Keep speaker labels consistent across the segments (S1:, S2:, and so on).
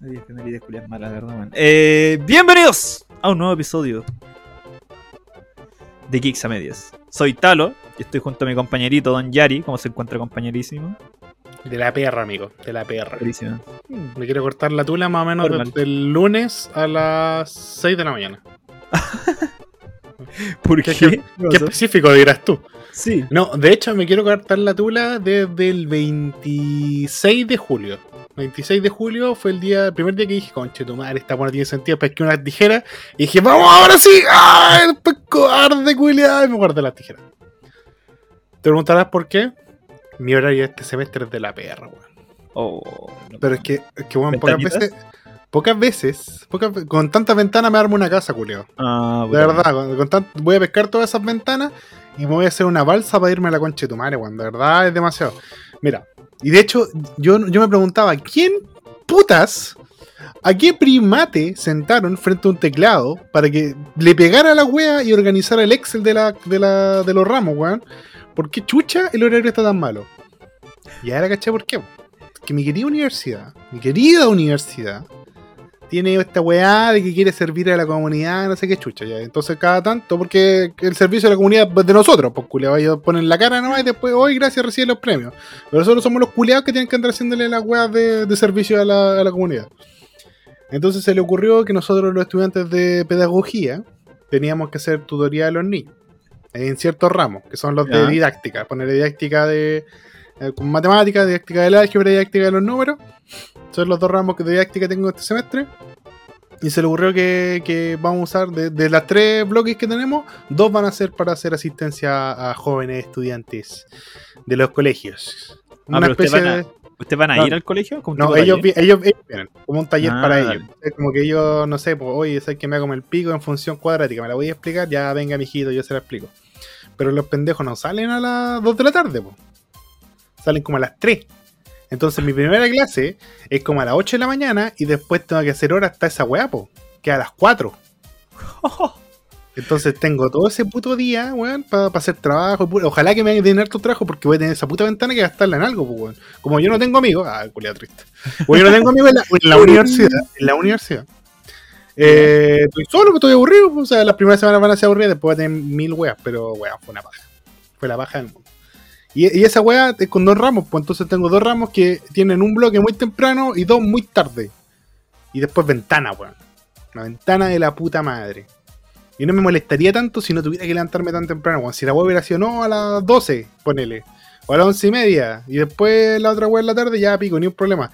S1: Ay, efemérides culias malas, la verdad, man. Eh, bienvenidos a un nuevo episodio de Geeks a Medias. Soy Talo y estoy junto a mi compañerito Don Yari. ¿Cómo se encuentra, compañerísimo?
S2: De la perra, amigo. De la perra.
S1: Buenísimo.
S2: Me quiero cortar la tula más o menos
S1: Normal.
S2: desde el lunes a las 6 de la mañana.
S1: ¿Por
S2: qué-
S1: Qué
S2: específico dirás tú.
S1: Sí.
S2: No, de hecho me quiero cortar la tula desde el 26 de julio. 26 de julio fue el día, el primer día que dije, conche tu madre, esta buena tiene sentido, pesqué unas tijeras y dije, vamos ahora sí, ¡ay, el pesco arde, culiado! Y me guardé las tijeras. Te preguntarás por qué. Mi horario este semestre es de la perra, weón.
S1: Oh.
S2: Pero es que, es que bueno, pocas veces, pocas veces, pocas con tantas ventanas me armo una casa, culiao.
S1: Ah,
S2: De verdad, con, con voy a pescar todas esas ventanas y me voy a hacer una balsa para irme a la concha de tu madre, weón. De verdad es demasiado. Mira, y de hecho, yo, yo me preguntaba, ¿quién putas, a qué primate sentaron frente a un teclado para que le pegara la wea y organizara el Excel de, la, de, la, de los ramos, weón? ¿Por qué chucha el horario está tan malo? Y ahora caché por qué. Que mi querida universidad, mi querida universidad, tiene esta weá de que quiere servir a la comunidad, no sé qué chucha, ya. Entonces, cada tanto, porque el servicio de la comunidad es de nosotros, pues culiados, ellos ponen la cara nomás y después, hoy gracias, reciben los premios. Pero nosotros somos los culiados que tienen que andar haciéndole las weas de, de servicio a la, a la comunidad. Entonces se le ocurrió que nosotros, los estudiantes de pedagogía, teníamos que hacer tutoría de los niños en ciertos ramos, que son los
S1: Ya.
S2: de didáctica, poner didáctica de eh, matemáticas, didáctica del álgebra, didáctica de los números. Son los dos ramos que de didáctica tengo este semestre. Y se le ocurrió que, que vamos a usar, de, de las tres bloques que tenemos, dos van a ser para hacer asistencia a jóvenes estudiantes de los colegios.
S1: Ah, pero ustedes van a-
S2: de-
S1: ¿Ustedes van a
S2: No.
S1: ir al colegio? ¿Como un
S2: no, ellos, ellos, ellos vienen, como un taller
S1: Ah,
S2: para ellos. Es como que ellos, no sé, pues, oye, sabes que me hago el pico en función cuadrática, me la voy a explicar, ya venga, mijito, yo se la explico. Pero los pendejos no salen a las 2 de la tarde, pues. Salen como a las 3. Entonces mi primera clase es como a las 8 de la mañana y después tengo que hacer hora hasta esa weá, po, que a las 4. Entonces tengo todo ese puto día, weón, para hacer trabajo. Ojalá que me den harto trabajo porque voy a tener esa puta ventana que gastarla en algo, weón. Como yo no tengo amigos, ah, culiado triste. Como yo no tengo amigos en la, en la universidad, en la universidad. Eh, estoy solo, pues, estoy aburrido. O sea, las primeras semanas van a ser aburridas, después voy a tener mil weas, pero weón, fue una paja. Fue la paja del mundo. Y, esa wea es con dos ramos, pues entonces tengo dos ramos que tienen un bloque muy temprano y dos muy tarde. Y después ventana, weón. Una ventana de la puta madre. Y no me molestaría tanto si no tuviera que levantarme tan temprano. weón. Si la web hubiera sido no a las 12, ponele. O a las 11 y media. Y después la otra web en la tarde, ya pico, ni un problema.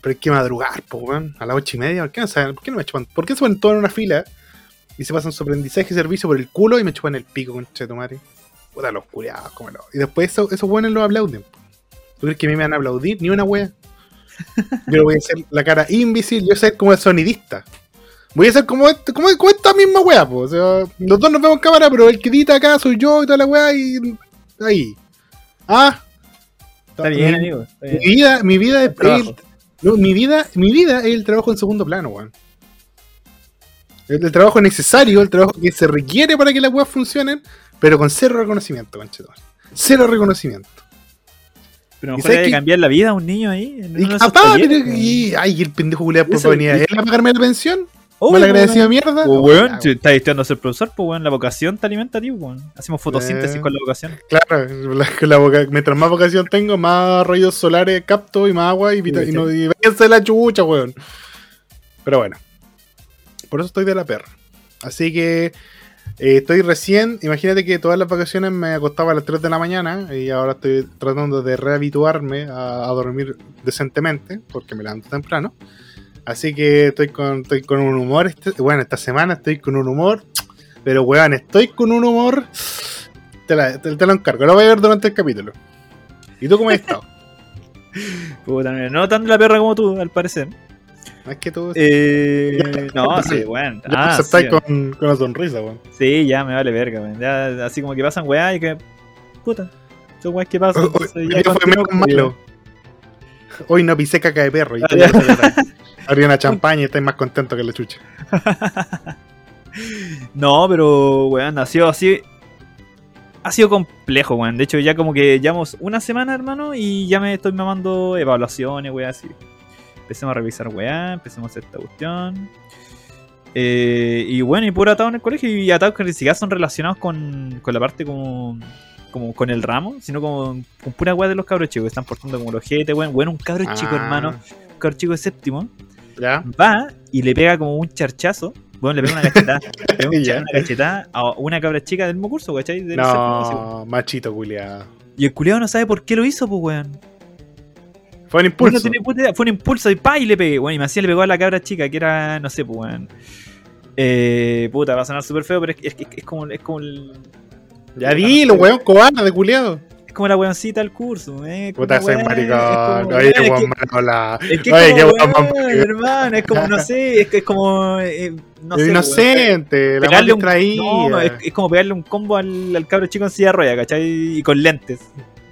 S2: Pero hay que madrugar, po, weón. A las 8 y media. ¿Por qué no, saben? ¿Por qué no me chupan? ¿Por qué se ponen en una fila? Y se pasan su aprendizaje y servicio por el culo y me chupan el pico, concha de madre. Puta los curiados, cómo no. Y después eso, esos buenos los aplauden. ¿Tú crees que a mí me van a aplaudir? Ni una wea. Yo le voy a hacer la cara invisible. Yo soy como el sonidista. Voy a ser como, este- como, como esta misma wea, po. O sea, los dos nos vemos en cámara, pero el que edita acá soy yo y toda la wea y. Ahí. Ah.
S1: Está bien,
S2: mi,
S1: amigo. está
S2: mi vida, mi vida es.
S1: Trabajo.
S2: el- no, mi vida, mi vida es el trabajo en segundo plano, weón. El, el trabajo necesario, el trabajo que se requiere para que las weas funcionen, pero con cero reconocimiento, conchetumare. Cero reconocimiento.
S1: Pero a lo
S2: ¿Y
S1: mejor
S2: sabes
S1: le
S2: que-
S1: cambiar la vida a un niño ahí.
S2: Y, apá, pero-
S1: weón.
S2: y- ay, el pendejo culiado por venir a él a pagarme la pensión.
S1: Obvio,
S2: mal agradecido mierda. Oh,
S1: weón, estás estudiando a ser profesor, pues weón, la vocación te alimenta a ti, weón. Hacemos fotosíntesis
S2: Eh.
S1: con la vocación.
S2: Claro, la, la voca- mientras más vocación tengo, más rayos solares capto y más agua y, vita- y, no, y váyanse la chucha, weón. Pero bueno, por eso estoy de la perra. Así que eh, estoy recién, imagínate que todas las vacaciones me acostaba a las 3 de la mañana y ahora estoy tratando de rehabituarme a, dormir decentemente porque me levanto temprano. Así que estoy con, estoy con un humor, este- bueno, esta semana estoy con un humor, pero weón, estoy con un humor te, la- te- lo encargo, lo voy a ver durante el capítulo. ¿Y tú cómo has estado?
S1: Puta, no tan la perra como tú, al parecer.
S2: No es que tú
S1: Eh, no, sí, weón.
S2: ya me
S1: Ah, sí,
S2: con, con una sonrisa, weón.
S1: sí, ya me vale verga, weón. Ya, así como que pasan weá y que. Puta. Son weas que pasan.
S2: Hoy- hoy
S1: ya
S2: fue menos malo. Hoy no pisé caca de perro y
S1: Ah.
S2: Abrí una champaña y estáis más contento que la chucha.
S1: No, pero, weón, ha sido así. Ha sido complejo, weón. De hecho, ya como que llevamos una semana, hermano, y ya me estoy mamando evaluaciones, weón, así. Empecemos a revisar weá, empecemos a hacer esta cuestión. Eh, y bueno, y puro atado en el colegio y atados que ni siquiera son relacionados con, con la parte como, como con el ramo, sino como con pura weá de los cabros chicos que están portando como los jetes, weón. Bueno, un cabro chico,
S2: Ah,
S1: hermano, un cabro chico de séptimo,
S2: ¿Ya?
S1: va y le pega como un charchazo. Bueno, le pega una cachetada. le pega un una cachetada a una cabra chica del mismo curso, ¿cachai? Del séptimo.
S2: No, machito culiado.
S1: Y el culiado no sabe por qué lo hizo, pues, weón.
S2: Fue un impulso.
S1: tiene puta idea, Fue un impulso y pa y le pegué. Bueno, y me hacía le pegó a la cabra chica, que era, no sé, pues, weón. Eh, puta, va a sonar súper feo, pero es, es, es- es como, es, como el-
S2: Ya dilo, weón, cobarde, culiado.
S1: es como la weoncita del curso. Eh,
S2: Puta, soy maricón. Oye,
S1: que-
S2: weón, mal hablado.
S1: Es que
S2: Oye, qué weón
S1: weón, hermano, es como, no sé, es, que es como, eh, no sé,
S2: Inocente, la
S1: pegarle
S2: mal
S1: un, no, es, es como pegarle un combo al, al cabro chico en silla de rueda, ¿cachai? Y con lentes.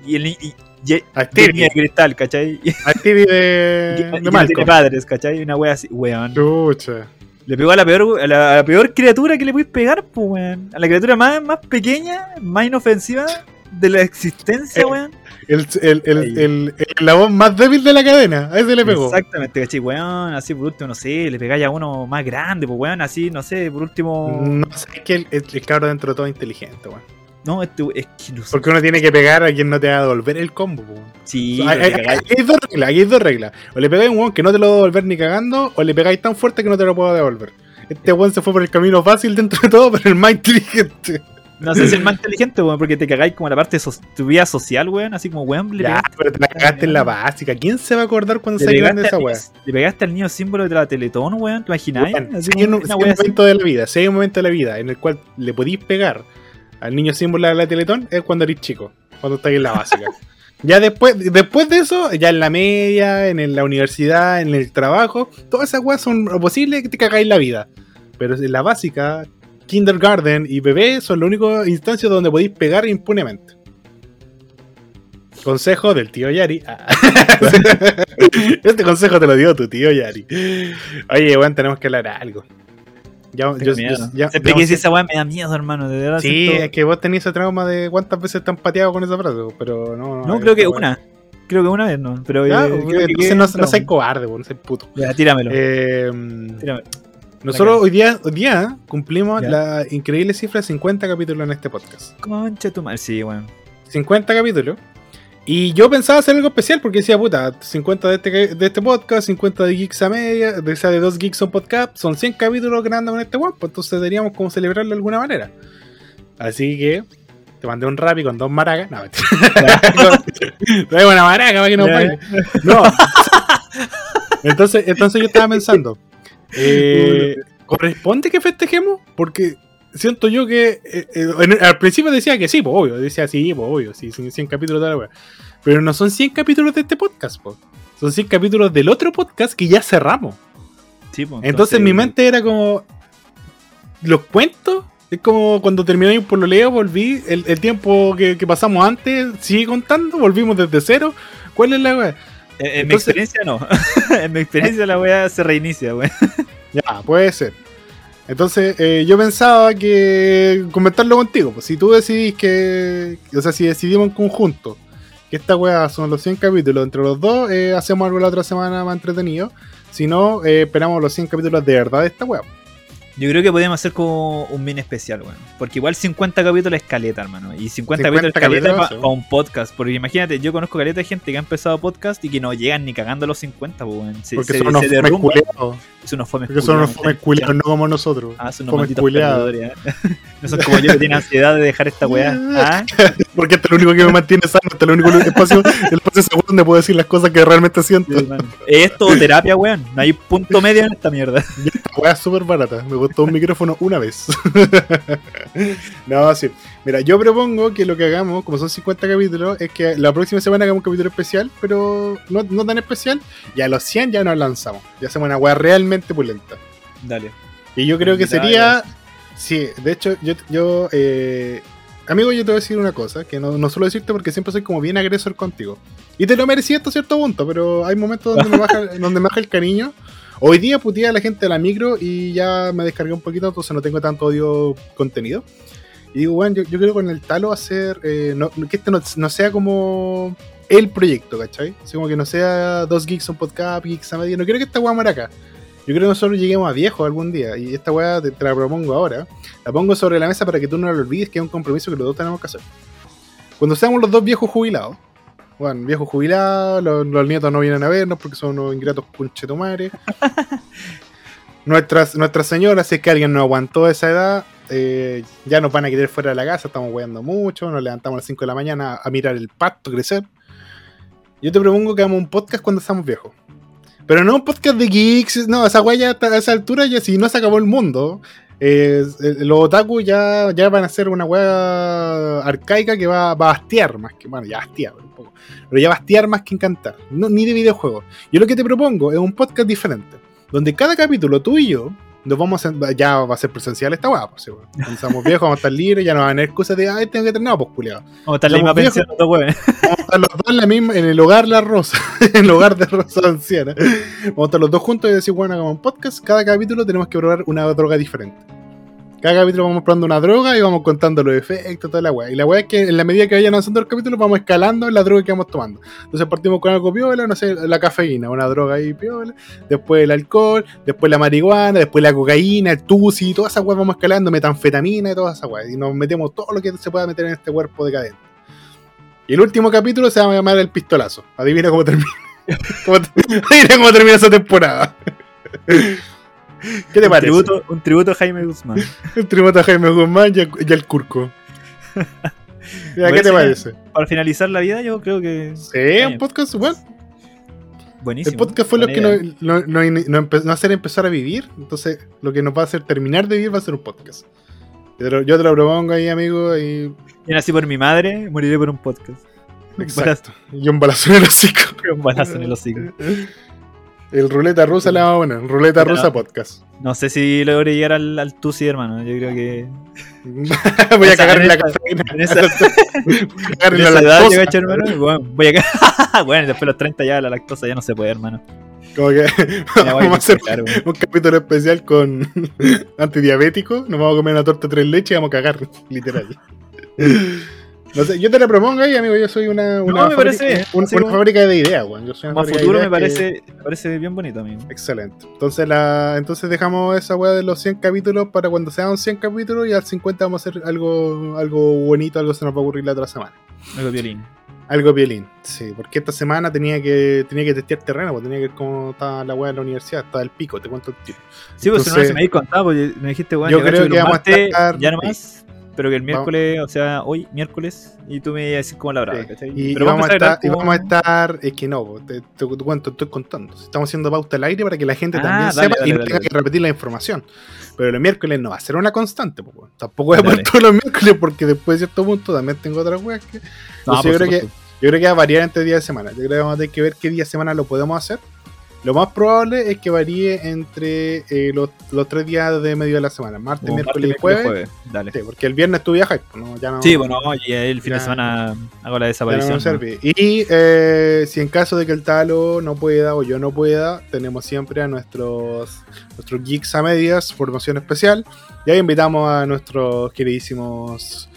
S1: Y el y, y, y,
S2: A
S1: y el niño
S2: Stevie,
S1: de cristal, ¿cachai? Y,
S2: a Stevie
S1: y-
S2: de, de
S1: tiene
S2: Malcolm.
S1: padres, ¿cachai? Una wea así, weón.
S2: Chucha.
S1: Le pegó a la peor, a la, a la peor criatura que le puedes pegar, pues, weón. A la criatura más, más pequeña, más inofensiva de la existencia,
S2: Eh,
S1: weón.
S2: El, el, el, el, el- la voz más débil de la cadena. A ese le pegó.
S1: Exactamente, ¿cachai? Weón, así por último, no sé, le pegáis a uno más grande, pues, weón, así, no sé, por último.
S2: No sé, es que el, el, el cabro dentro de todo es inteligente, weón.
S1: No, este, es que no sé.
S2: Porque uno tiene que pegar a quien no te va a devolver el combo, weón.
S1: Sí,
S2: hay- aquí hay dos reglas, aquí hay dos reglas. O le pegáis a un weón que no te lo va a devolver ni cagando, o le pegáis tan fuerte que no te lo puedo devolver. Este weón se fue por el camino fácil dentro de todo, pero el más inteligente.
S1: No sé si el más inteligente, weón, porque te cagáis como la parte de so- tu vida social, weón, así como, weón, le
S2: Ya, pero te la cagaste en la básica. ¿Quién se va a acordar cuando sea grande esa
S1: niño- le pegaste al niño símbolo de la Teletón, weón, ¿te imagináis?
S2: Weón,
S1: Así
S2: si hay un, si
S1: así.
S2: momento de la vida, si hay un momento de la vida en el cual le podéis pegar al niño símbolo de la Teletón, es cuando eres chico, cuando estáis en la básica. ya después, después de eso, ya en la media, en la universidad, en el trabajo, todas esas weas son posibles que te cagáis la vida. Pero en la básica, kindergarten y bebé son las únicas instancias donde podéis pegar impunemente. Consejo del tío Yari. Ah. este consejo te lo dio tu tío Yari. Oye, weón, tenemos que hablar algo. Ya, yo-
S1: miedo.
S2: yo- ya-
S1: Siempre que esa weá me da miedo, hermano, de verdad.
S2: Sí,
S1: siento-
S2: es que vos tenías ese trauma de cuántas veces te han pateado con esa frase, pero no.
S1: No, creo que una. Creo que una vez no. Pero
S2: Ya,
S1: eh, que
S2: entonces no, no seas cobarde, weón, no seas puto.
S1: Ya, tíramelo.
S2: Eh,
S1: tíramelo.
S2: nosotros hoy día, hoy día cumplimos
S1: Ya.
S2: la increíble cifra de 50 capítulos en este podcast.
S1: Concha tu madre. Sí, weón.
S2: 50 capítulos. Y yo pensaba hacer algo especial porque decía, puta, 50 de este, de este podcast, 50 de Geeks a media, de, o sea, de dos Geeks on Podcast, son 100 capítulos grabando con este weón, pues entonces deberíamos como celebrarlo de alguna manera. Así que te mandé un rap con dos maracas. No. Trae una maraca para que no baile. No. Entonces, entonces yo estaba pensando, eh, ¿corresponde que festejemos? Porque siento yo que eh, eh, en- al principio decía que sí, pues obvio, decía sí, pues obvio, sí, 100 capítulos de la wea. Pero no son 100 capítulos de este podcast, pues. Son 100 capítulos del otro podcast que ya cerramos.
S1: Sí, pues,
S2: Entonces, mi mente era como. ¿Los cuentos? Es como cuando terminé por lo leo, volví. El, el tiempo que, que pasamos antes sigue contando, volvimos desde cero. ¿Cuál es la wea?
S1: En, en
S2: Entonces-
S1: mi experiencia no. en mi experiencia la weá se reinicia, weón.
S2: Ya, puede ser. Entonces, eh, yo pensaba que comentarlo contigo. Pues si tú decidís que. O sea, si decidimos en conjunto que esta weá son los 100 capítulos entre los dos, eh, hacemos algo la otra semana más entretenido. Si no, eh, esperamos los 100 capítulos de verdad de esta weá.
S1: Yo creo que podríamos hacer como un mini especial, weón. Porque igual 50 capítulos es caleta, hermano. Y 50,
S2: 50
S1: capítulos es caleta para un podcast. Porque imagínate, yo conozco caleta de gente que ha empezado podcast y que no llegan ni cagando a los 50, pues, weón. Se,
S2: Porque
S1: se-
S2: son unos
S1: se derrumban. Es unos fomes
S2: Porque son unos fomes culeados, no como nosotros.
S1: Ah, son unos
S2: culeados.
S1: ¿eh? No son como yo que tienen ansiedad de dejar esta weá. Ah,
S2: Porque este es lo único que me mantiene sano, este es el único espacio, el espacio seguro donde puedo decir las cosas que realmente siento.
S1: sí. Esto terapia, weón. No hay punto medio en esta mierda.
S2: Y esta weá es súper barata. Me costó un micrófono una vez. no, sí. Mira, yo propongo que lo que hagamos, como son 50 capítulos, es que la próxima semana hagamos un capítulo especial, pero no, no tan especial. Y a los 100 ya nos lanzamos. Ya hacemos una weá realmente pulenta.
S1: Dale.
S2: Y yo creo que sería. Sí, de hecho, yo. yo eh, amigo, yo te voy a decir una cosa que no, no suelo decirte porque siempre soy como bien agresor contigo. Y te lo merecí hasta cierto punto, pero hay momentos donde me baja, donde me baja el cariño. Hoy día puteé a la gente de la micro y ya me descargué un poquito, entonces no tengo tanto odio contenido. Y digo, bueno, yo, yo quiero con el talo hacer. eh, no, que este no, no sea como el proyecto, ¿cachai? Así como que no sea dos geeks un podcast, geeks a media. No quiero que esta weá muera acá. Yo creo que nosotros lleguemos a viejo algún día. Y esta weá te, te la propongo ahora. La pongo sobre la mesa para que tú no lo olvides, que es un compromiso que los dos tenemos que hacer. Cuando seamos los dos viejos jubilados, bueno, viejos jubilados, los, los nietos no vienen a vernos porque son unos ingratos conchetumares. nuestras, nuestras señoras, si es que alguien no aguantó esa edad, eh, ya nos van a querer fuera de la casa, estamos weando mucho, nos levantamos a las 5 de la mañana a, mirar el pasto crecer. Yo te propongo que hagamos un podcast cuando estamos viejos. Pero no un podcast de geeks, no, esa weá ya a esa altura ya si no se acabó el mundo. eh, eh, los otaku ya, ya van a ser una weá arcaica que va, va a hastiar más que. Bueno, ya hastiar un poco. Pero ya va a hastiar más que encantar. Ni de videojuegos. Yo lo que te propongo es un podcast diferente. Donde cada capítulo tú y yo nos vamos a. Ya va a ser presencial esta weá, pues, weón. Cuando estamos viejos, vamos a estar libres, ya no van a tener excusas de, ay, tengo que tener nada, pues culiado.
S1: Vamos a estar en la misma.
S2: Vamos a estar los dos en, la misma, en el hogar La Rosa, en el hogar de Rosa Anciana. Vamos a estar los dos juntos y decir, bueno, hagamos un podcast. Cada capítulo tenemos que probar una droga diferente. Cada capítulo vamos probando una droga y vamos contando los efectos, toda la weá. Y la weá es que en la medida que vayan avanzando los capítulos vamos escalando la droga que vamos tomando. Entonces partimos con algo piola, no sé, la cafeína, una droga ahí piola. Después el alcohol, después la marihuana, después la cocaína, el tusi, toda esa weá vamos escalando, metanfetamina y toda esa weá. Y nos metemos todo lo que se pueda meter en este cuerpo decadente. Y el último capítulo se va a llamar El Pistolazo. Adivina cómo termina. ¿Cómo te- Adivina cómo termina esa temporada. ¿Qué te
S1: un,
S2: parece?
S1: tributo, un tributo a Jaime Guzmán.
S2: El tributo a Jaime Guzmán y al, y al Curco. Mira, ¿Qué te
S1: Parece-? Para finalizar la vida, yo creo que.
S2: Sí, un podcast bueno.
S1: Buenísimo.
S2: El podcast fue lo que nos, no, no, no hacer empezar a vivir. Entonces, lo que nos va a hacer terminar de vivir va a ser un podcast. Yo te lo, yo te lo propongo ahí, amigo. Y...
S1: Yo nací por mi madre, moriré por un podcast.
S2: Exacto. Y un balazo en el hocico.
S1: Un balazo en el hocico.
S2: El ruleta rusa la vamos a poner. Ruleta
S1: Pero-
S2: rusa podcast.
S1: No sé si logré llegar al, al Tusi, hermano. Yo creo que.
S2: Voy a cagar en la cafeína.
S1: en esa-
S2: Voy a cagar en la lactosa.
S1: hermano. Bueno, voy a ca- bueno, después de los 30 ya la lactosa ya no se puede, hermano.
S2: Como que vamos a hacer un capítulo especial con antidiabético. Nos vamos a comer una torta tres leches y vamos a cagar, literal. No sé, yo te la propongo ahí, amigo. Yo soy una, una,
S1: me parece bien.
S2: una,
S1: como-
S2: fábrica de ideas, weón. Yo soy una fábrica de
S1: futuro me
S2: que-
S1: parece, me parece bien bonito, amigo.
S2: Excelente. Entonces, la, entonces dejamos esa weá de los 100 capítulos para cuando sean 100 capítulos y al 50 vamos a hacer algo, algo bonito, algo se nos va a ocurrir la otra semana.
S1: Algo violín.
S2: Algo violín, sí, porque esta semana tenía que tenía que testear terreno, porque tenía que ver cómo estaba la weá en la universidad, estaba el pico, te cuento el tiro.
S1: Sí, pues si no se me habéis contado, porque me dijiste, bueno,
S2: Yo creo
S1: que
S2: vamos a estar-
S1: ya no más, pero que el
S2: Vamos-
S1: miércoles, o sea, hoy miércoles, y tú me ibas a decir cómo la brava,
S2: Sí. Y,
S1: pero
S2: y vamos a estar, y vamos a estar, es que no, te, te- te cuento, estoy contando. Estamos haciendo pauta al aire para que la gente
S1: Ah,
S2: también
S1: dale,
S2: sepa y no tenga que repetir la información. Pero los miércoles no va a ser una constante, po, tampoco voy a poner todos los miércoles porque después de cierto punto también tengo otras weas que.
S1: No,
S2: yo creo que. Yo creo que va a variar entre día de semana. Yo creo que vamos a tener que ver qué día de semana lo podemos hacer. Lo más probable es que varíe entre eh, los, los tres días de medio de la semana, martes,
S1: Como
S2: miércoles y jueves.
S1: miércoles, Dale.
S2: Sí, porque el viernes tú viajas, pues, no, ya no,
S1: Sí, bueno, y el fin de semana hago la desaparición.
S2: no
S1: ¿no?
S2: sirve. Y eh, si en caso de que el talo no pueda o yo no pueda, tenemos siempre a nuestros, nuestros geeks a medias, formación especial. Y ahí invitamos a nuestros queridísimos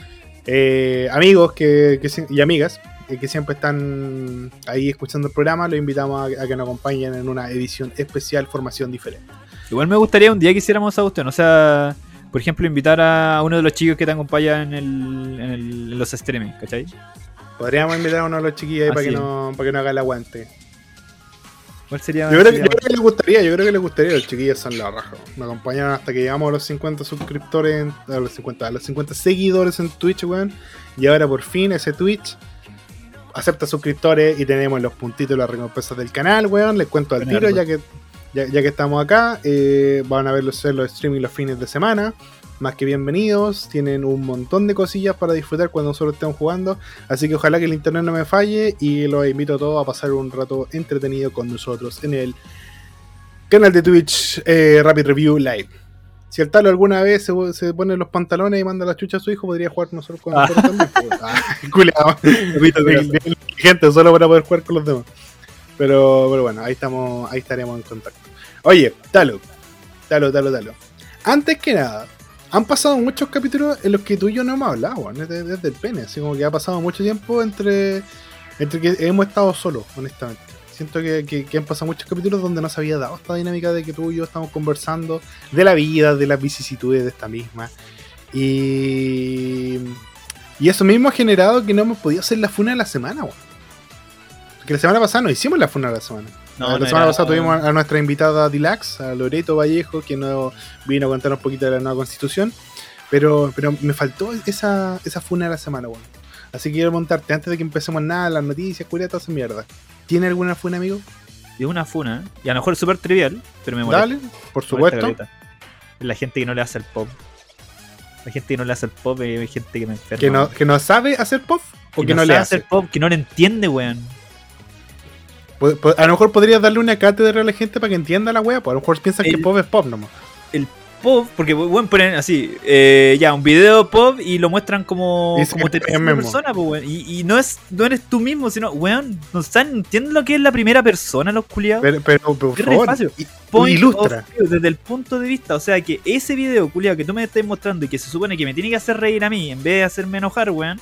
S2: eh, amigos que, que y amigas que siempre están ahí escuchando el programa. Los invitamos a, a que nos acompañen en una edición especial, formación diferente.
S1: Igual me gustaría un día que hiciéramos esa cuestión, o sea, por ejemplo, invitar a uno de los chicos que te acompaña en, el, en, el- en los streaming, ¿cachai?
S2: Podríamos invitar a uno de los chiquillos ahí para que, no, para que no haga el aguante.
S1: ¿Cuál sería?
S2: Yo creo, que,
S1: sería-
S2: yo creo que les gustaría, yo creo que les gustaría, los chiquillos son la raja. Me acompañaron hasta que llegamos a los 50 suscriptores, a los 50, a los 50 seguidores en Twitch, weón. Y ahora por fin ese Twitch acepta suscriptores y tenemos los puntitos y las recompensas del canal, weón. Les cuento al tiro, ya que, ya, ya que estamos acá. eh, van a ver los, los streaming los fines de semana. Más que bienvenidos, tienen un montón de cosillas para disfrutar cuando nosotros estemos jugando. Así que ojalá que el internet no me falle y los invito a todos a pasar un rato entretenido con nosotros en el canal de Twitch eh, Rapid Review Live. Si el talo alguna vez se, se pone los pantalones y manda la chucha a su hijo, podría jugar nosotros con
S1: Ah.
S2: nosotros también. pues. Ah, bien inteligente, solo para poder jugar con los demás. Pero, pero bueno, ahí estamos, ahí estaremos en contacto. Oye, Talo, Talo, Talo, Talo. Antes que nada, han pasado muchos capítulos en los que tú y yo no hemos hablado, desde, desde el pene. Así como que ha pasado mucho tiempo entre, entre que hemos estado solos, honestamente. Siento que, que- que han pasado muchos capítulos donde no se había dado esta dinámica de que tú y yo estamos conversando de la vida, de las vicisitudes de esta misma. Y, y eso mismo ha generado que no hemos podido hacer la funa de la semana, weón. Porque la semana pasada no hicimos la funa de la semana.
S1: No,
S2: la
S1: no
S2: semana
S1: era-
S2: pasada tuvimos a, nuestra invitada Dilax, a Loreto Vallejo, que nos vino a contar un poquito de la nueva constitución. Pero, pero me faltó esa, esa funa de la semana, weón. Así que quiero montarte antes de que empecemos nada, las noticias, esa mierda. ¿Tiene alguna funa, amigo?
S1: Y una funa, y a lo mejor es súper trivial, pero me molesta.
S2: Dale, por supuesto.
S1: Es la gente que no le hace el pop. La gente que no le hace el pop es gente que me enferma.
S2: Que no, que no sabe hacer pop o que,
S1: que
S2: no,
S1: no
S2: le
S1: sabe
S2: hace.
S1: hacer pop, que no le entiende, weón.
S2: A lo mejor podrías darle una cátedra a la gente para que entienda la wea, pues a lo mejor piensan que
S1: El-
S2: pop es pop nomás.
S1: Pop, porque weón ponen así, eh, ya, un video pop y lo muestran como, como
S2: es
S1: tercera
S2: mismo.
S1: persona, pues, weón. Y, y no es, no eres tú mismo, sino, weón, no están, ¿entienden lo que es la primera persona, los culiados?
S2: Pero, pero, pero, por
S1: Es
S2: favor,
S1: Point
S2: ilustra.
S1: view, desde el punto de vista, o sea que ese video, culiado, que tú me estás mostrando y que se supone que me tiene que hacer reír a mí en vez de hacerme enojar, weón,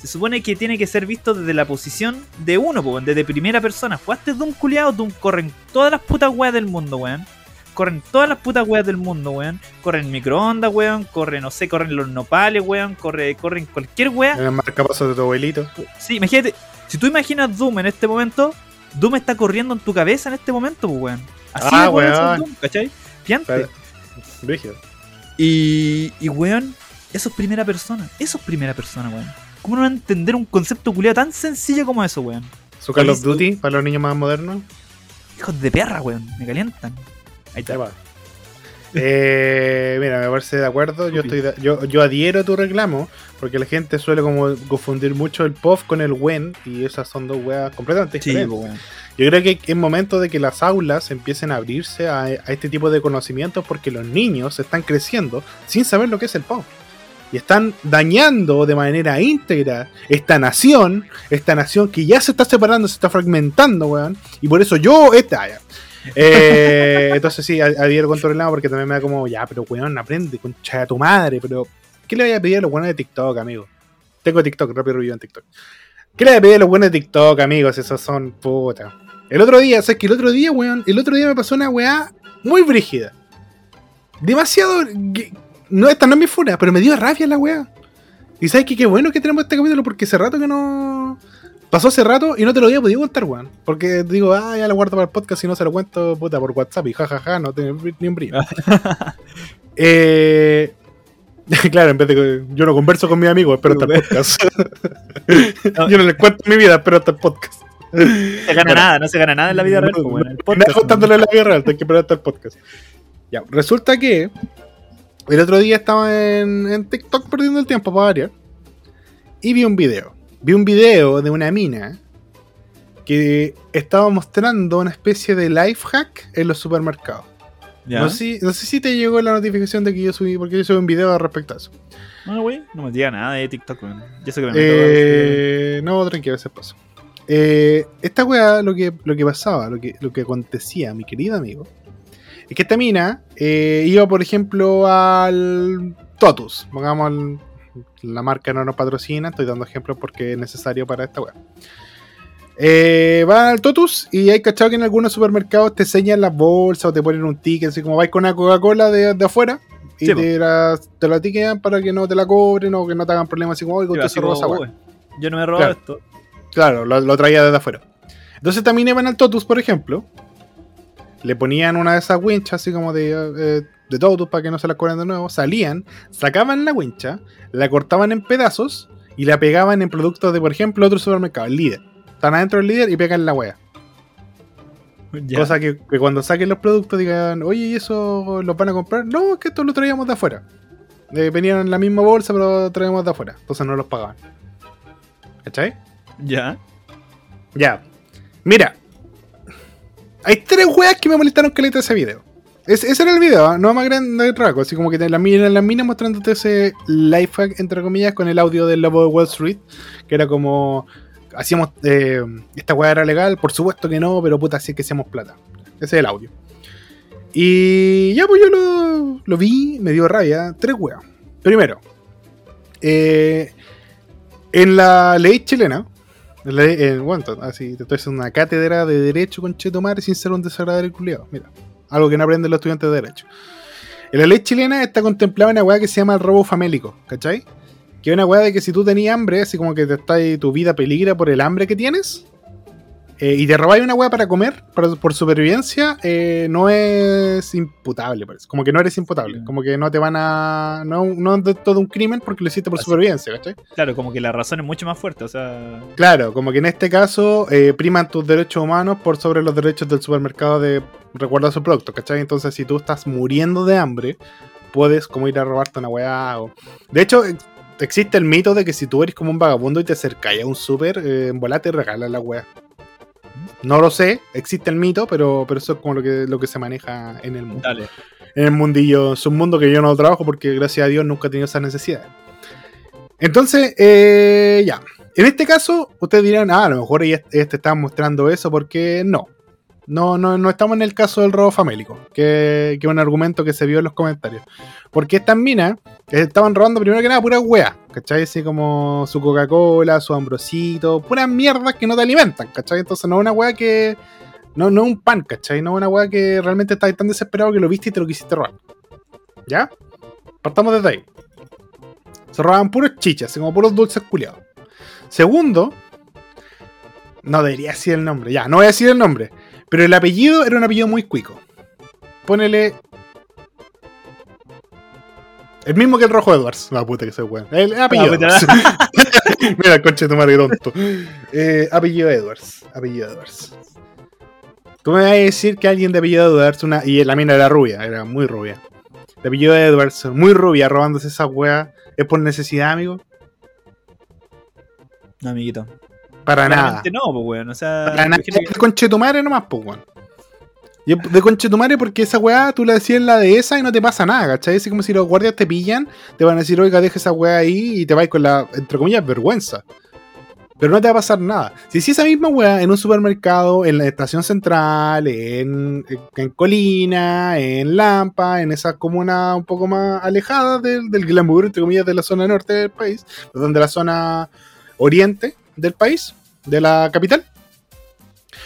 S1: se supone que tiene que ser visto desde la posición de uno, pues, weón, desde primera persona. Jugaste Doom culiado, Doom corren todas las putas weas del mundo, weón. Corren todas las putas weas del mundo, weón. Corren microondas, weón. Corren, no sé, corren los nopales, weón. Corre, corren cualquier wea.
S2: el marcapasos de tu abuelito.
S1: Sí, imagínate, si tú imaginas Doom en este momento, Doom está corriendo en tu cabeza en este momento, weón. Así
S2: Ah, weón.
S1: Doom, ¿cachai? Piante.
S2: Pero-.
S1: Y, y, weón, eso es primera persona. Eso es primera persona, weón. ¿Cómo no van a entender un concepto culiado tan sencillo como eso, weón?
S2: Su Call of. Duty para los niños más modernos.
S1: Hijos de perra, weón. Me calientan. Ahí está.
S2: Eh, mira, me parece de acuerdo. Yo, estoy de- yo, yo adhiero a tu reclamo porque la gente suele como confundir mucho el POF con el WEN y esas son dos weas completamente
S1: Sí,
S2: diferentes.
S1: po, weón.
S2: Yo creo que es momento de que las aulas empiecen a abrirse a, a este tipo de conocimientos porque los niños están creciendo sin saber lo que es el POF. Y están dañando de manera íntegra esta nación, esta nación que ya se está separando, se está fragmentando, weón. Y por eso yo, esta. Eh, entonces sí, ad- adhiero con porque también me da como, ya, pero weón, aprende, concha de tu madre, pero ¿qué le voy a pedir a los buenos de TikTok, amigo? Tengo TikTok, rápido review en TikTok. ¿Qué le voy a pedir a los buenos de TikTok, amigos? Esos son puta. El otro día, ¿sabes que el otro día, weón? El otro día me pasó una weá muy brígida. Demasiado. No, esta no es mi funa, pero me dio rabia la weá. Y sabes que qué bueno que tenemos este capítulo porque hace rato que no. Pasó hace rato y no te lo había podido contar, weón. Porque digo, ah, ya lo guardo para el podcast y no se lo cuento, puta, por WhatsApp y jajaja, no tiene ni un brillo. eh. Claro, en vez de que yo no converso con mis amigos, espero hasta el podcast. yo no les cuento mi vida, espero hasta el podcast.
S1: No se gana nada, no se gana nada en la vida real, po, weón. El
S2: Nada
S1: podcast,
S2: contándole la vida real, tengo que esperar hasta el podcast. Ya, resulta que el otro día estaba en, en TikTok perdiendo el tiempo para variar. Y vi un video. Vi un video de una mina que estaba mostrando una especie de life hack en los supermercados.
S1: ¿Ya?
S2: No, sé, si- no sé si te llegó la notificación de que yo subí, porque yo subí un video respecto a eso.
S1: No, güey, no me diga nada de TikTok, weón. Yo sé que me
S2: Eh, no, tranquilo, ese paso. Eh, esta weá, lo que, lo que pasaba, lo que, lo que acontecía, mi querido amigo, es que esta mina eh, iba, por ejemplo, al Totus. Pongamos al- la marca no nos patrocina, estoy dando ejemplos porque es necesario para esta weá. Eh, va al Totus y hay cachado que en algunos supermercados te enseñan las bolsas o te ponen un ticket, así como vais con una Coca-Cola de, de afuera y
S1: Sí,
S2: te, la, te la tiquean para que no te la cobren o que no te hagan problemas así como, usted
S1: así
S2: se robó
S1: Yo no me he robado
S2: Claro.
S1: esto.
S2: Claro, lo, lo traía desde afuera. Entonces también iban al Totus, por ejemplo. Le ponían una de esas winchas así como de, eh, de Totus para que no se la cobren de nuevo. Salían, sacaban la wincha, la cortaban en pedazos y la pegaban en productos de, por ejemplo, otro supermercado, el líder. Están adentro del líder y pegan la wea.
S1: Ya.
S2: Cosa que, que cuando saquen los productos digan, oye, ¿y eso los van a comprar? No, es que esto lo traíamos de afuera. Eh, venían en la misma bolsa, pero lo traíamos de afuera. Entonces no los pagaban. ¿Cachai?
S1: Ya.
S2: Ya. Mira. Hay tres weas que me molestaron caleta de ese video. Es- ese era el video, ¿ah? no más grande de trago. Así como que la mina, la mina mostrándote ese life hack, entre comillas, con el audio del lobo de Wall Street. Que era como. Hacíamos. eh, esta wea era legal, por supuesto que no, pero puta, sí que hacíamos plata. Ese es el audio. Y ya, pues yo lo, vi, me dio rabia. Tres weas. Primero, eh, en la ley chilena, La- eh, así te estoy haciendo una cátedra de derecho con Chetumare sin ser un desagradable culiado. Mira, algo que no aprenden los estudiantes de derecho. En la ley chilena está contemplada una weá que se llama el robo famélico, ¿cachai? Que es una weá de que si tú tenías hambre, así como que te está tu vida peligra por el hambre que tienes, eh, y te robáis una weá para comer, para- por supervivencia, eh, no es imputable, parece. Como que no eres imputable.
S1: Sí.
S2: Como que no te van a. No, no es todo un crimen porque lo hiciste por
S1: Así.
S2: supervivencia, ¿cachai?
S1: Claro, como que la razón es mucho más fuerte, o sea.
S2: Claro, como que en este caso eh, priman tus derechos humanos por sobre los derechos del supermercado de recuerda su producto, ¿cachai? Entonces, si tú estás muriendo de hambre, puedes como ir a robarte una weá. O... De hecho, ex- existe el mito de que si tú eres como un vagabundo y te acercáis a un súper, eh, en bola te regalan la weá. No lo sé, existe el mito, pero, pero eso es como lo que, lo que se maneja en el mundo
S1: Dale.
S2: en el mundillo. Es un mundo que yo no trabajo porque gracias a Dios nunca he tenido esa necesidad. Entonces, eh, ya. En este caso, ustedes dirán, ah, a lo mejor ella este está mostrando eso porque no. No, no, no estamos en el caso del robo famélico, que, es un argumento que se vio en los comentarios. Porque estas minas estaban robando primero que nada pura weá, ¿cachai? Así como su Coca-Cola, su ambrosito, puras mierdas que no te alimentan, ¿cachai? Entonces no es una weá que. No, no un pan, ¿cachai? No es una weá que realmente estás tan desesperado que lo viste y te lo quisiste robar. ¿Ya? Partamos desde ahí. Se robaban puros chichas, así como puros dulces culiados. Segundo, no debería decir el nombre, ya, no voy a decir el nombre. Pero el apellido era un apellido muy cuico. Ponele. El mismo que el rojo Edwards. La puta que soy weón. El apellido.
S1: Ah.
S2: Edwards. Mira, conche de tu madre tonto. Eh, apellido Edwards. Apellido Edwards. Tú me vas a decir que alguien de apellido Edwards, una, y la mina era rubia, era muy rubia. De apellido Edwards, muy rubia, robándose esa weá. ¿Es por necesidad, amigo?
S1: No, amiguito.
S2: Para nada.
S1: No, pues, weón. O sea.
S2: Para nada.
S1: que-
S2: Es conchetumare nomás, pues, weón. Y es de conchetumare porque esa weá tú la decías en la de esa y no te pasa nada, ¿cachai? Es como si los guardias te pillan, te van a decir, oiga, deja esa weá ahí y te vas con la, entre comillas, vergüenza. Pero no te va a pasar nada. Si si esa misma weá en un supermercado, en la estación central, en, en Colina, en Lampa, en esas comunas un poco más alejadas del, del glamour, entre comillas, de la zona norte del país, perdón, de la zona oriente del país, de la capital.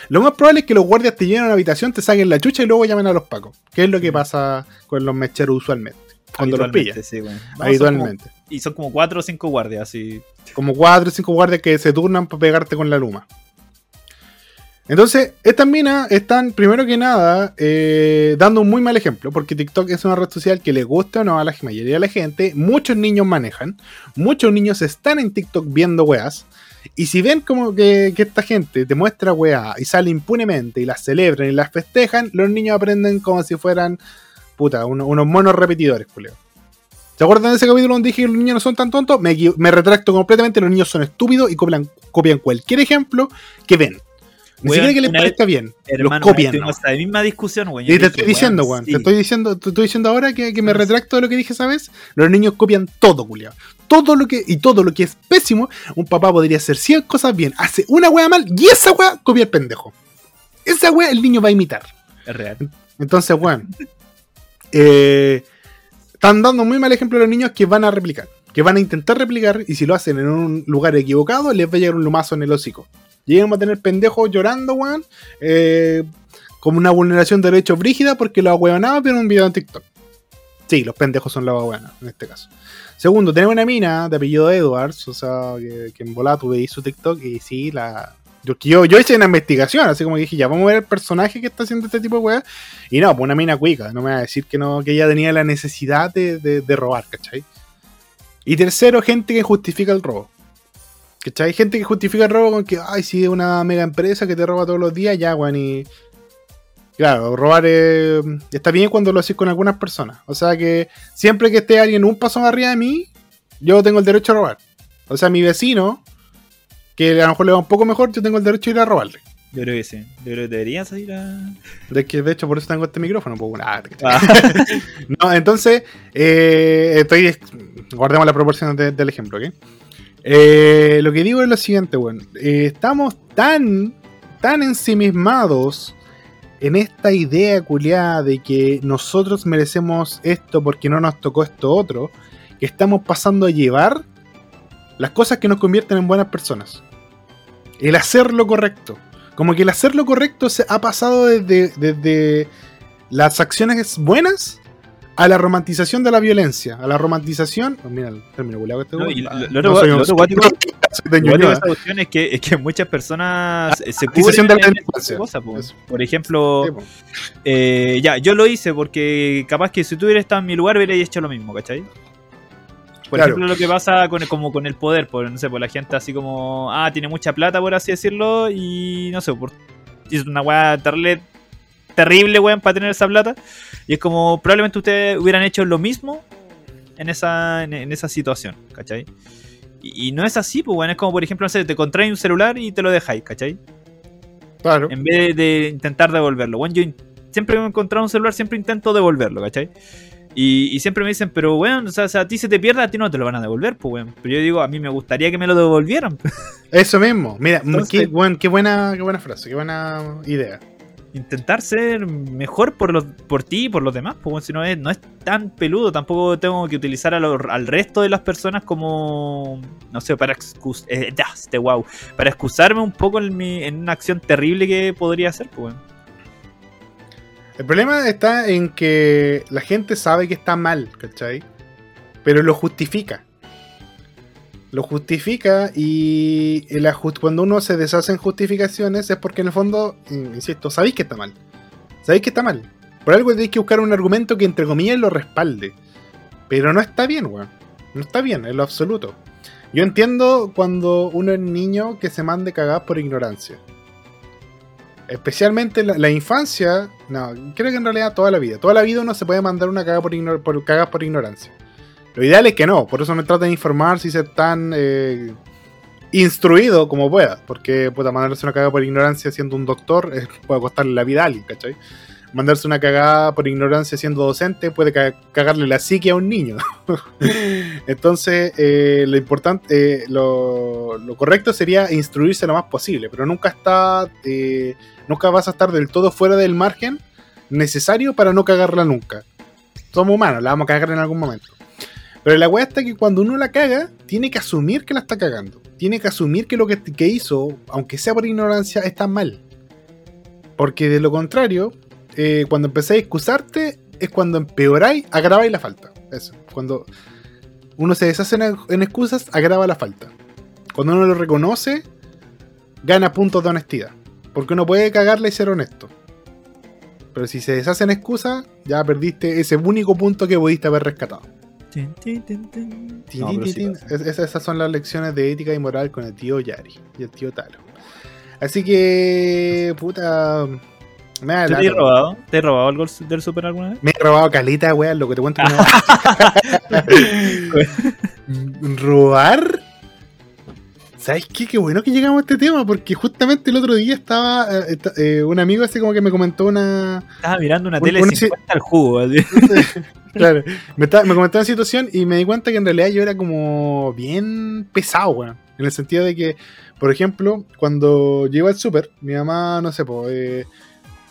S2: Lo más probable es que los guardias te lleven a una habitación, te saquen la chucha y luego llamen a los pacos. Que es lo que pasa con los mecheros usualmente. Cuando los pillan.
S1: sí, weón. No, son como-
S2: habitualmente.
S1: y son como cuatro o cinco guardias, así.
S2: Como cuatro o cinco guardias que se turnan para pegarte con la luma. Entonces, estas minas están, primero que nada, eh, dando un muy mal ejemplo, porque TikTok es una red social que le gusta o no a la mayoría de la gente, muchos niños manejan, muchos niños están en TikTok viendo weas, y si ven como que, que esta gente te muestra weá y sale impunemente y las celebran y las festejan, los niños aprenden como si fueran, puta, uno- unos monos repetidores, culeo. ¿Se acuerdan de ese capítulo donde dije que los niños no son tan tontos? Me, retracto completamente, los niños son estúpidos y copian, copian cualquier ejemplo que ven. Ni siquiera que les
S1: vez-
S2: parezca bien.
S1: Hermano,
S2: los copian. ¿no?
S1: esa misma discusión,
S2: Y te estoy diciendo,
S1: weón,
S2: weón.
S1: sí.
S2: Te estoy diciendo, te estoy diciendo ahora que, que me retracto de lo que dije esa vez. Los niños copian todo, culiao. Todo lo que, y todo lo que es pésimo, un papá podría hacer 100 cosas bien, hace una wea mal, y esa wea copia el pendejo. Esa wea el niño va a imitar.
S1: Es real.
S2: Entonces, weón. eh, están dando muy mal ejemplo a los niños que van a replicar. Que van a intentar replicar, y si lo hacen en un lugar equivocado, les va a llegar un lumazo en el hocico. Llegamos a tener pendejos llorando, weón. eh, como una vulneración de derechos brígida porque los ahueonaban vieron un video en TikTok. Sí, los pendejos son los ahueonados en este caso. Segundo, tenemos una mina de apellido Edwards, o sea, que, que en volada tú veis su TikTok y sí, la. Yo, yo, yo hice una investigación, así como que dije, ya vamos a ver el personaje que está haciendo este tipo de weas. Y no, pues una mina cuica, no me va a decir que no, que ella tenía la necesidad de, de- de robar, ¿cachai? Y tercero, gente que justifica el robo. ¿Cachai? Gente que justifica el robo con que, ay, si es una mega empresa que te roba todos los días, ya, weón, y. Claro, robar eh, está bien cuando lo haces con algunas personas. O sea que siempre que esté alguien un paso más arriba de mí, yo tengo el derecho a robar. O sea, mi vecino, que a lo mejor le va un poco mejor, yo tengo el derecho a ir a robarle.
S1: Yo creo que sí. Yo creo que deberías ir a.
S2: De, que, de hecho, por eso tengo este micrófono. Pues, ah,
S1: Ah,
S2: No, entonces, eh, estoy. Guardemos las proporciones de- del ejemplo, ¿ok? Eh, lo que digo es lo siguiente, bueno. eh, estamos tan, tan ensimismados en esta idea culiada de que nosotros merecemos esto porque no nos tocó esto otro, que estamos pasando a llevar las cosas que nos convierten en buenas personas. el hacer lo correcto. Como que el hacer lo correcto se ha pasado desde, desde las acciones buenas a la romantización de la violencia, a la romantización. oh, mira el término que este
S1: No, lo- lo lo otro guático-
S2: soy de Ñuñoa.
S1: esta cuestión es que, es que muchas personas eh, se cubren
S2: de la
S1: cosa, po. Por ejemplo,
S2: Sí, po.
S1: eh, ya, yo lo hice porque capaz que si tú hubieras estado en mi lugar hubiera hecho lo mismo, ¿cachai? Por
S2: Claro.
S1: ejemplo, lo que pasa con, como con el poder, por, no sé, por la gente así como, ah, tiene mucha plata, por así decirlo, y no sé, por, hizo una weá terrible, terrible, weón, para tener esa plata. Y es como, probablemente ustedes hubieran hecho lo mismo en esa, en, en esa situación, ¿cachai? Y, y no es así, pues, weón, es como, por ejemplo, no sé, te contraes un celular y te lo dejáis, ¿cachai?
S2: Claro.
S1: En vez de intentar devolverlo. Bueno, yo siempre que me he encontrado un celular, siempre intento devolverlo, ¿cachai? Y, y siempre me dicen, pero weón, o sea, si a ti se te pierde, a ti no te lo van a devolver, pues weón. Pero yo digo, a mí me gustaría que me lo devolvieran.
S2: Eso mismo. Mira,
S1: Entonces-
S2: qué, buen- qué buena, qué buena frase, qué buena idea.
S1: Intentar ser mejor por los, por ti y por los demás, weón, si no es, no es tan peludo, tampoco tengo que utilizar al resto de las personas como, no sé, para excus eh, ya, este wow, para excusarme un poco en, mi, en una acción terrible que podría hacer, pues.
S2: El problema está en que la gente sabe que está mal, ¿cachai? Pero lo justifica. Lo justifica y el cuando uno se deshace en justificaciones es porque en el fondo, in- insisto, sabéis que está mal. Sabéis que está mal. Por algo tenéis que buscar un argumento que entre comillas lo respalde. Pero no está bien, weón. No está bien, en lo absoluto. Yo entiendo cuando uno es niño que se mande cagadas por ignorancia. Especialmente la, la infancia, no, creo que en realidad toda la vida. Toda la vida uno se puede mandar una cagada por, ignor- por, cagadas por ignorancia. Lo ideal es que no, por eso me trata de informar si ser tan eh, instruido como pueda. Porque pueda mandarse una cagada por ignorancia siendo un doctor eh, puede costarle la vida a alguien, ¿cachai? Mandarse una cagada por ignorancia siendo docente puede ca- cagarle la psique a un niño. Entonces, eh, lo importante, eh, lo, lo correcto sería instruirse lo más posible, pero nunca está, nunca vas a estar del todo fuera del margen necesario para no cagarla nunca. Somos humanos, la vamos a cagar en algún momento. Pero la weá está que cuando uno la caga, tiene que asumir que la está cagando. Tiene que asumir que lo que, hizo, aunque sea por ignorancia, está mal. Porque de lo contrario, eh, cuando empezáis a excusarte, es cuando empeoráis, agraváis la falta. Eso. Cuando uno se deshace en, en excusas, agrava la falta. Cuando uno lo reconoce, gana puntos de honestidad. Porque uno puede cagarle y ser honesto. Pero si se deshace en excusas, ya perdiste ese único punto que pudiste haber rescatado.
S1: No, sí.
S2: Es- esas son las lecciones de ética y moral con el tío Yari y el tío Talo. Así que, puta. Me da
S1: ¿Tú
S2: lata,
S1: te has robado? ¿Te has robado algo del super alguna vez?
S2: Me he robado caleta, weón, lo que te cuento que no- ¿Robar? ¿Sabes qué? Qué bueno que llegamos a este tema, porque justamente el otro día estaba eh, eh, un amigo así como que me comentó una...
S1: Estaba mirando una
S2: Un-
S1: tele
S2: un-
S1: 50 al jugo.
S2: Claro, me, estaba- me comentó una situación y me di cuenta que en realidad yo era como bien pesado, weón. En el sentido de que, por ejemplo, cuando yo iba al súper, mi mamá, no sé, pues, eh,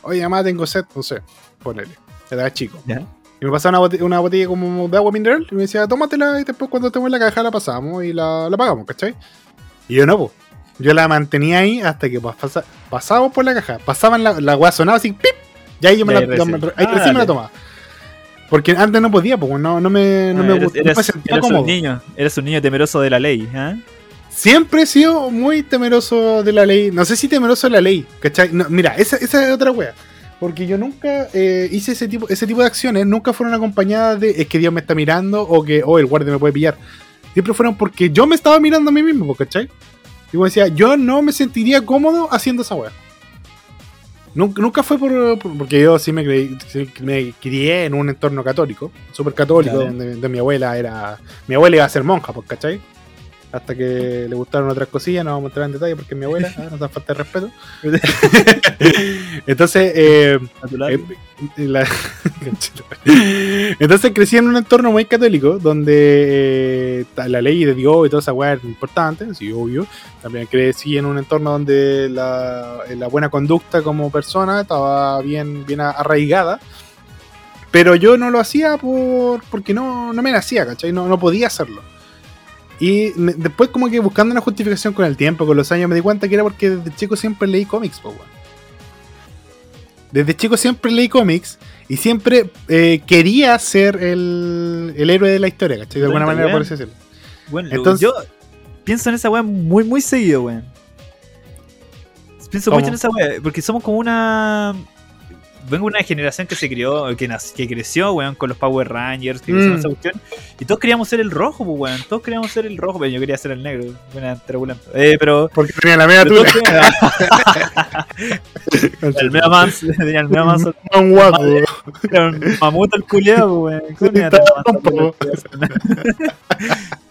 S2: oye mamá, tengo sed, no sé, ponele, era chico.
S1: ¿Ya?
S2: Y me pasaba una, bote- una botella como de agua mineral y me decía, tómatela y después cuando estemos en la caja la pasamos y la, la pagamos, ¿cachai? Y yo no. Yo la mantenía ahí hasta que pas- pasa- pasábamos por la caja. Pasaban la, la weá sonaba así, ¡pip! Y ahí yo me la,
S1: recién.
S2: ahí
S1: Ah,
S2: me la tomaba. Porque antes no podía, pues no, no me, no
S1: Ah,
S2: me,
S1: eres,
S2: gustaba, no me
S1: eres-
S2: sentía
S1: eres
S2: cómodo.
S1: un niño, eres un niño temeroso de la ley, ¿ah?
S2: Siempre he sido muy temeroso de la ley. No sé si temeroso de la ley, ¿cachai? No, mira, esa, esa es otra wea. Porque yo nunca eh, hice ese tipo, ese tipo de acciones, nunca fueron acompañadas de es que Dios me está mirando o que, oh, el guardia me puede pillar. Siempre fueron porque yo me estaba mirando a mí mismo, ¿cachai? Y como decía, yo no me sentiría cómodo haciendo esa wea. Nunca, nunca fue por, por- Porque yo sí me, creí- me crié en un entorno católico, súper católico, donde, donde mi abuela era. Mi abuela iba a ser monja, pues, ¿cachai? Hasta que le gustaron otras cosillas, no vamos a entrar en detalle porque mi abuela, ah, no te falta de respeto. Entonces, eh, eh, Entonces crecí en un entorno muy católico donde eh, la ley de Dios y toda esa weá es importante, sí, obvio. También crecí en un entorno donde la, la buena conducta como persona estaba bien, bien arraigada. Pero yo no lo hacía por, porque no, no me nacía, ¿cachai? No, no podía hacerlo. Y después como que buscando una justificación con el tiempo, con los años, me di cuenta que era porque desde chico siempre leí cómics, weón. Desde chico siempre leí cómics y siempre eh, quería ser el, el héroe de la historia, ¿cachai? De alguna manera, por así decirlo.
S1: Bueno,
S2: Entonces-
S1: yo pienso en esa weá muy, muy seguido, weón. Pienso
S2: ¿Cómo?
S1: mucho en esa weá, porque somos como una. Vengo de una generación que se crió, que, que creció, weón, con los Power Rangers, que
S2: Mm.
S1: esa cuestión. Y todos queríamos ser el rojo, pues, weón. Todos queríamos ser el rojo, pero yo quería ser el negro. Buena turbulento. Eh, pero.
S2: Porque tenía la media
S1: queríamos- el mega manso, tenía el mega manso,
S2: Un guapo.
S1: era un mamut el culiado, weón.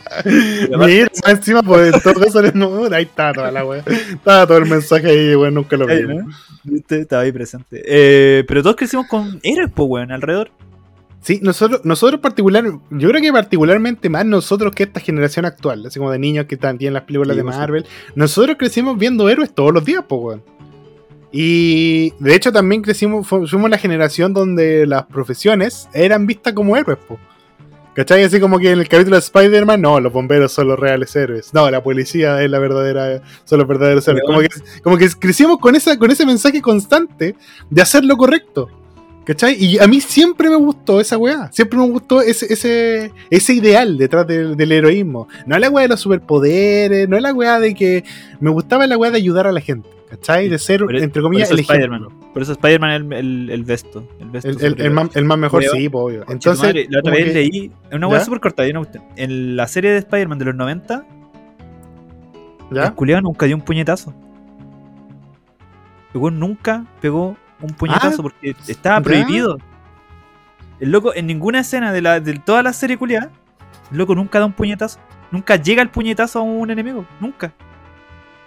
S1: ¿Cómo no iba a tener
S2: Estaba
S1: manso,
S2: tonto.
S1: Pero aparte-
S2: Mira, más encima, pues en todo caso, no, ahí está toda la wea. Estaba todo el mensaje ahí, weón, nunca lo vi.
S1: Ahí, ¿no? Viste, Estaba ahí presente. Eh, pero todos crecimos con héroes, pues, weón, alrededor.
S2: Sí, nosotros, nosotros particular, yo creo que particularmente más nosotros que esta generación actual, así como de niños que están tienen las películas
S1: Sí,
S2: de
S1: por
S2: Marvel, nosotros crecimos viendo héroes todos los días, pues, weón. Y de hecho también crecimos, fu- fuimos la generación donde las profesiones eran vistas como héroes, pues. ¿Cachai? Así como que en el capítulo de Spider-Man, no, los bomberos son los reales héroes. No, la policía es la verdadera, son los verdaderos héroes. Como que, como que crecimos con, esa, con ese mensaje constante de hacer lo correcto. ¿Cachai? Y a mí siempre me gustó esa weá. Siempre me gustó ese, ese, ese ideal detrás del, del heroísmo. No es la weá de los superpoderes, no es la weá de que. Me gustaba la weá de ayudar a la gente. ¿Cachai? De ser,
S1: Por-
S2: entre
S1: Por
S2: comillas,
S1: eso
S2: el
S1: Spider-Man.
S2: ejemplo.
S1: Por eso Spider-Man es el, el, el besto. El, besto
S2: El, el- el más, el más mejor, sí, obvio. Entonces.
S1: madre, la otra vez
S2: que-
S1: leí una
S2: ¿Ya?
S1: súper corta. cuestión. En la serie de Spider-Man de los 90, el
S2: ¿Ya?
S1: culiado nunca dio un puñetazo. El weón nunca pegó un puñetazo
S2: Ah,
S1: porque estaba
S2: ¿ya?
S1: prohibido. El loco, en ninguna escena de, la, de toda la serie culiada, el loco nunca da un puñetazo. Nunca llega el puñetazo a un enemigo. Nunca.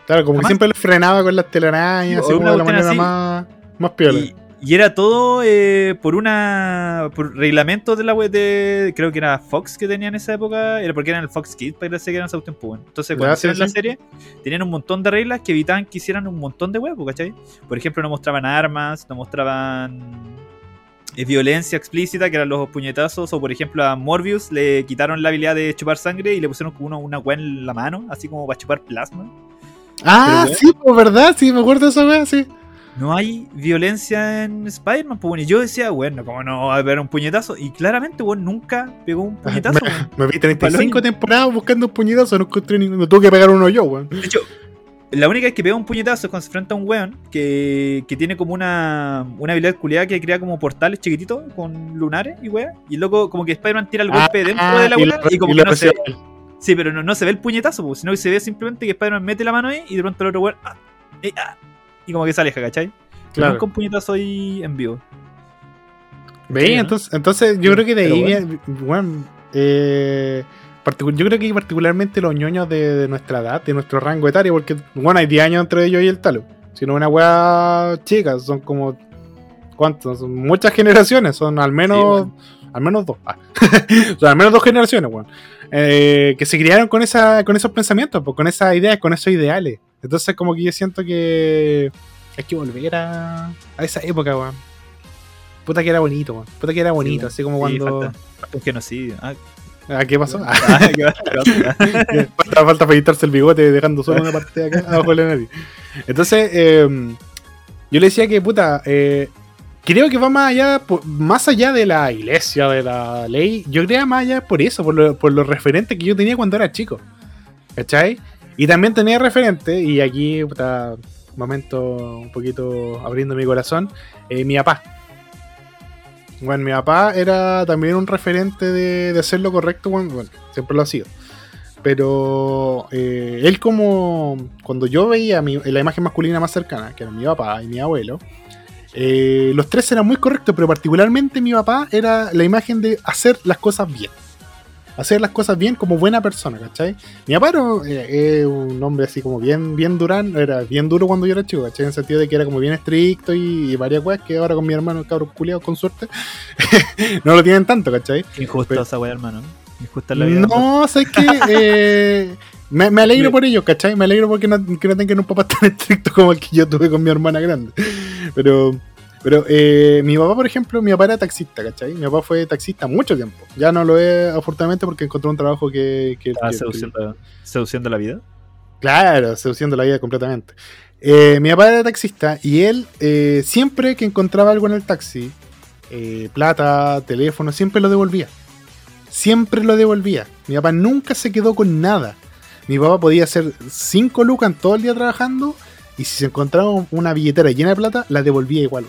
S2: Claro, como que siempre lo frenaba con las telarañas,
S1: Sí,
S2: así como de la manera
S1: así.
S2: más, más piola.
S1: Y, y era todo eh, por una. por reglamento de la web de. Creo que era Fox que tenía en esa época. Era porque eran el Fox Kids, parece que eran pues, bueno. Entonces, cuando
S2: Ya, sí,
S1: la serie, tenían un montón de reglas que evitaban que hicieran un montón de huevos, ¿cachai? Por ejemplo, no mostraban armas, no mostraban. eh, violencia explícita, que eran los puñetazos, o por ejemplo a Morbius le quitaron la habilidad de chupar sangre y le pusieron como una, una en la mano, así como para chupar plasma.
S2: Ah,
S1: pero,
S2: sí, pues verdad, sí, me acuerdo de esa weá, sí.
S1: no hay violencia en Spider-Man, pues bueno, y yo decía, bueno, ¿cómo no va a haber un puñetazo? Y claramente, bueno, nunca pegó un puñetazo,
S2: Me,
S1: weón.
S2: me vi 35
S1: Balón.
S2: temporadas buscando un puñetazo, no encontré ninguno. Me tuve que pegar uno yo, weón.
S1: De hecho, la única vez que pega un puñetazo es cuando se enfrenta a un weón que, que tiene como una, una habilidad culiada que crea como portales chiquititos con lunares y weón. Y luego como que Spider-Man tira el golpe dentro de la
S2: Ah, y
S1: como
S2: y
S1: que no se
S2: recibe.
S1: Sí, pero no, no se ve el puñetazo, pues, sino que se ve simplemente que Spider-Man mete la mano ahí y de pronto el otro weón. ah, eh, ah, y como que se aleja, ¿cachai?
S2: Claro.
S1: nunca un puñetazo ahí en vivo. ¿no?
S2: Entonces, entonces yo
S1: Sí,
S2: creo que de ahí
S1: bueno.
S2: eh, yo creo que particularmente los ñoños de, de nuestra edad, de nuestro rango etario, porque bueno, hay 10 años entre ellos y el talo. Si no una weá chica, son como ¿cuántos? Son muchas generaciones, son al menos al menos dos. Ah. o sea, al menos dos generaciones, weón. Eh, que se criaron con esa, con esos pensamientos, pues, con esas ideas, con esos ideales. Entonces como que yo siento que hay que volver a, a esa época, weón. Puta que era bonito, weón. Puta que era bonito, así como
S1: Sí,
S2: cuando.
S1: un genocidio. Ah,
S2: ¿Ah, ¿Qué pasó? Ah,
S1: qué
S2: falta, falta el bigote dejando solo una parte de acá abajo de la nariz. Entonces, eh, yo le decía que, puta, eh, creo que va más allá, más allá de la iglesia, de la ley. Yo creo más allá por eso, por, lo- por los referentes que yo tenía cuando era chico. ¿Cachai? Y también tenía referente, y aquí, puta, momento un poquito abriendo mi corazón, eh, mi papá. Bueno, mi papá era también un referente de, de hacer lo correcto, bueno, bueno, siempre lo ha sido. Pero eh, él como, cuando yo veía mi- la imagen masculina más cercana, que era mi papá y mi abuelo, eh, los tres eran muy correctos, pero particularmente mi papá era la imagen de hacer las cosas bien. Hacer las cosas bien como buena persona, ¿cachai? Mi papá era eh, eh, un hombre así como bien, bien durán, era bien duro cuando yo era chico, ¿cachai? En el sentido de que era como bien estricto y, y varias cosas que ahora con mi hermano, el cabro culiado, con suerte, no lo tienen tanto, ¿cachai?
S1: Injusto
S2: Pero-
S1: esa weá, hermano. Injusta la vida.
S2: No, sé que eh, me, me alegro por ellos, ¿cachai? Me alegro porque no, que no tengan un papá tan estricto como el que yo tuve con mi hermana grande. Pero, Pero eh, mi papá, por ejemplo, mi papá era taxista, ¿cachai? Mi papá fue taxista mucho tiempo. Ya no lo es, afortunadamente, porque encontró un trabajo que... que,
S1: ¿Estaba
S2: que-
S1: seduciendo, seduciendo la vida?
S2: Claro, seduciendo la vida completamente. Eh, mi papá era taxista y él eh, siempre que encontraba algo en el taxi, eh, plata, teléfono, siempre lo devolvía. Siempre lo devolvía. Mi papá nunca se quedó con nada. Mi papá podía hacer 5 lucas todo el día trabajando y si se encontraba una billetera llena de plata, la devolvía igual.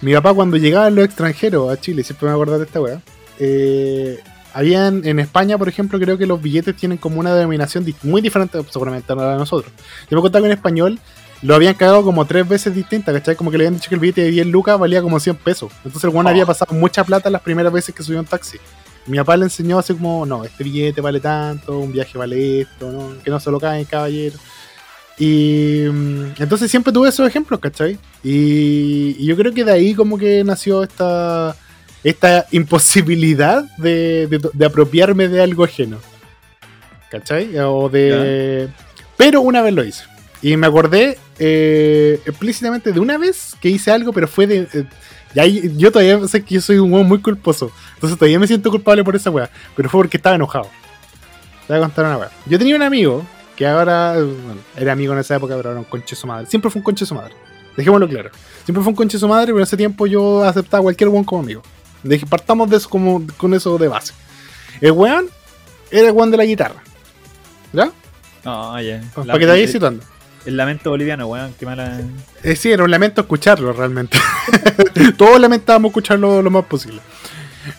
S2: Mi papá cuando llegaba los extranjeros a Chile, siempre me acuerdo de esta weá, eh, habían en España, por ejemplo, creo que los billetes tienen como una denominación muy diferente seguramente a la de nosotros. Yo me contaba que en español lo habían cagado como tres veces distintas, ¿cachai? Como que le habían dicho que el billete de 10 lucas valía como 100 pesos. Entonces el weón
S1: Oh.
S2: había pasado mucha plata las primeras veces que subió un taxi. Mi papá le enseñó así como, no, este billete vale tanto, un viaje vale esto, ¿no? que no se lo caen, caballero. Y mm, entonces siempre tuve esos ejemplos, ¿cachai? Y, y yo creo que de ahí como que nació esta, esta imposibilidad de, de- de apropiarme de algo ajeno. ¿Cachai? O de... Pero una vez lo hice. Y me acordé eh, explícitamente de una vez que hice algo, pero fue de... eh, y ahí yo todavía sé que yo soy un hueón muy culposo. Entonces todavía me siento culpable por esa weá. Pero fue porque estaba enojado. Te voy a contar una weá. Yo tenía un amigo que ahora bueno, era amigo en esa época, pero era un conche su madre. Siempre fue un conche su madre. Dejémoslo claro. Siempre fue un conche su madre, pero en ese tiempo yo aceptaba a cualquier weón como amigo. Dije, partamos de eso como, con eso de base. El weón era el weón de la guitarra. ¿Ya?
S1: No, ya.
S2: Para
S1: La-
S2: que te vayas situando.
S1: El lamento boliviano, weón. Qué mala.
S2: Eh, sí, era un lamento escucharlo realmente. Todos lamentábamos escucharlo lo más posible.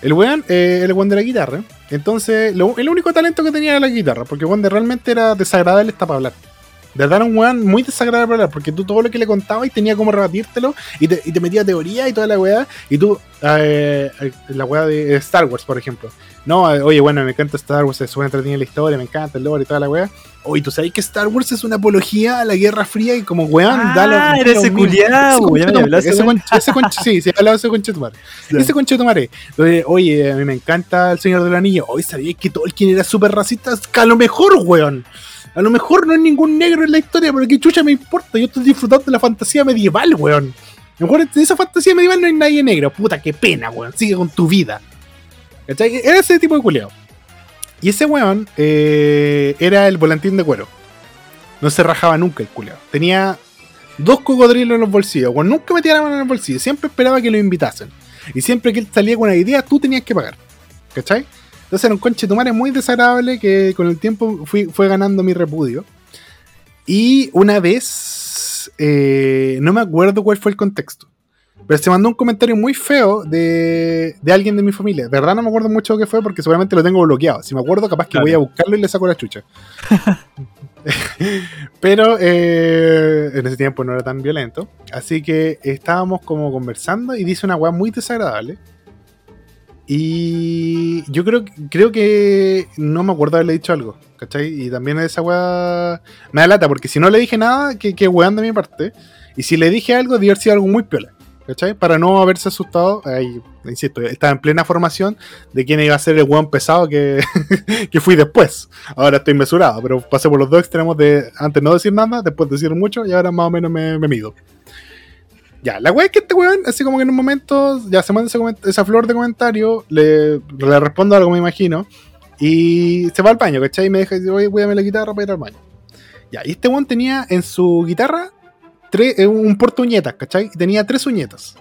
S2: El weón, eh, el weón de la guitarra. Entonces, lo- el único talento que tenía era la guitarra. Porque weón de realmente era desagradable hasta para hablar. De verdad era un weón muy desagradable hablar. Porque tú todo lo que le contabas y tenía como rebatírtelo. Y te, y te metía teoría y toda la weá. Y tú, eh, eh, la weá de Star Wars, por ejemplo. No, eh, oye, bueno, me encanta Star Wars, es súper entretenida la historia, me encanta el lore y toda la weá. Oye, ¿tú sabes que Star Wars es una apología a la Guerra Fría? Y como weón,
S1: Ah,
S2: da
S1: era ese
S2: Ese
S1: weón,
S2: ese sí, sí, hablaba ese conchetumare. Ese conchetumare. Oye, a mí me encanta el Señor del Anillo. Hoy sabía que Tolkien era súper racista. Que a lo mejor, weón. A lo mejor no hay ningún negro en la historia, pero qué chucha me importa. Yo estoy disfrutando de la fantasía medieval, weón. A lo mejor en esa fantasía medieval no hay nadie negro. Puta, qué pena, weón. Sigue con tu vida. ¿Cachai? Era ese tipo de culiao. Y ese weón eh, era el volantín de cuero. No se rajaba nunca el culiao. Tenía dos cocodrilos en los bolsillos. Weón, nunca metía la mano en el bolsillo. Siempre esperaba que lo invitasen. Y siempre que él salía con una idea, tú tenías que pagar. ¿Cachai? Entonces era un conche de tu madre muy desagradable que con el tiempo fui, fue ganando mi repudio. Y una vez, eh, no me acuerdo cuál fue el contexto, pero se mandó un comentario muy feo de, de alguien de mi familia. De verdad no me acuerdo mucho qué fue porque seguramente lo tengo bloqueado. Si me acuerdo, capaz que
S1: Claro.
S2: voy a buscarlo y le saco la chucha. pero eh, en ese tiempo no era tan violento. Así que estábamos como conversando y dice una weá muy desagradable. Y yo creo, creo que no me acuerdo haberle dicho algo, ¿cachai? Y también esa weá me da lata, porque si no le dije nada, que, que weón de mi parte. Y si le dije algo, debió haber sido algo muy piola, ¿cachai? Para no haberse asustado, ahí, insisto, estaba en plena formación de quién iba a ser el weón pesado que, que fui después. Ahora estoy mesurado, pero pasé por los dos extremos de antes no decir nada, después decir mucho, y ahora más o menos me, me mido. Ya, la weá es que este weón, así como que en un momento, ya se manda esa flor de comentario, le, le respondo algo, me imagino, y se va al baño, ¿cachai? Y me deja, oye, cuídame la guitarra para ir al baño. Ya, y este weón tenía en su guitarra tres, eh, un porta uñetas, ¿cachai? Y tenía tres uñetas.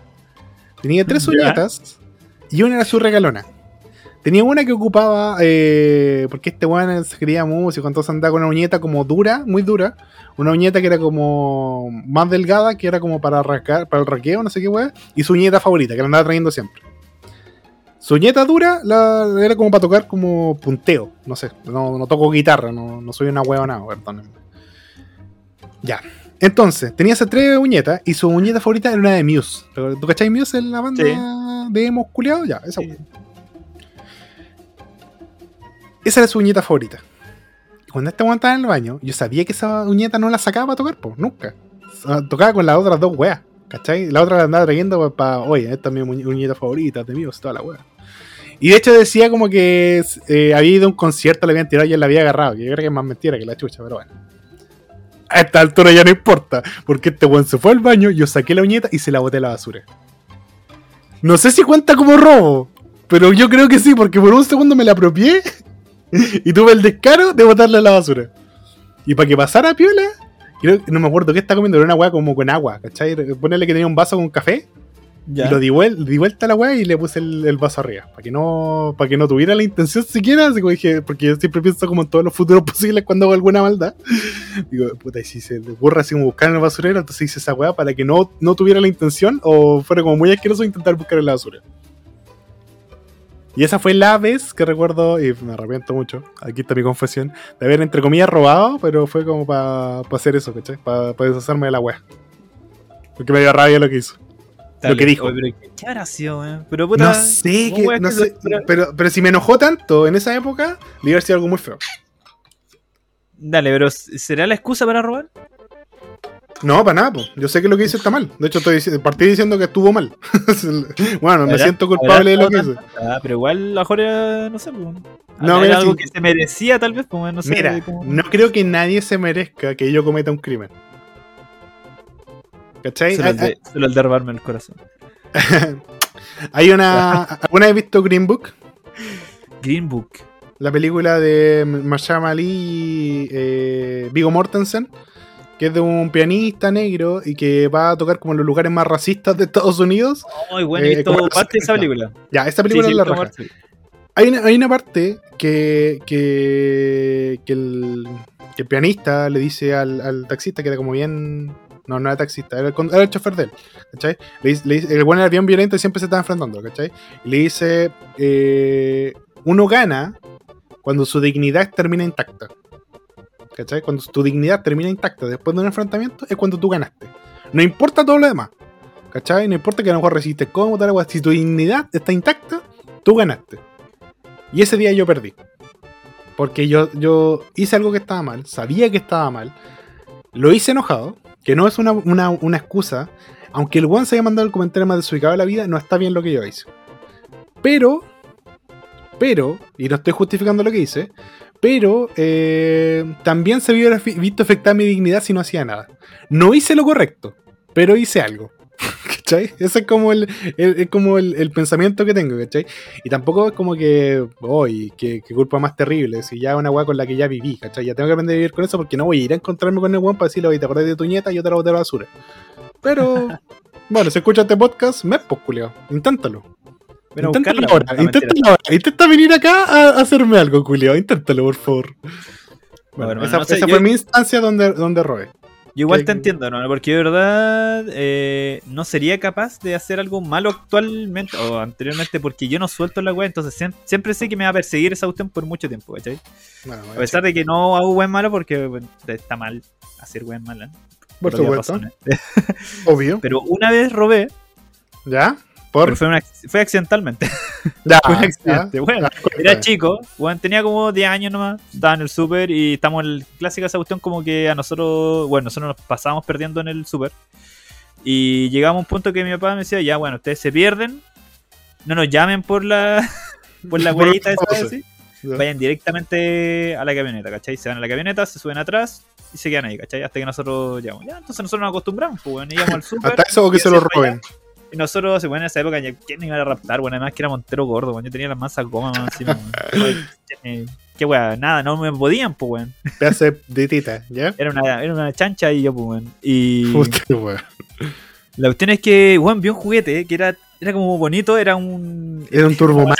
S2: Tenía tres
S1: Ya.
S2: uñetas y una era su regalona. Tenía una que ocupaba, eh, porque este weón se quería músico, entonces andaba con una uñeta como dura, muy dura. Una uñeta que era como más delgada, que era como para rascar, para el raqueo, no sé qué weón. Y su uñeta favorita, que la andaba trayendo siempre. Su uñeta dura la, era como para tocar como punteo. No sé, no, no toco guitarra, no, no soy una huevona, perdónenme. Ya. Entonces, tenía esas tres uñetas y su uñeta favorita era una de Muse. ¿Tú cachai Muse en la banda
S1: Sí.
S2: de emo culiao? Ya, esa
S1: Sí.
S2: Esa era su uñeta favorita. Cuando este weón estaba en el baño, yo sabía que esa uñeta no la sacaba para tocar, pues, nunca. Tocaba con las otras dos weas, ¿cachai? La otra la andaba trayendo para, oye, esta es mi uñ- uñeta favorita, de míos, toda la wea. Y de hecho decía como que eh, había ido a un concierto, le habían tirado y él la había agarrado. Yo creo que es más mentira que la chucha, pero bueno. A esta altura ya no importa. Porque este weón se fue al baño, yo saqué la uñeta y se la boté a la basura. No sé si cuenta como robo. Pero yo creo que sí, porque por un segundo me la apropié y tuve el descaro de botarla a la basura. Y para que pasara piola, creo no me acuerdo qué está comiendo, era una weá como con agua, ¿cachai? Ponerle que tenía un vaso con café
S1: Ya.
S2: y lo di, vuel- di vuelta a la weá y le puse el, el vaso arriba. Para que no para que no tuviera la intención siquiera, así como dije, porque yo siempre pienso como en todos los futuros posibles cuando hago alguna maldad. Digo, puta, y si se le ocurre así como buscar en el basurero, entonces hice esa weá para que no, no tuviera la intención o fuera como muy asqueroso intentar buscar en la basura. Y esa fue la vez que recuerdo, y me arrepiento mucho, aquí está mi confesión, de haber entre comillas robado, pero fue como para hacer eso, ¿cachai? Para deshacerme de la weá. Porque me dio rabia lo que hizo.
S1: Dale.
S2: lo que dijo.
S1: Oye, pero ¿Qué habrá sido? Pero puta.
S2: No sé,
S1: ¿cómo
S2: que- no
S1: que-
S2: sé,
S1: pero-
S2: pero, pero si me enojó tanto en esa época, le iba a sido algo muy feo.
S1: Dale, pero ¿será la excusa para robar?
S2: No, para nada, po. yo sé que lo que hice está mal. De hecho, estoy partí diciendo que estuvo mal. bueno, me
S1: ¿Habrá-
S2: siento culpable de lo que hice.
S1: Ah, pero igual a lo mejor era, no sé, pues.
S2: No, mira,
S1: algo
S2: sí.
S1: que se merecía tal vez, pues, no sé.
S2: Mira,
S1: cómo-
S2: no creo que nadie se merezca que yo cometa un crimen. ¿Cachai?
S1: Solo el, de, solo el de robarme el corazón.
S2: hay una. ¿Alguna vez visto Green Book?
S1: Green Book.
S2: La película de Mahershala Ali y eh, Viggo Mortensen, que es de un pianista negro y que va a tocar como en los lugares más racistas de Estados Unidos.
S1: Ay, bueno,
S2: Eh,
S1: visto parte de esa película.
S2: Ya, esta película
S1: Sí,
S2: es
S1: sí,
S2: la raja. Hay una, hay una parte que, que, que, el, que el pianista le dice al, al taxista que era como bien. No, no era taxista, era el, era el chofer de él. ¿Cachai? Le dice- le el bueno era bien violento y siempre se estaba enfrentando. ¿Cachai? Y le dice: eh, Uno gana cuando su dignidad termina intacta. ¿Cachai? Cuando tu dignidad termina intacta después de un enfrentamiento es cuando tú ganaste. No importa todo lo demás. ¿Cachai? No importa que a lo mejor resistes cómo, tal. Si tu dignidad está intacta, tú ganaste. Y ese día yo perdí. Porque yo, yo hice algo que estaba mal, sabía que estaba mal, lo hice enojado, que no es una, una, una excusa. Aunque el one se haya mandado el comentario más desubicado de la vida, no está bien lo que yo hice. Pero, pero, y no estoy justificando lo que hice, pero eh, también se hubiera visto afectada mi dignidad si no hacía nada. No hice lo correcto, pero hice algo. ¿Cachai? Ese es como el, es como el, pensamiento que tengo, ¿cachai? Y tampoco es como que, hoy, qué, qué culpa más terrible, si ya es una weá con la que ya viví, ¿cachai? Ya tengo que aprender a vivir con eso porque no voy a ir a encontrarme con el weón para decirle, oye, te acordás de tu nieta, yo te la boté a la basura. Pero, bueno, si escuchas este podcast, me pues, culiao. Inténtalo.
S1: Bueno,
S2: inténtalo ahora,
S1: no,
S2: inténtalo ahora. Intenta venir acá a, a hacerme algo, culiao. Inténtalo, por favor. Bueno,
S1: hermano,
S2: esa,
S1: no sé,
S2: esa
S1: yo-
S2: fue mi instancia donde, donde robé.
S1: Yo igual te entiendo, ¿no? Porque de verdad eh, no sería capaz de hacer algo malo actualmente o anteriormente porque yo no suelto la weá, entonces siem- siempre sé que me va a perseguir esa cuestión por mucho tiempo, ¿cachai?
S2: Bueno,
S1: A pesar de que no hago weá malo porque bueno, está mal hacer weá mala.
S2: por
S1: por obvias
S2: supuesto, obvio.
S1: Pero una vez robé,
S2: ¿Ya? Por.
S1: pero fue, una- fue accidentalmente.
S2: Ya,
S1: fue un
S2: ya.
S1: accidente. Bueno,
S2: Ya, cuéntame.
S1: Era chico, bueno, tenía como 10 años nomás, estaba en el súper y estamos en el clásica esa cuestión como que a nosotros, bueno, nosotros nos pasábamos perdiendo en el súper. Y llegamos a un punto que mi papá me decía, ya bueno, ustedes se pierden, no nos llamen por la por la huellita esa,
S2: Ya.
S1: vayan directamente a la camioneta, ¿cachai? Se van a la camioneta, se suben atrás y se quedan ahí, ¿cachai? Hasta que nosotros llegamos. Ya, entonces nosotros nos acostumbramos, pues bueno, íbamos al súper.
S2: Hasta eso o que se lo roben.
S1: Y nosotros, bueno, en esa época, ¿quién me iba a raptar? Bueno, además que era Montero gordo, bueno, yo tenía las mansas gomas encima. Eh, Qué weá, nada, no me podían, pues, weón.
S2: Pedazo de tita, ¿ya?
S1: Era una, era una chancha y yo, pues, weón. Y
S2: Puta, weón.
S1: la cuestión es que, weón, vi un juguete que era, era como bonito, era un.
S2: Era un Turboman.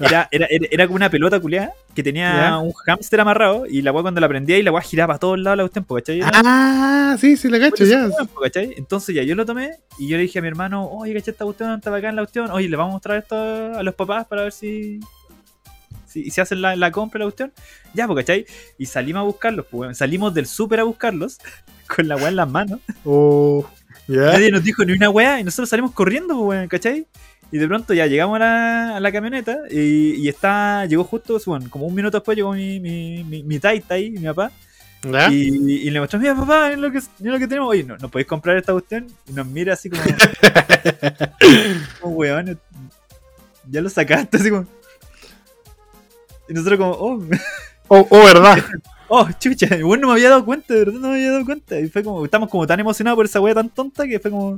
S1: Era, era, era, era como una pelota culiada que tenía
S2: ¿Ya?
S1: un hámster amarrado y la weá cuando la prendía y la weá giraba para todos lados la cuestión, ¿cachai?
S2: Ah, sí, sí, la cacho, ya.
S1: Pues, ¿cachai? Entonces ya yo lo tomé y yo le dije a mi hermano, oye, ¿cachai esta cuestión? Está bacán la cuestión. Oye, le vamos a mostrar esto a los papás para ver si. Si, si hacen la, la compra la cuestión. Ya, pues, ¿cachai? Y salimos a buscarlos, pues. Salimos del súper a buscarlos con la weá en las manos.
S2: Oh,
S1: Nadie nos dijo ni una weá y nosotros salimos corriendo, pues, weón, ¿cachai? Y de pronto ya llegamos a la, a la camioneta y, y está, llegó justo, bueno, como un minuto después llegó mi, mi, mi, mi taita ahí, mi papá. Y le mostró, mira papá, es lo que, es lo que tenemos. Oye, ¿no, ¿no podéis comprar esta cuestión? Y nos mira así como, como weón, ya lo sacaste así como. Y nosotros como, oh,
S2: Oh, oh, verdad.
S1: oh, chucha, bueno, no me había dado cuenta, de verdad no me había dado cuenta. Y fue como, estamos como tan emocionados por esa wea tan tonta que fue como.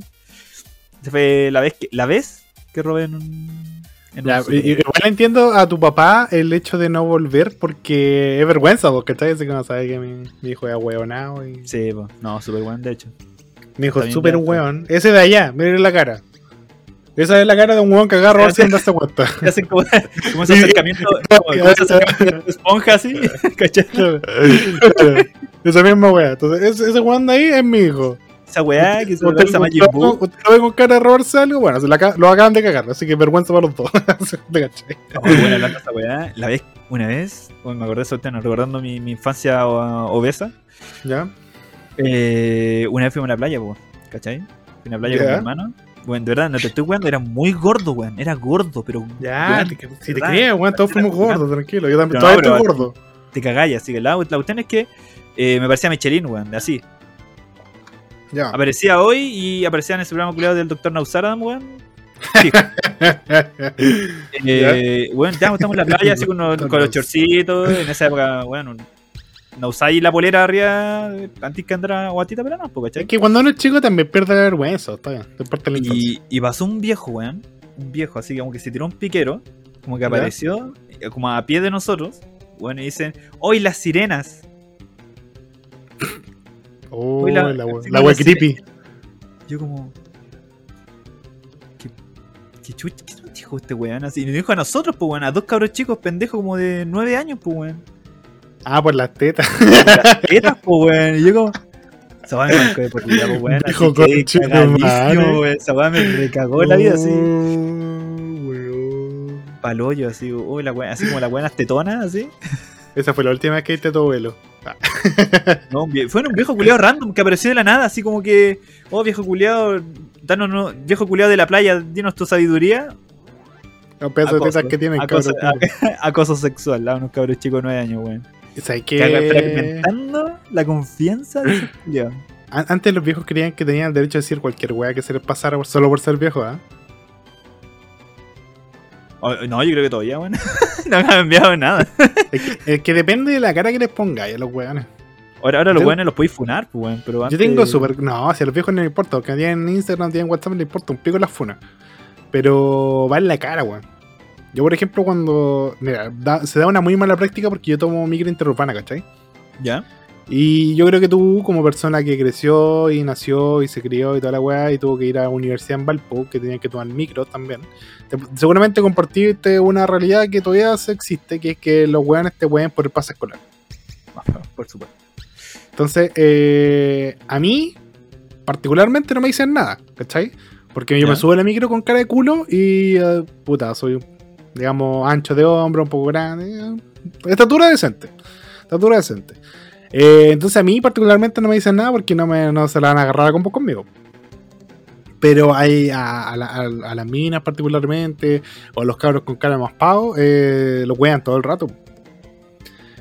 S1: Se fue la vez que, la vez que robé en un. En
S2: Ya,
S1: un
S2: igual entiendo a tu papá el hecho de no volver porque es vergüenza, porque está Así que no sabe que mi, mi hijo es hueonado y
S1: Sí, po. no, súper bueno, de hecho.
S2: mi hijo es súper hueón. Ese de allá, miren la cara. Esa es la cara de un hueón que agarra a sin darse cuenta.
S1: Hacen como, como ese acercamiento, como, como ese acercamiento de esponja así, ¿cachai?
S2: Esa misma wea. Entonces, ese, hueón de ahí es mi hijo.
S1: Esa weá que se
S2: Usted,
S1: lanza Majin Buu.
S2: usted lo ve con cara de robarse algo, bueno, se la aca- lo acaban de cagar, así que vergüenza para los dos. ¿Te cachai?
S1: Muy buena hablando de esa weá. La vez, una vez, bueno, me acordé de eso, bueno, recordando mi, mi infancia obesa.
S2: ¿Ya?
S1: Eh, una vez fuimos a la playa, po, ¿cachai? Fui a la playa con mi hermano. Bueno, de verdad, no te estoy jugando, era muy gordo, weón. Era gordo, pero.
S2: Ya, te- si te creo, weón, todos fuimos gordos, tranquilo. Yo también,
S1: No,
S2: todavía estoy gordo.
S1: Te cagáis, así que la, la cuestión es que eh, me parecía Michelin, weón, así.
S2: Ya.
S1: Aparecía hoy y aparecía en ese programa culiado del Dr. Nausaradam, weón. Eh, bueno, ya estamos en la playa así con, los- con los chorcitos. En esa época, bueno, no usáis la polera arriba antes que andara guatita, pero no, pues,
S2: Es
S1: ¿cachai?
S2: que cuando uno es chico también pierde la vergüenza, está bien, parte la.
S1: Y, y pasó un viejo, weón. Un viejo, así como que se tiró un piquero. Como que apareció, eh, como a pie de nosotros. Bueno, y dicen, hoy las sirenas.
S2: Oh,
S1: la-
S2: la, la
S1: la
S2: creepy.
S1: Yo como... ¿Qué, dijo este weón? Así, y nos dijo a nosotros, pues, weón. A dos cabros chicos pendejos como de nueve años, pues, weón.
S2: Ah, por las tetas.
S1: las tetas, po, weón. Y yo como. Esa weá me marcó de por vida, po, weón.
S2: Dijo,
S1: weón. Esa weá me recagó la vida así.
S2: Oh, weón.
S1: Palollo, así, uy, la weá, así como la weá tetonas, así.
S2: Esa fue la última vez que viste a tu abuelo.
S1: No, un fue un viejo culiado random que apareció de la nada, así como que. Oh, viejo culiado, danos, no, viejo culiado de la playa, dinos tu sabiduría.
S2: Los pedazos de
S1: Acoso,
S2: tetas que tienen,
S1: acoso,
S2: cabrón.
S1: acoso sexual a unos cabros chicos de nueve años, weón.
S2: ¿Sabes
S1: Caga-
S2: qué?
S1: Fragmentando la confianza de
S2: Antes los viejos creían que tenían el derecho a decir cualquier wea que se les pasara solo por ser viejo, ¿ah?
S1: Oh, No, yo creo que todavía, weón. no me han enviado nada.
S2: Es que, es que depende de la cara que les pongáis a los weones.
S1: Ahora, ahora los
S2: Yo-
S1: weones los podéis funar, pues, weón. Pero
S2: Yo
S1: antes-
S2: tengo súper. No, si a los viejos no les importa, porque tienen Instagram, tienen WhatsApp, no les importa un pico las funas. Pero va en la cara, weón. Yo, por ejemplo, cuando. Mira, da- se da una muy mala práctica porque yo tomo micro interurbana, ¿cachai?
S1: ¿Ya?
S2: Y yo creo que tú, como persona que creció y nació y se crió y toda la weá, y tuvo que ir a la universidad en Valpo, que tenía que tomar micro también, te- seguramente compartiste una realidad que todavía se existe, que es que los weones te pueden por el pase escolar.
S1: Por supuesto.
S2: Entonces, eh, a mí, particularmente, no me dicen nada, ¿cachai? Porque yo
S1: Ya.
S2: me subo a la micro con cara de culo y, eh, puta, soy, digamos, ancho de hombro, un poco grande. eh, estatura decente. Estatura decente. Eh, entonces, a mí, particularmente, no me dicen nada porque no, me, no se la van a agarrar a combo conmigo. Pero hay a, a la- a- a las minas, particularmente, o a los cabros con cara más pavo, eh, los wean todo el rato.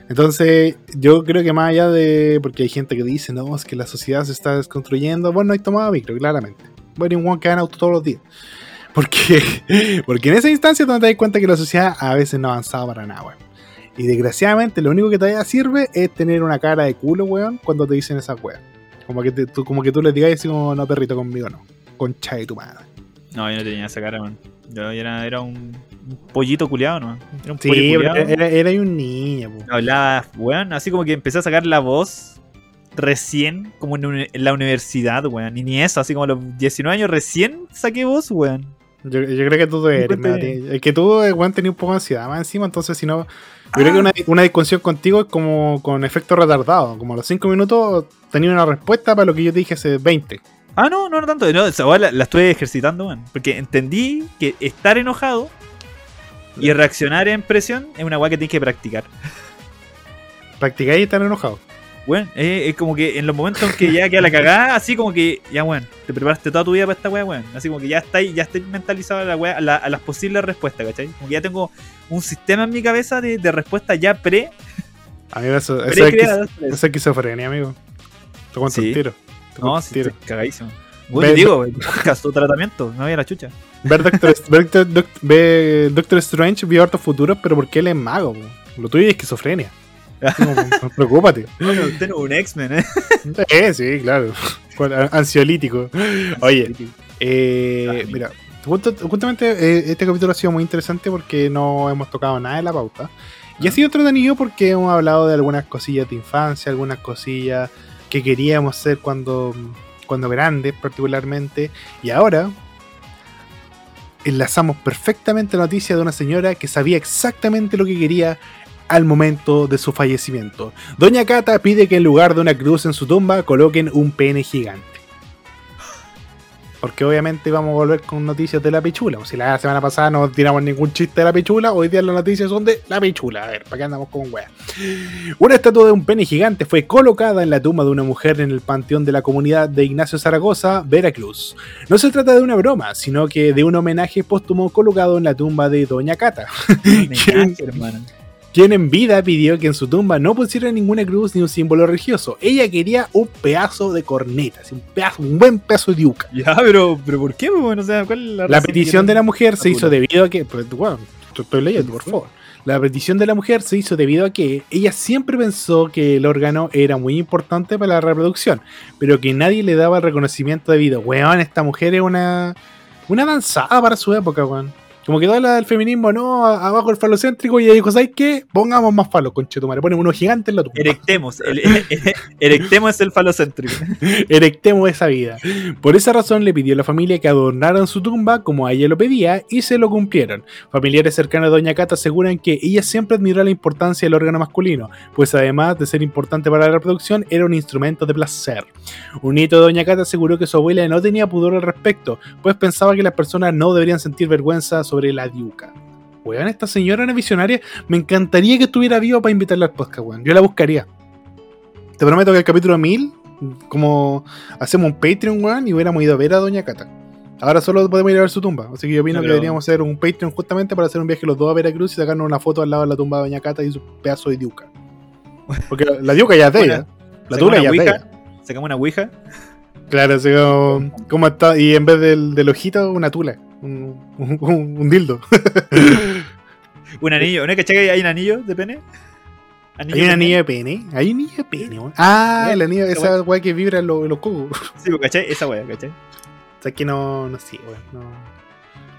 S2: Entonces, yo creo que más allá de. Porque hay gente que dice, no, es que la sociedad se está desconstruyendo. Bueno, no hay tomado micro, claramente. Bueno, y un que en auto todos los días. Porque, porque en esa instancia donde te das cuenta que la sociedad a veces no ha avanzado para nada, weón. Y desgraciadamente, lo único que todavía sirve es tener una cara de culo, weón, cuando te dicen esas weas. Como que, te- tú, como que tú les digas así como, no, perrito, conmigo no. Concha de tu madre.
S1: No, yo no tenía esa cara, man. Yo era, era un, un pollito culiado, ¿no? Era un
S2: Sí,
S1: pollo culiado.
S2: era, era un niño, po.
S1: Hablaba, weón, así como que empecé a sacar la voz recién, como en la universidad, weón. Y ni eso, así como a los 19 años recién saqué voz, weón.
S2: Yo, yo creo que tú eres, Mati. Es que tú, eh, weón, tenías un poco de ansiedad más encima, entonces si no. Yo creo que una, una discusión contigo es como con efecto retardado. Como a los 5 minutos tenía una respuesta para lo que yo te dije hace 20.
S1: Ah, no, no, no tanto. No, esa la, la estuve ejercitando, weón. Porque entendí que estar enojado y reaccionar en presión es una weá que tienes que practicar.
S2: Practicáis y estar enojado.
S1: Weón, es, es como que en los momentos en que ya queda la cagada, así como que, ya, weón, te preparaste toda tu vida para esta weá, weón. Así como que ya estáis, ya estáis mentalizado a, la a, la- a las posibles respuestas, ¿cachai? Como que ya tengo un sistema en mi cabeza de, de respuesta ya pre,
S2: A mí eso, eso, es, eso es esquizofrenia, amigo. Te cuento
S1: Sí.
S2: el tiro. Te
S1: No, sí,
S2: tiro.
S1: cagadísimo.
S2: Ve-
S1: te digo, o tratamiento, no había la chucha.
S2: Ver Doctor, ver Doctor, Doc- ve Doctor Strange vio hartos futuros, pero porque él es mago. Lo tuyo es esquizofrenia. Como, Preocúpate.
S1: Bueno, usted no es un X-Men, ¿eh?
S2: Eh, sí, claro. Ansiolítico. Oye, eh, mira, justamente eh, este capítulo ha sido muy interesante porque no hemos tocado nada de la pauta. Y ha sido entretenido porque hemos hablado de algunas cosillas de infancia, algunas cosillas que queríamos ser cuando, cuando grandes, particularmente. Y ahora enlazamos perfectamente la noticia de una señora que sabía exactamente lo que quería al momento de su fallecimiento. Doña Cata pide que en lugar de una cruz en su tumba coloquen un pene gigante. Porque obviamente vamos a volver con noticias de la pichula. O si la semana pasada no tiramos ningún chiste de la pichula, hoy día las noticias son de la pichula. A ver, ¿para qué andamos con weas? Una estatua de un pene gigante fue colocada en la tumba de una mujer en el panteón de la comunidad de Ignacio Zaragoza, Veracruz. No se trata de una broma, sino que de un homenaje póstumo colocado en la tumba de Doña Cata.
S1: Homenaje, hermano.
S2: Quien en vida pidió que en su tumba no pusiera ninguna cruz ni un símbolo religioso. Ella quería un pedazo de corneta, un, pedazo, un buen pedazo de yuca.
S1: Ya, pero, pero ¿por qué? pues, Bueno, o sea, ¿cuál es la
S2: petición de la mujer se hizo debido a que. pues, bueno, estoy leyendo, por favor. La petición de la mujer se hizo debido a que ella siempre pensó que el órgano era muy importante para la reproducción, pero que nadie le daba el reconocimiento debido. Weón, esta mujer es una. Una avanzada para su época, weón. Como que toda la del feminismo, no, abajo el falocéntrico, y ella dijo, ¿sabes qué? Pongamos más falos, conchetumare. Ponemos uno gigante en la tumba.
S1: Erectemos, el, erectemos el falocéntrico.
S2: Erectemos esa vida. Por esa razón le pidió a la familia que adornaran su tumba como a ella lo pedía y se lo cumplieron. Familiares cercanos a Doña Cata aseguran que ella siempre admiró la importancia del órgano masculino, pues además de ser importante para la reproducción, era un instrumento de placer. Un nieto de Doña Cata aseguró que su abuela no tenía pudor al respecto, pues pensaba que las personas no deberían sentir vergüenza sobre la diuca. Weón, esta señora era visionaria. Me encantaría que estuviera viva para invitarla al podcast, weón. Yo la buscaría. Te prometo que el capítulo 1000, como hacemos un Patreon, weón, y hubiéramos ido a ver a Doña Cata. Ahora solo podemos ir a ver su tumba. Así que yo opino
S1: No,
S2: que deberíamos hacer un Patreon justamente para hacer un viaje los dos a Veracruz y sacarnos una foto al lado de la tumba de Doña Cata y su pedazo de diuca. Porque la, la diuca ya es de ella. La
S1: una
S2: ya es de ella.
S1: Sacamos una ouija.
S2: Claro, así como, como está. Y en vez del, del ojito, una tula. Un, un- dildo.
S1: Un anillo. ¿No es que hay un anillo de pene?
S2: Hay un anillo de pene. Hay un anillo de pene, weón. Ah, el anillo,
S1: Esa
S2: esa weá que vibra en los, los cocos.
S1: Sí, pues, ¿cachai? Esa wea, ¿cachai?
S2: O sea, que no, no sé, weón. No.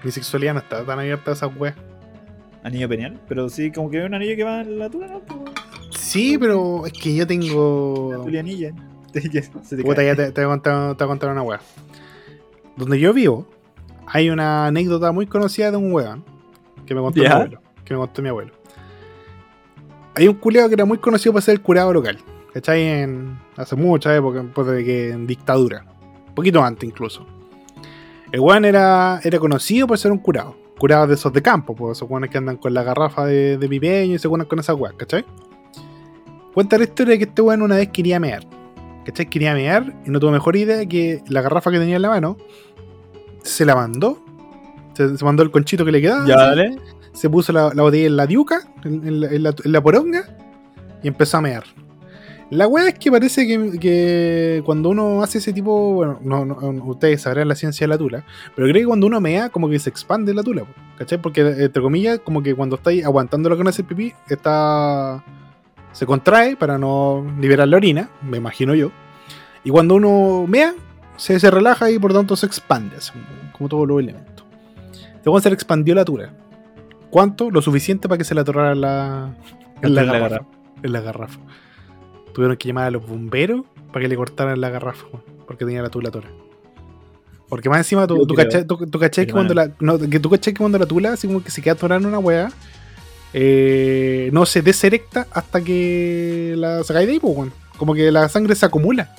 S2: Mi sexualidad no está tan abierta a esas weas.
S1: Anillo peneal. Pero sí, como que hay un anillo que va en la tula, ¿no?
S2: Sí, pero es que yo
S1: La
S2: tengo.
S1: tulianilla. Ya, se te
S2: Puta,
S1: cae.
S2: ya te, te voy a contar, te voy a contar una wea. Donde yo vivo, hay una anécdota muy conocida de un weón que me contó mi abuelo. Que me contó mi abuelo. Hay un culeado que era muy conocido por ser el curado local. ¿Cachai? En, hace mucha época, pues de que en dictadura. Un poquito antes incluso. El weón era, era conocido por ser un curado. Curados de esos de campo, pues esos weones que andan con la garrafa de, de pipeño y se ponen con esas weas, ¿cachai? Cuenta la historia de que este weón una vez quería mear. ¿Cachai? Quería mear y no tuvo mejor idea que la garrafa que tenía en la mano se la mandó. Se, se mandó el conchito que le quedaba.
S1: Ya, dale.
S2: Se puso la, la botella en la diuca, en, en la, en la- en la poronga, y empezó a mear. La weá es que parece que, que cuando uno hace ese tipo, bueno, no, no- ustedes sabrán la ciencia de la tula, pero creo que cuando uno mea, como que se expande la tula, ¿cachai? Porque, entre comillas, como que cuando estáis aguantando lo que no hace el pipí, está. se contrae para no liberar la orina, me imagino yo. Y cuando uno mea, se, se relaja y por tanto se expande, así como, todos los elementos. Entonces se le expandió la tula. ¿Cuánto? Lo suficiente para que se le atorara la, en la,
S1: la
S2: garrafa,
S1: garrafa.
S2: En la garrafa. Tuvieron que llamar a los bomberos para que le cortaran la garrafa, porque tenía la tula atorada. Porque más encima, tú, tú que cuando la, no, que tú cachai que cuando la tula, así como que se queda atorada en una weá, eh, no se deserecta hasta que la sacáis de ahí, pues. Como que la sangre se acumula.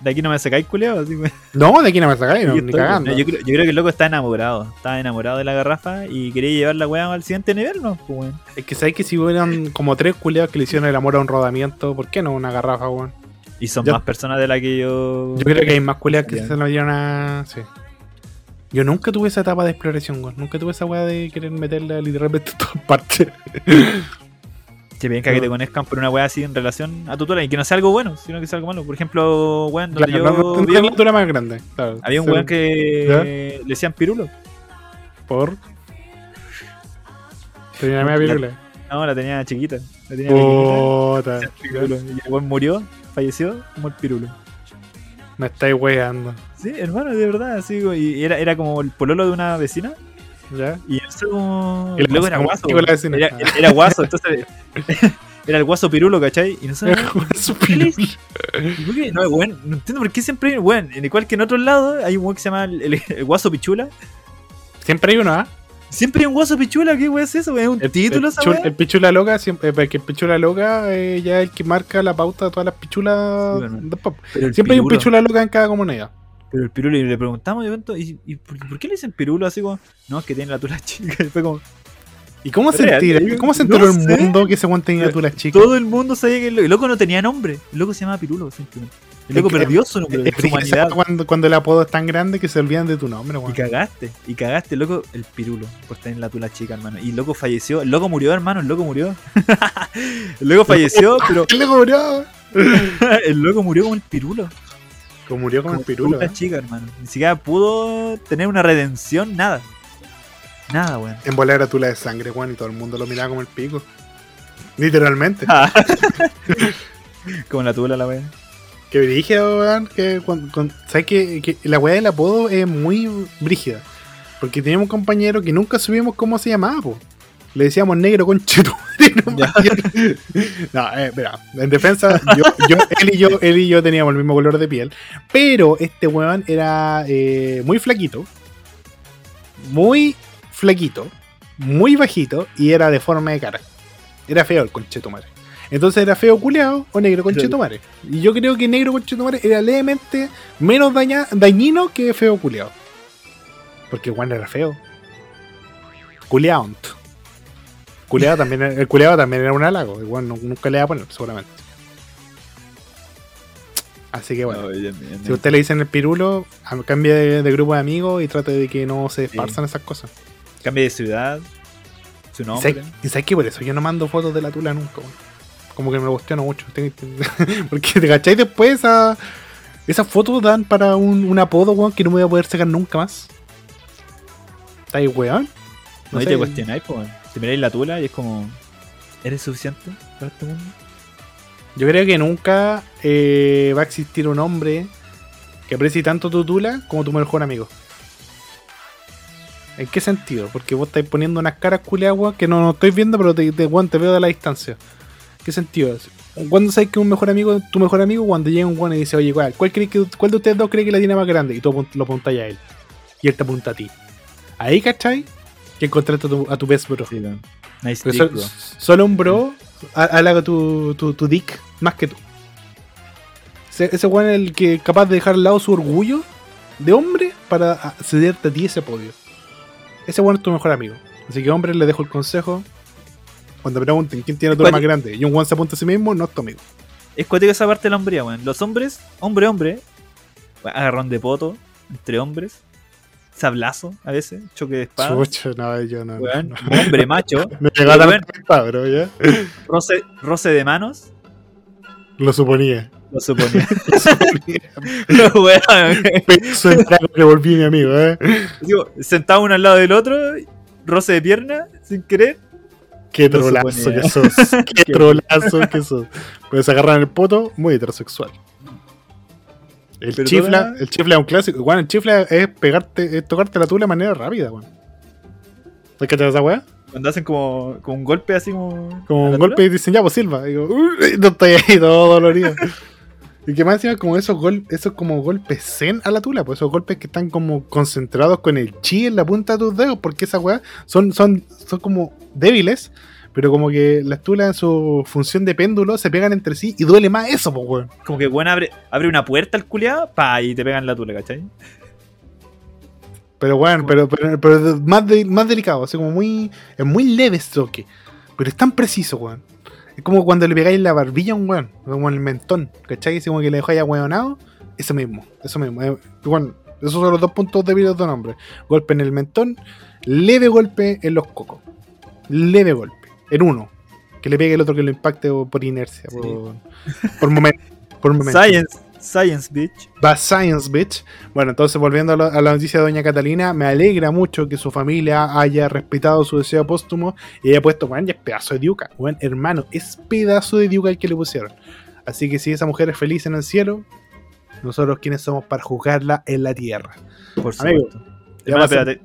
S1: De aquí no me sacáis. Así, güey.
S2: No, de aquí no me sacáis, no, ni cagando.
S1: yo, creo, yo creo que el loco está enamorado. Estaba enamorado de la garrafa y quería llevar la weá al siguiente nivel, ¿no? Pues.
S2: Es que sabes que si hubieran como tres culiados que le hicieron el amor a un rodamiento, ¿por qué no una garrafa, weón?
S1: Y son más personas de las que yo.
S2: Yo creo que hay más culiados que se lo dieron a. Sí. Yo nunca tuve esa etapa de exploración, weón. Nunca tuve esa weá de querer meterla literalmente en todas partes.
S1: Que bien que
S2: No.
S1: te conozcan por una weá así en relación a tu tula y que no sea algo bueno, sino que sea algo malo. Por ejemplo, weón, donde
S2: Claro,
S1: yo
S2: no,
S1: vivo,
S2: la más grande. claro.
S1: había un
S2: Sí,
S1: weón que le decían pirulo.
S2: Por. Tenía media pirula.
S1: No, la tenía chiquita. La tenía.
S2: Puta,
S1: El. Y el weón murió, falleció como el pirulo.
S2: me estáis weando.
S1: Sí, hermano, de verdad, así, como- y era, era como el pololo de una vecina.
S2: ¿Ya?
S1: Y eso como.
S2: Le
S1: luego era guaso. Era, era- guaso, entonces. era el guaso pirulo, ¿cachai? Y nosotros.
S2: Su
S1: ¿Qué le
S2: pirulo.
S1: No, weón, no entiendo por qué siempre hay, en igual que en otros lados, hay un weón que se llama el, el- el guaso pichula.
S2: Siempre hay uno, ¿ah?
S1: Siempre hay un guaso pichula, ¿qué weón es eso? ¿Es un título
S2: el,
S1: weá?
S2: el pichula loca, siempre, eh, porque el pichula loca eh, ya es el que marca la pauta de todas las pichulas.
S1: Sí, bueno. el
S2: Siempre hay un pichula loca en cada comunidad.
S1: Pero el pirulo, y le preguntamos de pronto, ¿y, y por, por qué le dicen pirulo así como? No, es que tiene la tula chica. Y fue como,
S2: ¿Y cómo se, entera- ¿cómo se
S1: no
S2: enteró el
S1: sé.
S2: mundo que ese guante tenía tú las chicas?
S1: todo el mundo sabía que el loco, el loco no tenía nombre. El loco se llamaba pirulo, simplemente. El loco perdió su nombre,
S2: Es
S1: su humanidad.
S2: cuando, cuando el apodo es tan grande que se olvidan de tu nombre,
S1: Y
S2: weón.
S1: cagaste, y cagaste, loco, el pirulo, por tener la tula chica, hermano. Y el loco falleció, el loco murió, hermano, el loco murió. el loco falleció, pero
S2: ¿Qué le murió?
S1: el loco murió como el pirulo.
S2: Como murió con
S1: Como
S2: el pirulo.
S1: tula
S2: ¿eh?
S1: chica, hermano. Ni siquiera pudo tener una redención, nada. Nada, weón.
S2: En volar era tula de sangre, weón, y todo el mundo lo miraba como el pico. Literalmente.
S1: Ah. como la tula, la weón.
S2: Que brígido, weón. Que cuando- ¿Sabes que, que la weá del apodo es muy brígida? Porque teníamos un compañero que nunca supimos cómo se llamaba, po. Le decíamos negro con.
S1: Ya.
S2: no, eh, mira, en defensa, yo, yo- él, y yo, él y yo teníamos el mismo color de piel. Pero este weón era eh, muy flaquito. Muy flaquito. Muy bajito. Y era de forma de cara. Era feo el conchetumare. Entonces era feo culeado o negro conchetumare. Y yo creo que negro conchetumare era levemente menos daña- dañino que feo culeado. Porque Juan era feo. Culeado. Culeado también, el culeado también era un halago. Igual nu- nunca le iba a poner, seguramente. Así que bueno.
S1: No,
S2: Si usted le dicen el pirulo, cambie de, de grupo de amigos y trate de que no se esparzan esas cosas.
S1: Cambia de ciudad, su nombre.
S2: Y sabes que por eso yo no mando fotos de la tula nunca, weón. Como que me cuestiono mucho. Porque te cacháis después esa- esas fotos dan para un, un apodo, weón, que no me voy a poder sacar nunca más. ¿Está ahí, weón?
S1: No,
S2: No
S1: y
S2: sé.
S1: te cuestionáis, weón. Te miráis la tula y es como, ¿eres suficiente para este mundo?
S2: Yo creo que nunca eh, va a existir un hombre que aprecie tanto tu tula como tu mejor amigo. ¿En qué sentido? Porque vos estáis poniendo unas caras weón, que no, no estoy viendo, pero te, te, weón, te veo de la distancia. ¿Qué sentido? ¿Cuándo sabes que un mejor amigo, tu mejor amigo, cuando llega un weón y dice, oye, ¿cuál, cuál, cree que, ¿cuál de ustedes dos cree que la tiene más grande? Y tú lo apuntas a él. Y él te apunta a ti. Ahí, ¿cachai? Que encontraste a tu, a tu best bro.
S1: Sí. Nice dick,
S2: so-
S1: bro.
S2: solo un bro ha- halaga tu, tu, tu dick más que tú. Ese, ese weón es el que es capaz de dejar al lado su orgullo de hombre para cederte a ti ese podio. Ese weón es tu mejor amigo. Así que, hombre, le dejo el consejo. Cuando pregunten quién tiene la tula
S1: ¿Cuál-
S2: más grande y un weón se apunta a sí mismo, no es tu amigo.
S1: Es cuático esa parte de la hombría, weón. Los hombres, hombre, hombre, agarrón de poto entre hombres, sablazo a veces, choque de espadas.
S2: Chucha, no, yo no.
S1: weón.
S2: no.
S1: Hombre macho,
S2: Me
S1: Weón.
S2: la puta, bro, ya.
S1: roce, roce de manos,
S2: Lo suponía.
S1: lo suponía.
S2: Lo suponía.
S1: weón.
S2: Algo que volví mi amigo, eh.
S1: Digo, sentado uno al lado del otro, roce de pierna, sin querer.
S2: Qué trolazo que sos. Qué trolazo que sos. Puedes agarrar el poto, muy heterosexual. El
S1: Perdona.
S2: chifla, el chifla es un clásico. Bueno, el chifla es pegarte, es tocarte la tula de manera rápida, weón. ¿Sabes qué te esa weá?
S1: Cuando hacen como, como un golpe así como.
S2: Como un golpe y dicen, ya, pues Silva. Digo, uy, no estoy ahí todo dolorido. y que más encima como esos gol, esos como golpes zen a la tula, pues esos golpes que están como concentrados con el chi en la punta de tus dedos, porque esas weas son, son, son como débiles, pero como que las tulas en su función de péndulo se pegan entre sí y duele más eso, pues weón.
S1: Como que bueno abre, abre una puerta al culiado, pa, y te pegan la tula, ¿cachai?
S2: Pero weón, pero, pero, pero es más, de- más delicado, así como muy. Es muy leve ese toque. Pero es tan preciso, weón. Es como cuando le pegáis la barbilla a un weón, como en el mentón, ¿cachai? Así como que le dejáis ahueonado. Eso mismo, eso mismo. Eh, bueno, esos son los dos puntos débiles de un hombre. Golpe en el mentón, leve golpe en los cocos. Leve golpe, en uno. Que le pegue el otro que lo impacte o por inercia,
S1: Sí.
S2: por, por momento. Por momento.
S1: Science, Science Bitch.
S2: Va Science Bitch. Bueno, entonces volviendo a, lo- a la noticia de Doña Catalina, me alegra mucho que su familia haya respetado su deseo póstumo y haya puesto, weón, ya es pedazo de diuca. Weón, hermano, es pedazo de diuca el que le pusieron. Así que si esa mujer es feliz en el cielo, nosotros quienes somos para juzgarla en la tierra.
S1: Por
S2: Amigo,
S1: supuesto.
S2: ya
S1: Hermano,
S2: va a ser-
S1: espérate.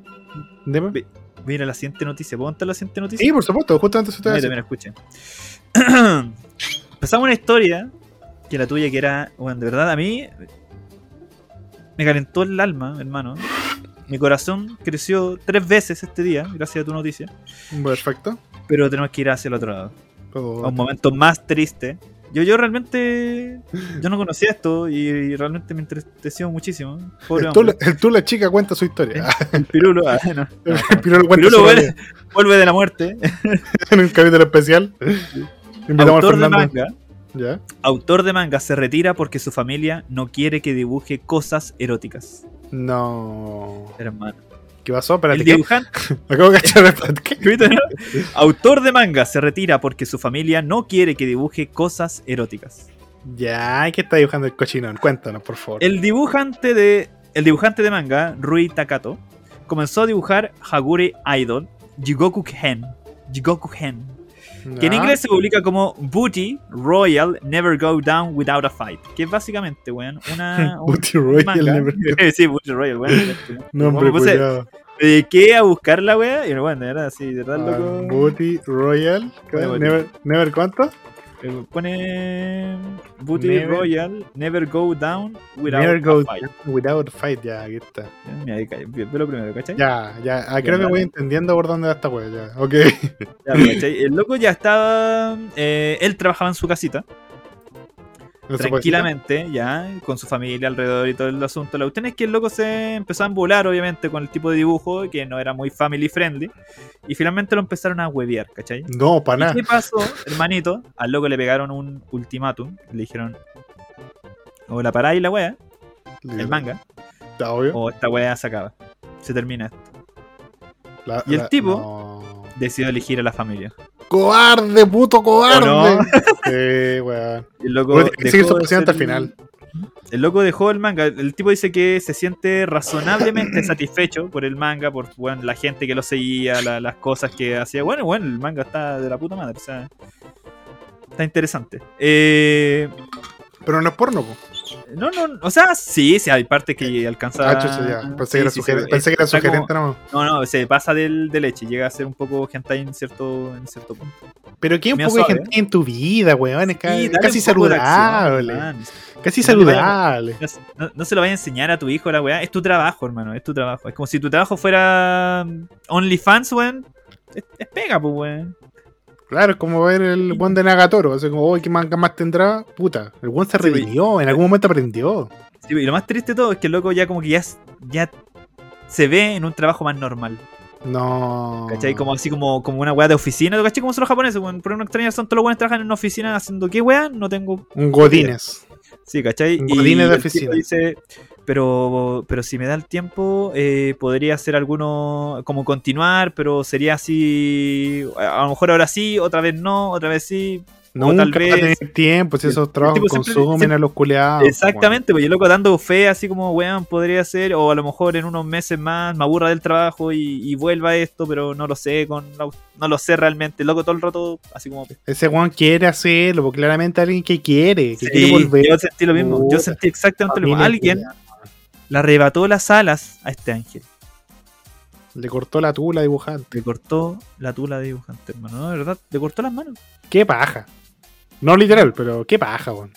S2: Dime.
S1: Mira la siguiente noticia. ¿Puedo contar la siguiente noticia?
S2: Sí, por supuesto, justamente eso te
S1: Mira, mira, escuchen. Empezamos una historia que la tuya, que era, bueno, de verdad, a mí me calentó el alma, hermano. Mi corazón creció tres veces este día, gracias a tu noticia.
S2: Perfecto.
S1: Pero tenemos que ir hacia el otro lado.
S2: Oh,
S1: A un momento más triste. Yo, yo realmente, yo no conocía esto y, y realmente me entristeció muchísimo. Pobre
S2: el, tú, el tú, la chica, cuenta su historia.
S1: El pirulo, ah, no.
S2: el Pirulo cuenta
S1: Pirulo
S2: su
S1: vuelve, vuelve de la muerte.
S2: en un capítulo especial. Invitamos a
S1: Autor de manga.
S2: ¿Ya?
S1: Autor de manga se retira porque su familia no quiere que dibuje cosas eróticas.
S2: No.
S1: Hermano.
S2: ¿Qué pasó? Espérate.
S1: El dibujante,
S2: Acabo de cachar
S1: autor de manga se retira porque su familia no quiere que dibuje cosas eróticas.
S2: Ya, ¿qué está dibujando el cochinón? Cuéntanos, por favor.
S1: El dibujante de el dibujante de manga Rui Takato comenzó a dibujar Hagure Idol Jigoku Hen, Jigoku Hen, que en inglés se publica como Booty Royal Never Go Down Without a Fight, que es básicamente, weón, una un
S2: Booty Royal
S1: manga.
S2: Never-
S1: sí, Booty Royal, weón.
S2: Nombre, culiao.
S1: Me dediqué a buscar la wea y bueno, era así, de verdad,
S2: Ah,
S1: loco.
S2: Booty Royal. Never, never cuánto?
S1: Eh, Pone Booty
S2: Never-
S1: Royal, Never Go Down Without
S2: Never
S1: a Fight.
S2: without fight. Ya, aquí está.
S1: Mira, ahí lo primero, ¿cachai?
S2: Ya, ya. ah, creo que
S1: dale.
S2: voy entendiendo por dónde va esta wea. Ya, ok.
S1: Ya, ¿cachai? El loco ya estaba. eh, él trabajaba en su casita, tranquilamente, ya, con su familia alrededor y todo el asunto. La cuestión es que el loco se empezó a embolar, obviamente, con el tipo de dibujo que no era muy family friendly. Y finalmente lo empezaron a huevear, ¿cachai?
S2: No, para
S1: ¿Y
S2: nada.
S1: qué pasó, hermanito? Al loco le pegaron un ultimátum. Le dijeron: O la paráis la wea, el manga,
S2: Está obvio.
S1: o esta wea se acaba. Se termina esto.
S2: La-
S1: y el
S2: la-
S1: tipo-
S2: no.
S1: Decidió elegir a la familia.
S2: ¡Cobarde, puto cobarde!
S1: ¿O no?
S2: Sí, weón.
S1: Y el loco
S2: Bueno, su presidente al final.
S1: El loco dejó el manga. El tipo dice que se siente razonablemente satisfecho por el manga, por bueno, la gente que lo seguía, la- las cosas que hacía. Bueno, bueno, el manga está de la puta madre. O sea, está interesante. Eh,
S2: Pero no es porno, po.
S1: No, no, o sea, sí, sí, hay partes que alcanza.
S2: Ah, chucha, ya. Pensé
S1: sí,
S2: que era,
S1: sí,
S2: suger-
S1: sí,
S2: pensé que era
S1: está como-
S2: sugerente, no.
S1: No, no, se pasa del, de leche. Llega a ser un poco hentai en cierto, en cierto punto.
S2: Pero ¿qué un poco de
S1: suave,
S2: gente en tu vida, weón? Es,
S1: Sí,
S2: casi
S1: acción,
S2: saludable. Casi
S1: No le vaya-
S2: saludable.
S1: No, se lo vaya a enseñar a tu hijo la weá. Es tu trabajo, hermano. Es tu trabajo. Es como si tu trabajo fuera mm, OnlyFans, weón. Es, es pega, pues, weón.
S2: Claro, es como ver el buen de Nagatoro. Así como, oh, ¿qué manga más tendrá? Puta, el buen se
S1: Sí,
S2: redimió, en algún momento aprendió.
S1: Sí, y lo más triste de todo es que el loco ya como que ya, ya se ve en un trabajo más normal.
S2: No.
S1: ¿Cachai? Como así como, como una weá de oficina. ¿Cachai? Como son los japoneses, weón. Por una extraña razón, todos los weones trabajan en una oficina haciendo qué weá. No tengo
S2: Un Godines.
S1: Sí, ¿cachai?
S2: Godines de
S1: el tipo
S2: oficina.
S1: dice, pero, pero si me da el tiempo, eh, podría hacer alguno, como continuar, pero sería así, a lo mejor ahora sí, otra vez no, otra vez sí.
S2: Nunca
S1: tal
S2: va a tener tiempo, si esos trabajos consumen
S1: siempre-
S2: a los culeados.
S1: Exactamente, pues y el loco dando fe, así como, weón, podría ser, o a lo mejor en unos meses más me aburra del trabajo y, y vuelva a esto, pero no lo sé, con la- no lo sé realmente. Loco todo el rato, así como...
S2: Ese Juan quiere hacerlo, porque claramente alguien que quiere, que
S1: Sí,
S2: quiere volver.
S1: yo sentí lo mismo, yo sentí exactamente lo mismo. Alguien
S2: culiao.
S1: le arrebató las alas a este ángel.
S2: Le cortó la tula dibujante.
S1: Le cortó la tula dibujante, hermano. ¿no? De verdad, le cortó las manos.
S2: Qué paja. No literal, pero qué paja, weón.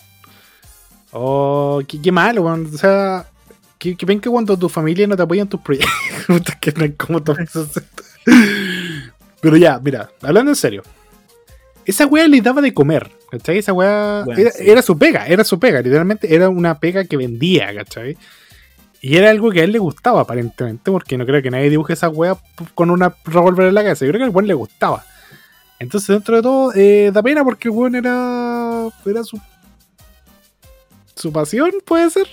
S2: Oh, qué, qué malo, weón. O sea, que, ven que cuando tu familia no te apoya en tus proyectos. Que no. Pero ya, mira, hablando en serio. Esa weá le daba de comer, ¿cachai? Esa weá
S1: Bueno,
S2: era,
S1: sí.
S2: era su pega, era su pega, literalmente era una pega que vendía, ¿cachai? Y era algo que a él le gustaba, aparentemente, porque no creo que nadie dibuje esa weá con una revólver en la cabeza. Yo creo que al weón le gustaba. Entonces, dentro de todo, eh, da pena porque el weón era. Era su. Su pasión, puede ser.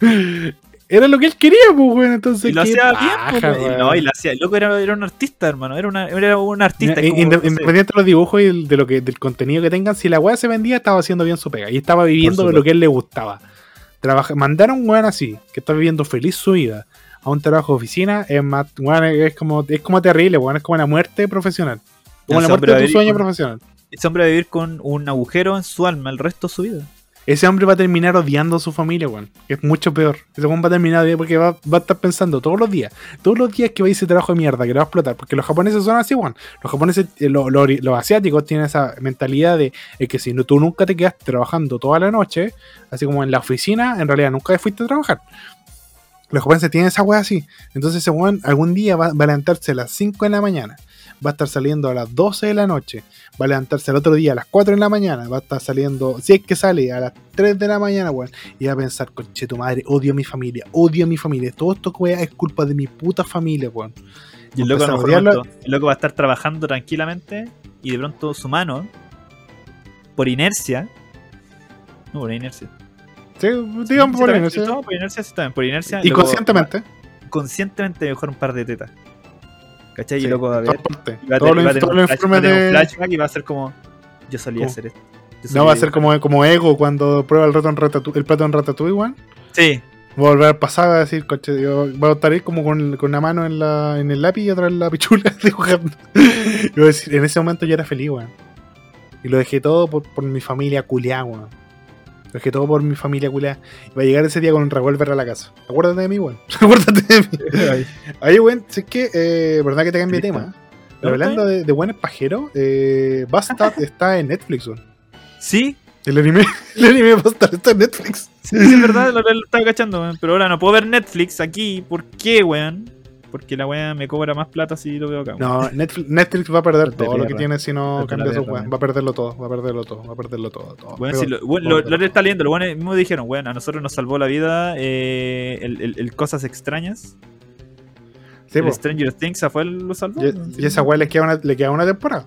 S2: era lo que él quería, pues, weón. Entonces,
S1: Y lo hacía bien, pues,
S2: weón.
S1: no, y lo hacía. El loco era, era un artista, hermano. Era, una, era un artista. Como, no sé,
S2: Independiente de los dibujos y el- de lo que, del contenido que tengan, si la weá se vendía, estaba haciendo bien su pega. Y estaba viviendo de lo que él le gustaba. trabaja, mandar a un weón así, que está viviendo feliz su vida, a un trabajo de oficina, es más, weón, es como, es como terrible, weón, es como la muerte profesional. Como la
S1: hombre
S2: muerte de tu sueño
S1: con-
S2: profesional.
S1: Ese hombre va a vivir con un agujero en su alma el resto de su vida.
S2: Ese hombre va a terminar odiando a su familia, weón. Es mucho peor. Ese weón va a terminar odiando porque va, va a estar pensando todos los días, todos los días que va a ese trabajo de mierda, que le va a explotar. Porque los japoneses son así, weón. Los japoneses, eh, lo- lo- los asiáticos tienen esa mentalidad de eh, que si no, tú nunca te quedas trabajando toda la noche, así como en la oficina, en realidad nunca fuiste a trabajar. Los japoneses tienen esa weá así. Entonces ese weón algún día va, va a levantarse a las 5 de la mañana. Va a estar saliendo a las 12 de la noche. Va a levantarse el otro día a las 4 de la mañana. Va a estar saliendo, si es que sale, a las 3 de la mañana, weón. Y va a pensar, conche tu madre, odio a mi familia, odio a mi familia. Todo esto, weá, es culpa de mi puta familia, weón.
S1: Y el loco, a lo el loco va a estar trabajando tranquilamente y de pronto su mano, por inercia, no por inercia,
S2: Sí, digamos
S1: Sí,
S2: por
S1: no, por inercia sí también, por inercia.
S2: Y conscientemente.
S1: va- conscientemente mejor un par de tetas. ¿Cachai?
S2: sí,
S1: y loco a ver. va a tener- a tener un flash- tener un
S2: de.
S1: flashback y va a ser como yo solía
S2: ¿Cómo?
S1: hacer esto. Yo
S2: No, va a ser
S1: dibujar".
S2: como, como ego cuando prueba el, reto en el plato en Ratatouille, weón.
S1: Sí,
S2: Voy a volver al pasado a decir, coche, yo voy a estar ahí como con, con una mano en, la, en el lápiz y otra en la pichula dibujando. Y voy a decir, en ese momento yo era feliz, weón. Y lo dejé todo por, por mi familia culiá, weón. Lo dejé todo por mi familia culiá. Y va a llegar ese día con un revólver a la casa. Acuérdate de mí, weón. Acuérdate de mí. Ahí, weón, si es que, eh, verdad que te cambie de tema. Pero hablando de, de buenos pajeros, eh, Bastard está en Netflix, weón.
S1: sí,
S2: El anime, el anime Bastard está en Netflix.
S1: sí, sí, es verdad, lo, lo estaba cachando, weón. Pero ahora no puedo ver Netflix aquí. ¿Por qué, weón? Porque la weá me cobra más plata si lo veo acá.
S2: No, Netflix, Netflix va a perder
S1: de
S2: todo lo que tiene si no cambia su
S1: man.
S2: Va a perderlo todo, va a perderlo todo, va a perderlo todo. todo.
S1: Bueno,
S2: Pero-
S1: sí, lo, bueno, lo, lo que está leyendo, lo bueno mismo dijeron, bueno, a nosotros nos salvó la vida eh, el, el- el Cosas Extrañas.
S2: sí,
S1: el. Stranger Things a fue el lo salvó.
S2: y, y esa weá le queda una, le queda una temporada.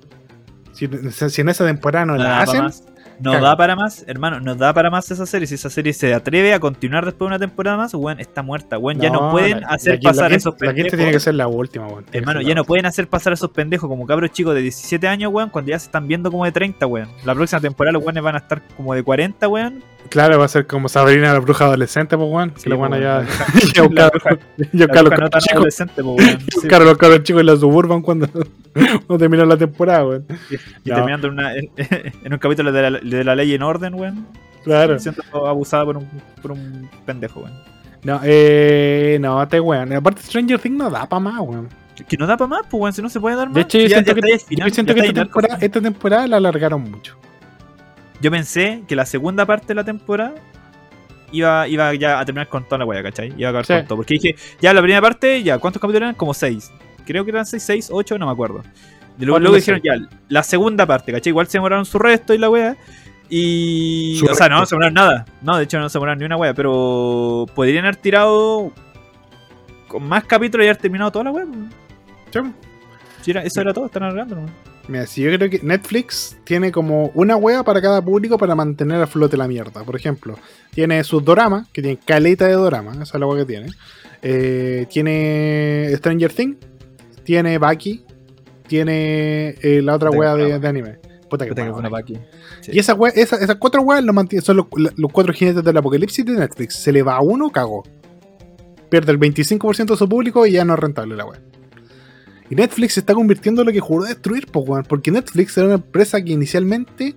S2: Si, si en esa temporada no la
S1: para
S2: hacen,
S1: más. No
S2: caga.
S1: da para más, hermano, no da para más esa serie. Si esa serie se atreve a continuar después de una temporada más, weón, está muerta, weón. ya no pueden
S2: la-
S1: hacer
S2: la
S1: pasar
S2: la
S1: esos
S2: quinta- La
S1: pendejos.
S2: quinta tiene que ser la última, weón.
S1: Hermano, ya no pueden hacer pasar a esos pendejos como cabros chicos de 17 años, weón, cuando ya se están viendo como de 30, weón. La próxima temporada los weones van a estar como de 40, weón.
S2: Claro, va a ser como Sabrina la bruja adolescente, pues, weón. Que
S1: Sí, po,
S2: van allá.
S1: la bruja-
S2: Ya
S1: la
S2: buscar
S1: bruja-
S2: ya buscar
S1: la
S2: los
S1: bruja no
S2: cabros
S1: tan
S2: chicos.
S1: adolescente, po, weón. Sí.
S2: Buscar a los cabros chicos en la suburban cuando, cuando terminó la temporada, weón.
S1: Y
S2: No.
S1: terminando en, una- en, en un capítulo de la, de la ley en orden, weón.
S2: Claro.
S1: Siendo abusada por un, por un pendejo, weón.
S2: No, eh, no, te weón. Aparte, Stranger Things no da pa' más, weón.
S1: Que no da para más, pues, weón, si no se puede dar más.
S2: De hecho, yo
S1: Ya-
S2: siento
S1: ya
S2: que, yo siento que esta temporada, esta temporada la alargaron mucho.
S1: Yo pensé que la segunda parte de la temporada iba, iba ya a terminar con toda la wea, ¿cachai? Iba a acabar
S2: Sí.
S1: con todo. Porque dije, ya la primera parte, ya, ¿cuántos capítulos eran? Como seis. Creo que eran seis, seis, ocho, no me acuerdo. Y luego, luego dijeron, ya, la segunda parte, ¿cachai? Igual se demoraron su resto y la wea. Y.
S2: Su
S1: o sea, no,
S2: resto.
S1: no se demoraron nada. No, de hecho, no se demoraron ni una wea. Pero podrían haber tirado con más capítulos y haber terminado toda la wea.
S2: Sí.
S1: Si era- eso era todo, están alargando, ¿no?
S2: Mira, si yo creo que Netflix tiene como una wea para cada público para mantener a flote la mierda. Por ejemplo, tiene sus doramas, que tiene caleta de dorama, esa es la wea que tiene. Eh, tiene Stranger Things, tiene Baki, tiene eh, la otra wea de, anime. Puta que
S1: Puta que
S2: buena.
S1: Sí.
S2: Y esa wea, esa- esas cuatro weas lo son los, los cuatro jinetes del apocalipsis de Netflix. Se le va a uno, cagó. Pierde el 25% de su público y ya no es rentable la wea. Y Netflix se está convirtiendo en lo que juró destruir, po, weón. Porque Netflix era una empresa que inicialmente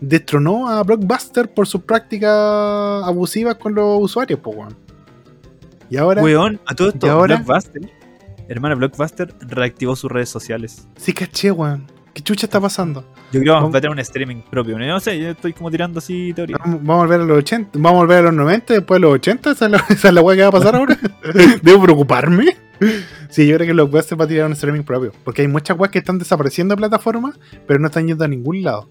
S2: destronó a Blockbuster por sus prácticas abusivas con los usuarios, po, weón. Y ahora
S1: Weón, a todo esto,
S2: ¿Y ahora?
S1: Blockbuster, hermano, Blockbuster reactivó sus redes sociales.
S2: sí caché, weón. ¿Qué chucha está pasando?
S1: Yo creo que vamos a tener un streaming propio. No sé, yo estoy como tirando así teoría.
S2: Vamos a volver a los 80, vamos a volver a los 90, después de los 80, esa es la, esa es la weá que va a pasar ahora. ¿Debo preocuparme? Sí, yo creo que los Blockbuster va a tirar un streaming propio, porque hay muchas weas que están desapareciendo de plataformas, pero no están yendo a ningún lado.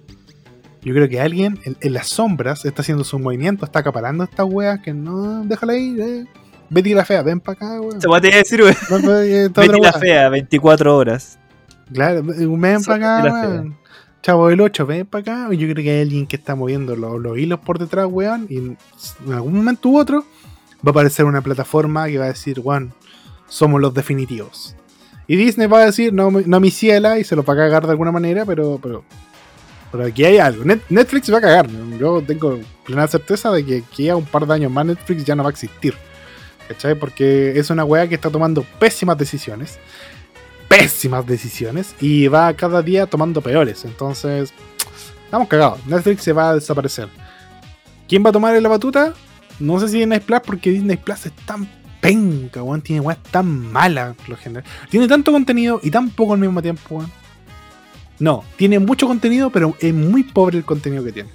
S2: Yo creo que alguien en, en las sombras está haciendo su movimiento, está acaparando estas weas que no, déjala ahí, eh. Betty la fea, ven para acá, weón.
S1: Se va a tener que decir, weón.
S2: No, eh,
S1: Betty la
S2: wea.
S1: fea, 24 horas.
S2: Claro, ven
S1: Son
S2: para acá, weón. Chavo del 8, ven para acá. Yo creo que hay alguien que está moviendo los, los hilos por detrás, weón. Y en algún momento u otro va a aparecer una plataforma que va a decir, weón, somos los definitivos. Y Disney va a decir, no, no mi ciela, y se lo va a cagar de alguna manera, pero, pero Pero aquí hay algo. Net- Netflix va a cagar. Yo tengo plena certeza de que aquí a un par de años más Netflix ya no va a existir. ¿Cachai? Porque es una weá que está tomando pésimas decisiones. Pésimas decisiones. Y va cada día tomando peores. Entonces, estamos cagados. Netflix se va a desaparecer. ¿Quién va a tomar la batuta? No sé si Disney Plus, porque Disney Plus es tan penca, weón. Tiene weas tan malas. Tiene tanto contenido y tan poco al mismo tiempo, weón. No, tiene mucho contenido, pero es muy pobre el contenido que tiene.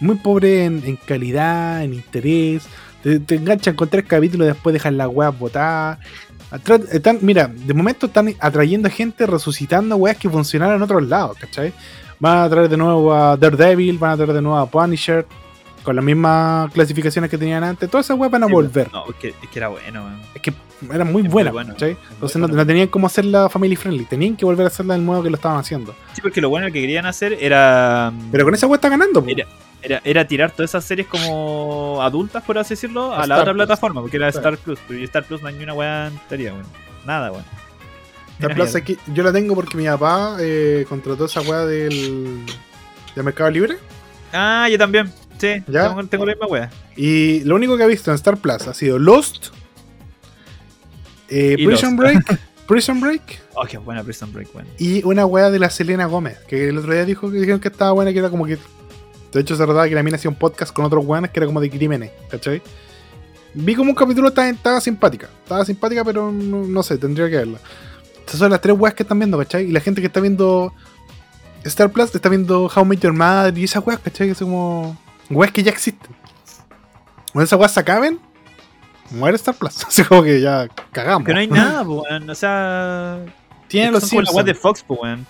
S2: Muy pobre en, calidad, en interés. Te, te enganchan con tres capítulos y después dejan las weas botadas. Mira, de momento están atrayendo gente, resucitando weas que funcionaron en otros lados, ¿cachai? Van a traer de nuevo a Daredevil, van a traer de nuevo a Punisher, con las mismas clasificaciones que tenían antes. Todas esas weas van a
S1: Sí,
S2: volver.
S1: No, es que, es que era bueno, weón.
S2: Es que eran muy
S1: Es
S2: buenas,
S1: bueno, muy
S2: Entonces no,
S1: bueno.
S2: no tenían cómo hacerla family friendly, tenían que volver a hacerla del modo que lo estaban haciendo.
S1: Sí, porque lo bueno que querían hacer era.
S2: Pero con esa wea está ganando.
S1: Era, era, era tirar todas esas series como adultas, por así decirlo, a la
S2: Star
S1: otra
S2: Plus.
S1: plataforma, porque era
S2: Claro.
S1: Star Plus. Pero y Star Plus no hay ni una weá entería, weón. Nada, Era
S2: plaza
S1: mierda.
S2: aquí, yo la tengo porque mi papá eh, contrató esa weá del, del Mercado Libre.
S1: Ah, yo también. Sí,
S2: ¿Ya?
S1: tengo, tengo la misma weá.
S2: Y lo único que he visto en Star Plus ha sido Lost, eh, Prison
S1: Lost.
S2: Break, Prison Break
S1: Oh, qué buena Prison Break, weón.
S2: y una weá de la Selena Gómez. Que el otro día dijo que dijeron que estaba buena, que era como que. De hecho, se trataba que la mina hacía un podcast con otros weones que era como de crímenes, ¿cachai? Vi como un capítulo estaba, estaba simpática. Estaba simpática, pero no, no sé, tendría que verla. Estas son las tres weas que están viendo, ¿cachai? Y la gente que está viendo Star Plus está viendo How Met Your Mother y esas weas, ¿cachai? Que son como weas que ya existen. Cuando esas weas se acaben, muere Star Plus. Así como que ya cagamos.
S1: Que no hay nada, weón. O sea.
S2: Tiene los
S1: la
S2: Simpsons.
S1: de Fox, weón.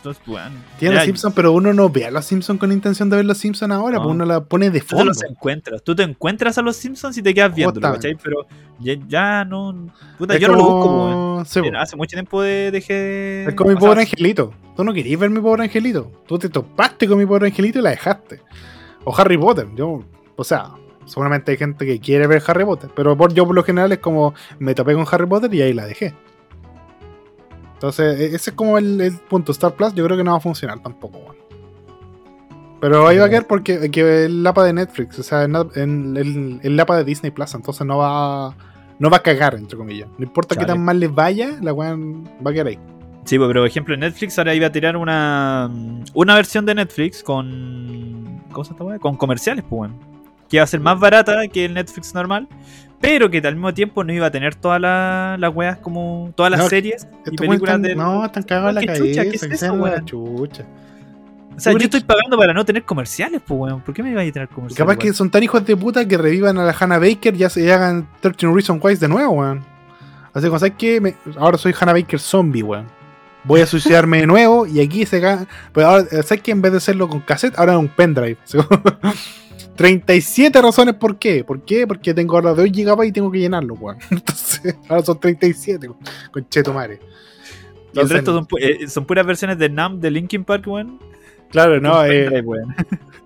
S2: Tiene los Simpsons, pero uno no ve a los Simpsons con intención de ver los Simpsons ahora,
S1: No.
S2: pues uno la pone de
S1: Tú te
S2: fondo.
S1: los encuentras. Tú te encuentras a los Simpsons y te quedas
S2: Justamente.
S1: ¿cachai? Pero ya, ya no. Puta,
S2: Es
S1: yo no lo busco, weón.
S2: sí.
S1: Hace mucho tiempo de- dejé.
S2: Es como mi
S1: sea,
S2: pobre angelito. Tú no querías ver mi pobre angelito. Tú te topaste con mi pobre angelito y la dejaste. O Harry Potter. Yo, o sea, seguramente hay gente que quiere ver Harry Potter. Pero por, yo por lo general es como me topé con Harry Potter y ahí la dejé. Entonces, e- ese es como el, el punto. Star Plus yo creo que no va a funcionar tampoco, weón. Pero ahí va a quedar porque que el APA de Netflix, o sea, en, en- el, el de Disney Plus, entonces no va no va a cagar, entre comillas. No importa qué
S1: Chale.
S2: tan mal les vaya, la weón va a quedar ahí.
S1: Sí, pues, pero por ejemplo, Netflix ahora iba a tirar una, una versión de Netflix con. ¿Cómo se llama? Con comerciales, pues, weón. Que iba a ser más barata que el Netflix normal, pero que al mismo tiempo no iba a tener todas la- las weas como. Todas las
S2: No,
S1: series y películas
S2: están, no, están cagados en la
S1: ¿Qué
S2: cabeza.
S1: chucha? ¿Qué es
S2: que
S1: eso,
S2: chucha.
S1: O sea, yo estoy pagando para no tener comerciales, pues, weón. ¿Por qué me iba a tener comerciales?
S2: capaz que son tan hijos de puta que revivan a la Hannah Baker y, hagan 13 Reasons Why de nuevo, weón. Así como, ¿sabes qué? Me- ahora soy Hannah Baker zombie, weón. Voy a suicidarme de nuevo y aquí se gana. Pero ahora, ¿sabes qué? En vez de hacerlo con cassette, ahora es un pendrive. Así como, 37 razones por qué. ¿Por qué? Porque tengo ahora de 2 GB y tengo que llenarlo, weón. Entonces, ahora son 37, weón. con cheto madre.
S1: Y el resto son, pu- eh, son puras versiones de NAM de Linkin Park, weón.
S2: Claro, no, eh.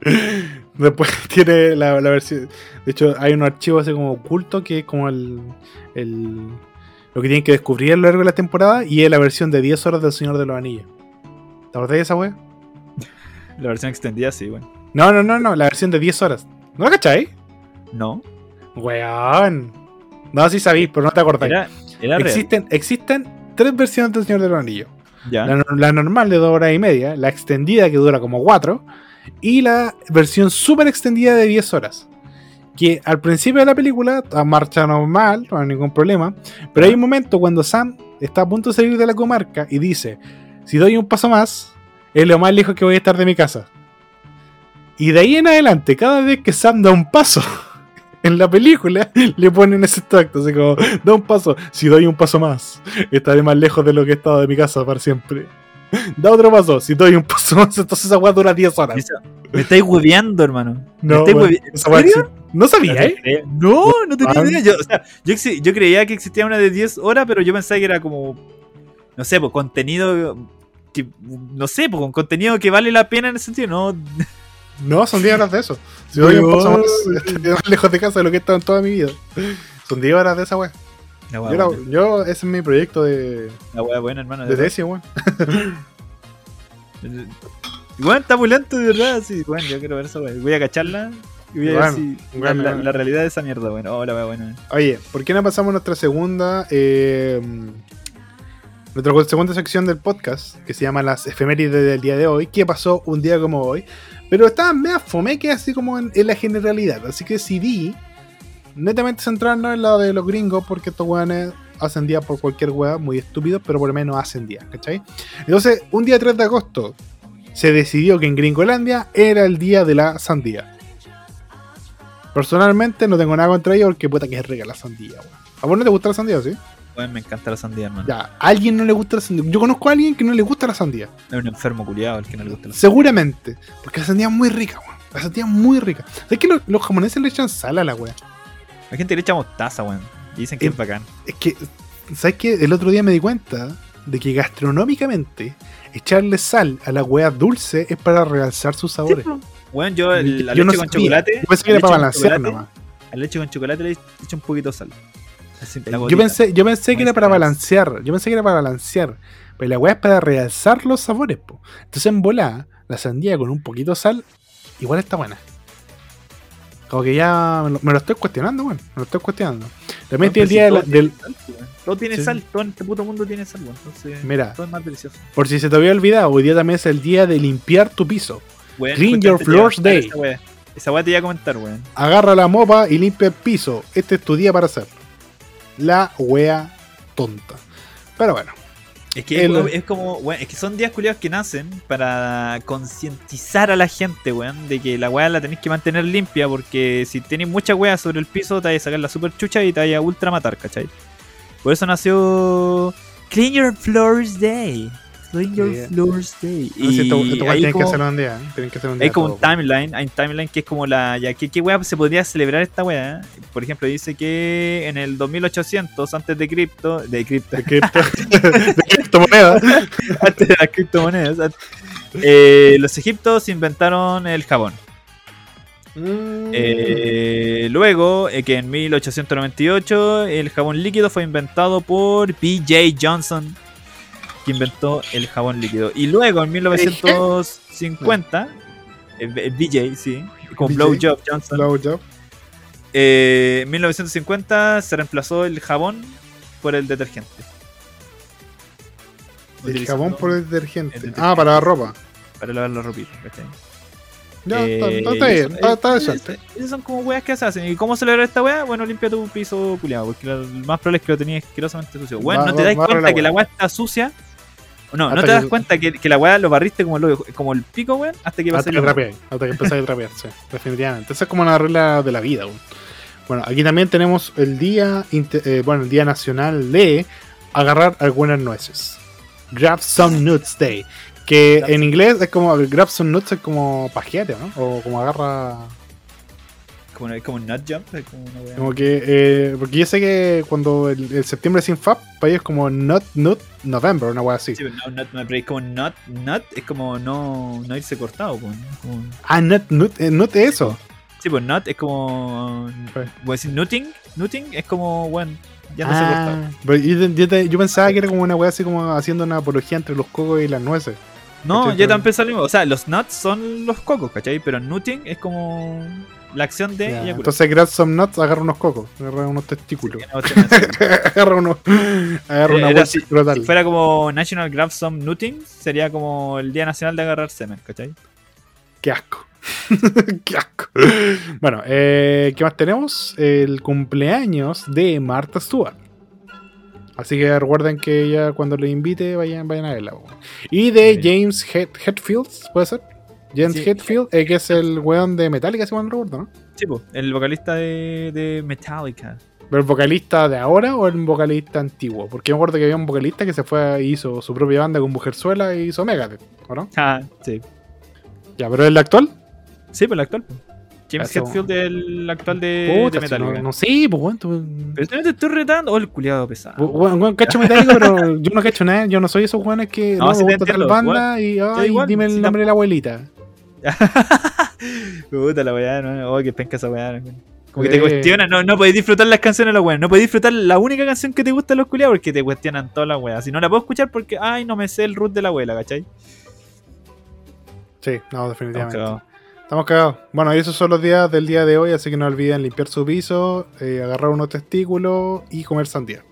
S2: Después tiene la, la versión. De hecho, hay un archivo así como oculto que es como el, el- Lo que tienen que descubrir a lo largo de la temporada y es la versión de 10 horas del Señor de los Anillos. ¿Te acordás de esa wea?
S1: La versión extendida, sí, weón.
S2: No, no, no, no, la versión de 10 horas. ¿No la cachai?
S1: No.
S2: Weón. No, sí sabéis, pero no te acordáis.
S1: Era, era real.
S2: Existen, tres versiones del Señor de los Anillos.
S1: Ya.
S2: La, la normal de 2 horas y media, la extendida que dura como 4 y la versión super extendida de 10 horas. Que al principio de la película marcha normal, no hay ningún problema, pero hay un momento cuando Sam está a punto de salir de la comarca y dice, si doy un paso más, es lo más lejos que voy a estar de mi casa. Y de ahí en adelante, cada vez que Sam da un paso en la película, le ponen ese acto, así como, da un paso, si doy un paso más, estaré más lejos de lo que he estado de mi casa para siempre. Da otro paso, si doy un paso más, entonces esa weá dura 10 horas.
S1: Me estáis hueveando, hermano. Me estáis
S2: weón, esa weá. No sabía, ¿eh?
S1: No, no tenía
S2: Weón.
S1: idea. Yo, o sea, yo, creía que existía una de 10 horas, pero yo pensaba que era como, no sé, pues contenido que, no sé, pues con contenido que vale la pena en ese sentido, no.
S2: No, son 10 horas de eso. Si un paso
S1: Weón.
S2: más, más lejos de casa de lo que he estado en toda mi vida. Son 10 horas de esa weá.
S1: La
S2: Yo,
S1: buena,
S2: yo- ese es mi proyecto de,
S1: la wea buena, hermano. de
S2: tesis, weón.
S1: Igual está pulento de verdad, sí. Bueno, yo quiero ver eso, weón. Voy a cacharla y voy a ver
S2: Bueno,
S1: si la-
S2: bueno,
S1: la,
S2: bueno.
S1: la realidad de esa mierda, bueno. Oh, la wea buena.
S2: Oye, ¿por qué no pasamos a nuestra segunda eh, nuestra segunda sección del podcast que se llama las efemérides del día de hoy? ¿Qué pasó un día como hoy? Pero estaban medio fome que así como en, en la generalidad. Así que decidí netamente centrarnos en la de los gringos porque estos weones hacen día por cualquier wea muy estúpido, pero por lo menos hacen día, ¿cachai? Entonces, un día 3 de agosto se decidió que en Gringolandia era el día de la sandía. Personalmente no tengo nada contra ello porque puta que es rica la sandía, weón. ¿A vos no te gusta la sandía, sí?
S1: Weón, me encanta la sandía, hermano.
S2: Ya, ¿a alguien no le gusta la sandía? Yo conozco a alguien que no le gusta la sandía.
S1: Es un enfermo culiado el que no le gusta la
S2: Seguramente. Porque la sandía es muy rica, weón. La sandía es muy rica. ¿Sabes que los, los japoneses le echan sal a la weá?
S1: Hay gente que le echa mostaza, weón. Y dicen que
S2: Eh,
S1: es bacán.
S2: Es que, ¿sabes qué? El otro día me di cuenta de que gastronómicamente echarle sal a la weá dulce es para realzar sus sabores.
S1: Weón, yo el- la
S2: Yo no
S1: leche con
S2: sabía.
S1: chocolate.
S2: Yo pensé que era para balancear nomás.
S1: A la leche con chocolate le echo un poquito de sal. Así,
S2: Yo pensé, yo pensé que era para balancear. Yo pensé que era para balancear. Pero la weá es para realzar los sabores, po. Entonces en volada, la sandía con un poquito de sal, igual está buena. Como que ya me lo, me lo estoy cuestionando, weón. Me lo estoy cuestionando. También tiene el día
S1: si todo
S2: del.
S1: tiene sal. Todo tiene
S2: Sí.
S1: sal, todo en este puto mundo tiene sal, weón. Entonces,
S2: Mira.
S1: todo es más delicioso.
S2: Por si se te había olvidado, hoy día también es el día de limpiar tu piso. Clean your floors day.
S1: Esa weá, esa weá te iba a comentar, weón.
S2: Agarra la mopa y limpia el piso. Este es tu día para hacerlo. La wea tonta. Pero bueno.
S1: Es que
S2: El-
S1: es como, weón, es que son días culiados que nacen para concientizar a la gente, weón, de que la weá la tenéis que mantener limpia, porque si tenéis mucha weá sobre el piso, te vais a sacar la super chucha y te vais a ultra matar, ¿cachai? Por eso nació Clean Your Floors Day. Clean Your
S2: Yeah.
S1: Floors Day.
S2: No, si esto,
S1: Y
S2: esto
S1: ahí
S2: tienen que
S1: como-
S2: hacerlo un día. Tienen que hacerlo un día
S1: hay como un
S2: todo,
S1: timeline, hay un timeline que es como la. Ya, ¿qué, ¿Qué weá se podría celebrar esta weá? Por ejemplo, dice que en el 2800, antes de cripto, de cripto,
S2: De cripto, de criptomonedas.
S1: antes de las criptomonedas, an- eh, los egiptos inventaron el jabón.
S2: Mm.
S1: Eh, luego, eh, que en 1898 el jabón líquido fue inventado por B.J. Johnson, que inventó el jabón líquido. Y luego en 1950, eh, B- BJ, sí, con. Blowjob Johnson,
S2: Blowjob.
S1: eh, en 1950 se reemplazó el jabón por el detergente.
S2: El jabón por el detergente.
S1: el detergente.
S2: Ah, para la ropa.
S1: Para lavar la ropita, ¿cachai?
S2: Ya, está,
S1: Eh,
S2: bien. Está, está
S1: eh,
S2: decente.
S1: eh, Esas son como weas que se hacen. ¿Y cómo celebrar esta wea? Bueno, limpia tu piso culiado. Porque lo más probable es que lo tenías asquerosamente sucio. Bueno,
S2: Va-
S1: no te
S2: va-
S1: das cuenta
S2: la
S1: que la
S2: wea
S1: está sucia. No, no te das
S2: que-
S1: cuenta que, que la wea lo barriste como el, como el pico, weón, hasta que pasa
S2: que trapeáis. Hasta que empezáis a trapear, sí. Definitivamente. Esa es como una regla de la vida. weón. Bueno, aquí también tenemos el día, eh, bueno, el día nacional de agarrar algunas nueces. Grab some nuts day. Que en inglés es como grab some nuts es como pajeate, ¿no? O como agarra.
S1: Como, una- como un nut jump. es Como una wea.
S2: Como que. eh, porque yo sé que cuando el, el septiembre sin FAP, para ellos es como nut, nut, November, una wea así.
S1: Sí, pero no, nut, no, pero es como nut, nut es como no, no irse cortado, pues. Como-
S2: Ah, nut, nut, eh, nut es eso.
S1: Sí, pues nut es como. Voy a decir nutting. Nutting es como, weón, ya no se cortado.
S2: Ah, pero yo, yo pensaba que era como una wea así como haciendo una apología entre los cocos y las nueces.
S1: No, yo también pensé lo mismo. O sea, los nuts son los cocos, ¿cachai? Pero nutting es como la acción de.
S2: Entonces, grab some nuts, agarra unos cocos, agarra unos testículos.
S1: No
S2: agarra unos. Agarra una
S1: Era
S2: bolsa escrotal.
S1: Si fuera como National Grab Some Nutting, sería como el Día Nacional de agarrar semen, ¿cachai?
S2: Qué asco. Qué asco. Bueno, eh, ¿qué más tenemos? El cumpleaños de Martha Stewart. Así que recuerden que ella cuando le invite vayan, vayan a verla. Y de. James Het- Hetfield, ¿puede ser? James
S1: Sí.
S2: Hetfield, eh, que es el weón de Metallica, si mal recuerdo, ¿no?
S1: Sí, po, el vocalista de, de Metallica.
S2: ¿Pero el vocalista de ahora o el vocalista antiguo? Porque me acuerdo que había un vocalista que se fue y hizo su propia banda con Mujerzuela y hizo Megadeth, ¿o no?
S1: Ah, sí.
S2: Ya, pero el actual.
S1: Sí, pues el actual. po. James
S2: Eso.
S1: Hetfield, el actual de,
S2: Puta,
S1: de
S2: si
S1: Metallica.
S2: no, no sé, pues tú-
S1: Pero tú no te estoy retando. Oh, el culiado pesado.
S2: Bu- Weón, weón, cacho metálico, pero yo no cacho nada. Yo no soy esos weones que
S1: No,
S2: no, me
S1: te
S2: gusta tal
S1: entiendo,
S2: banda y ay,
S1: igual,
S2: dime el nombre de la abuelita.
S1: Puta la weá, no. Oh, que penca esa weá. no. Como que te
S2: Eh.
S1: cuestiona, no, no podéis disfrutar las canciones de los weones. No podéis disfrutar la única canción que te gusta de los culiados porque te cuestionan todas las weas. Si no la puedo escuchar porque, ay, no me sé el root de la abuela, ¿cachai?
S2: Sí, no,
S1: Estamos
S2: definitivamente.
S1: cagados.
S2: Estamos cagados. Bueno, y esos son los días del día de hoy, así que no olviden limpiar su piso, eh, agarrar unos testículos y comer sandía.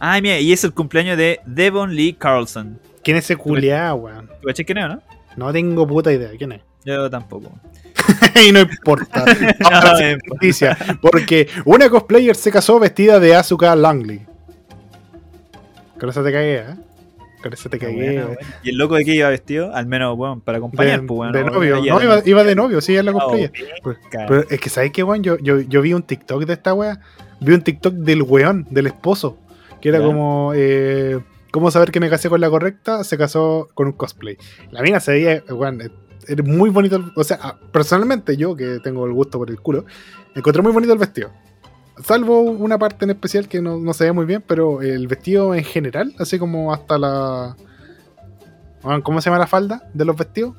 S1: Ay, mira, y es el cumpleaños de Devon Lee Carlson.
S2: ¿Quién es ese culiao, weón?
S1: ¿Tú quién es, no?
S2: No tengo puta idea. ¿Quién es?
S1: Yo tampoco.
S2: y no importa. Vamos a la
S1: No,
S2: noticia. Porque una cosplayer se casó vestida de Asuka Langley. Con eso te cagué, ¿eh? Con eso te cagué. ¿eh?
S1: ¿Y el loco de qué iba vestido? Al menos, bueno, para acompañar,
S2: de,
S1: pues, bueno.
S2: de
S1: no,
S2: novio. No, iba, iba de novio, sí, es la
S1: Ah,
S2: cosplayer. Pues. Pero es que, ¿sabes qué, weón? Yo, yo, yo vi un TikTok de esta wea. Vi un TikTok del weón, del esposo. Que era
S1: Ya.
S2: como. Eh, ¿Cómo saber que me casé con la correcta? Se casó con un cosplay. La mina se veía, weón, era muy bonito. el- O sea, ah, personalmente yo, que tengo el gusto por el culo, encontré muy bonito el vestido. Salvo una parte en especial que no, no se ve muy bien, pero el vestido en general, así como hasta la. weón, ¿Cómo se llama la falda de los vestidos?